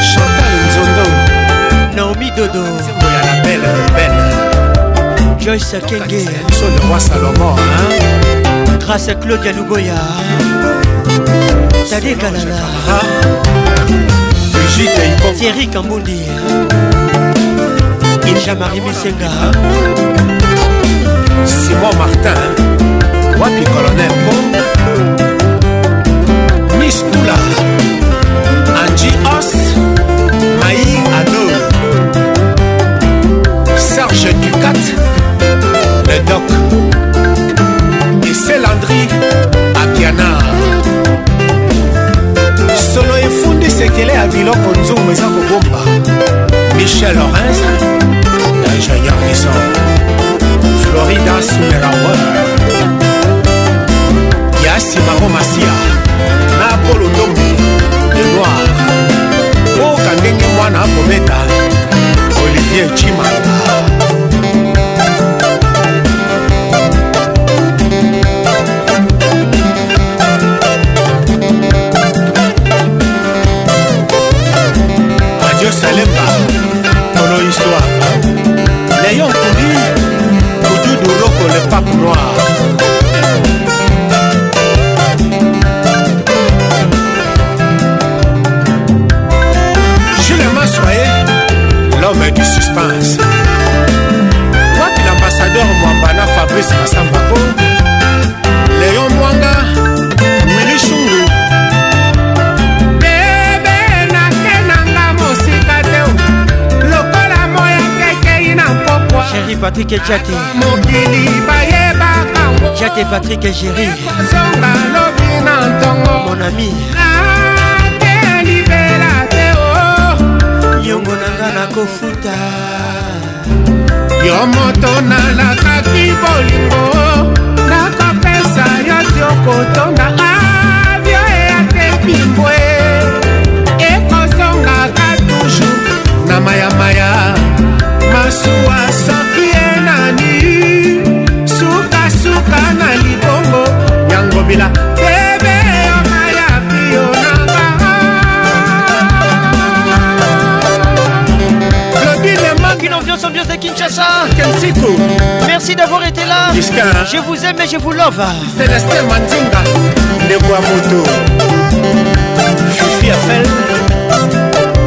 chantal nzondo naomi dodo joyce akenge biso le roi salomon hein? grâce à Claudia Lugoya. Tadé Kalala. Thierry Kamboundi. Inja Marie Simon Martin. Wapi Colonel Pong. Miss Poula. Angie Os. Maï Ado. Serge Ducat. Le Doc. landri akiana solo efundi sekele ya biloko nzungu eza kobomba michel lorenz ingénieur mison florida sumerawer yasi maro masia na polo ndombi lenoir mboka ndenge mwana akometa olivier cimanga Congo le pape noir Jules Massoye, l'homme du suspense Wapi l'ambassadeur Mwambana Fabrice Masambako Géry Patrick et Jate Jate Patrick et Géry Mon ami oh. yongo na nga nakofuta yo moto nalakaki bolingo nakopesa yo ti okotonga avio eyatepimbwe ekosongaka toujours na mayamaya masuwa soki yoka na libongo nyangobila bebe yoma ya fio nanga globile manque une ambiance ambiance de Kinshasa Kensiku Merci d'avoir été là Jusqu'à Je vous aime et je vous love Célestin Mandinga Ndeko Amoto Fifi Afel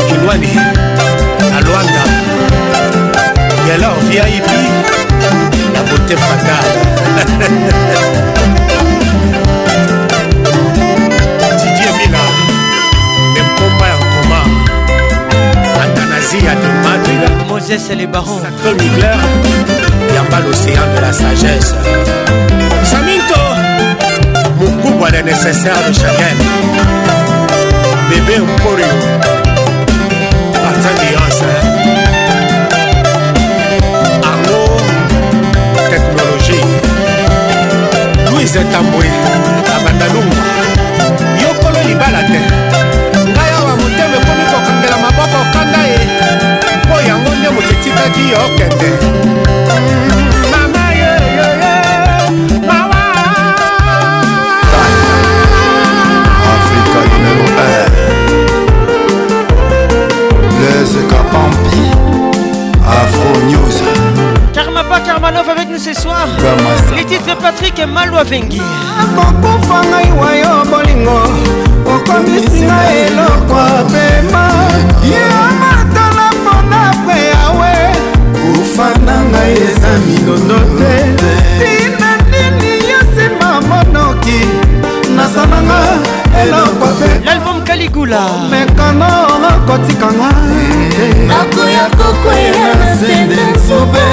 Kinwani Alwanda Yelor VIP te fatal didie mila lepomba ya nkoma atanasi ya demadrila moses le baron sacre migler yamba l'océan de la sagesse saminto mokubwa le nécessaire de chacun bebe mpori atandiance moïse tambwe abanda lungwa yokolo libala te ngai awa motema ekomi kokangela maboko okanda ye mpo yango nde moto etikaki yokende Malov avec nous ce soir. Les titres Patrick et Malwa Vengi. akokufa ngai wa yo bolingo okomisi ngai eloko pema yamata na mpona pre yawe kufa na ngai eza minondo te tina nini yo nsima monoki nasalanga eloko pe l'album kaligula mekano okotikanga akoya kokwela na sende nzube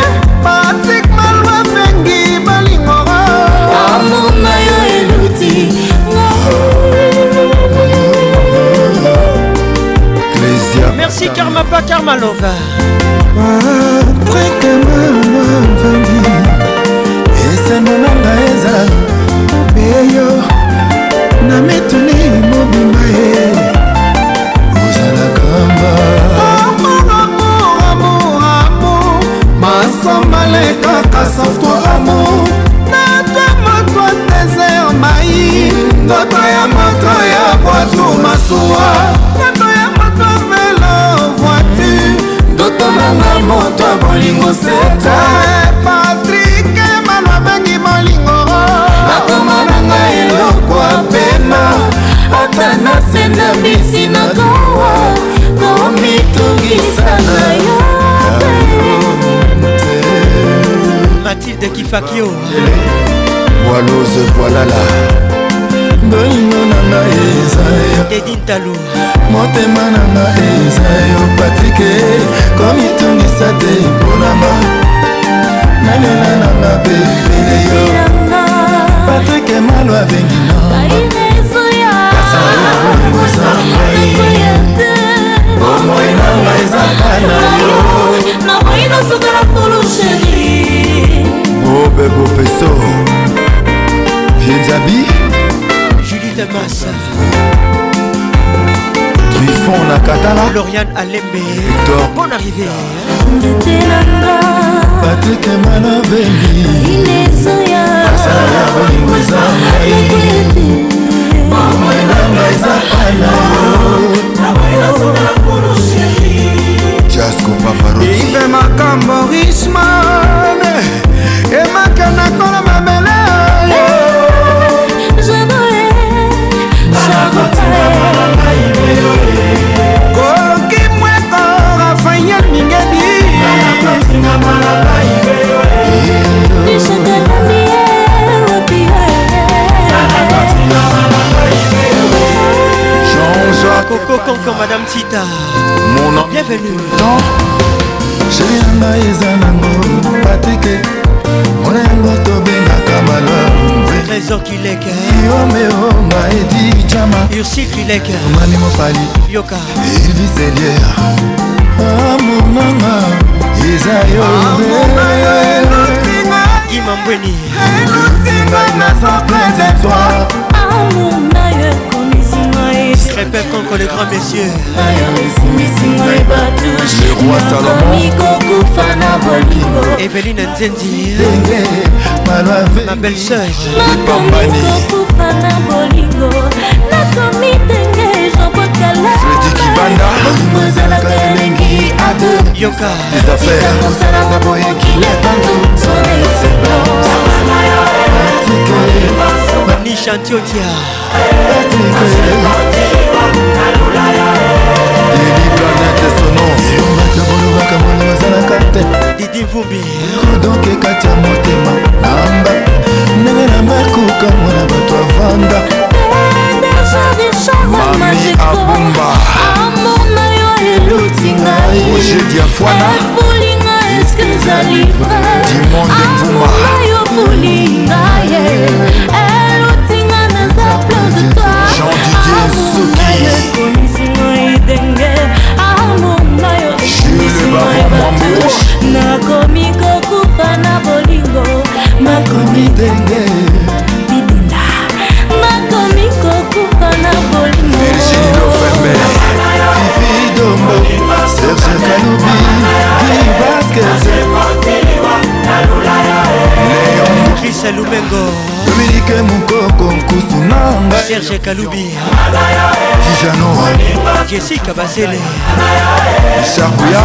Merci Karma pas Karma Love. Après kamama mvangi esengo na nga eza peyo na mituni mobimba ye ozalaka mba masambalekaka safto amour nata matwa desert mai ndoto ya moto ya boatu masuwa bolingo seta patrik emano abengi bolingo akoma na ngai eloko apema ata na se na bisi na kawa komitungisa na yo matilde kifakio walose voilà la dolino na nga eza yo motema na nga eza yo patrike komitungisa te mponama nalela na nga pepele yo patrike malo abengi nakasa bomoi na nga ezaka na yo obepopeso vienzabi de masse Trufon na katala Lauriane Alembe Victor Bonne arrivée nzete na nga patrik manaveli inesaya asala ya bolingo eza ngai mamwenanga eza pana jasko pafaroive makambo risman emaka nakola mabe kokokonko madame tita bienvenue seri nanga eza nango patike mona yango tobengaka malheur trésor kileke yomeo maedi jama ursi kileke mani mofali yoka ilviselier amonanga eza yoimambweni elotinga na sapre de toi amour na ye répète contre les grands messieurs. Le roi Salomon. Evelyne Nzendi. Ma belle sœur. Freddy Kibanda. Yoka. Les affaires. Nisha Antioquia. sononsoyombata bolobaka moningasalaka te didivumbi rodonk ekati ya motema namba ndenge na makoka mwana bato avanda mami abumba roger diafwana dimonde mvuma nakomi kokupa na bolingo makomi ndenge bidunda nakomi kokupa na bolingofifidombo serge kalubi divaskeze leon richard lumengo dominike mokoko nkusu nanga serge kalubi tijano jesika basele ishakuya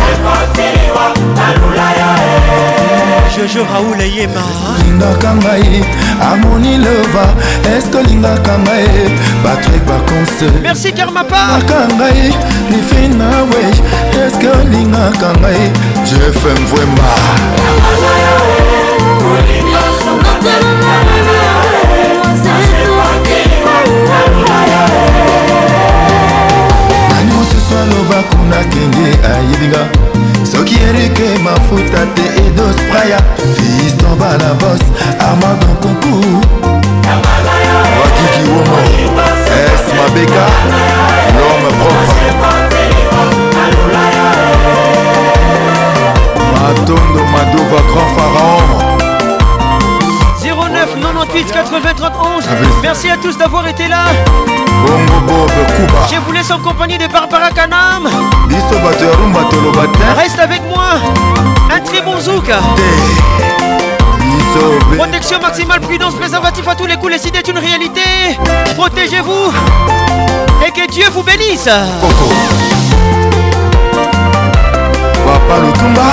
jojo raoul yema lingaka ngai amoni leva eske olingaka ngai patrik baconse merci karmapaka ngai lifina we eske olingaka ngai jfm vwemba Thank you. nani mosusu aloba kuna kende ayebinga soki erike mafuta te edos praya fiston balabos armandon concour wakiki womo es mabeka lhomme propre matondo madova grand pharaon 09 Ah merci à tous d'avoir été là Je vous laisse en compagnie de Barbara Kanam Reste avec moi Un très bon zouk Protection maximale, prudence, préservatif à tous les coups, les idées est une réalité. Protégez-vous et que Dieu vous bénisse. Papa Lutumba,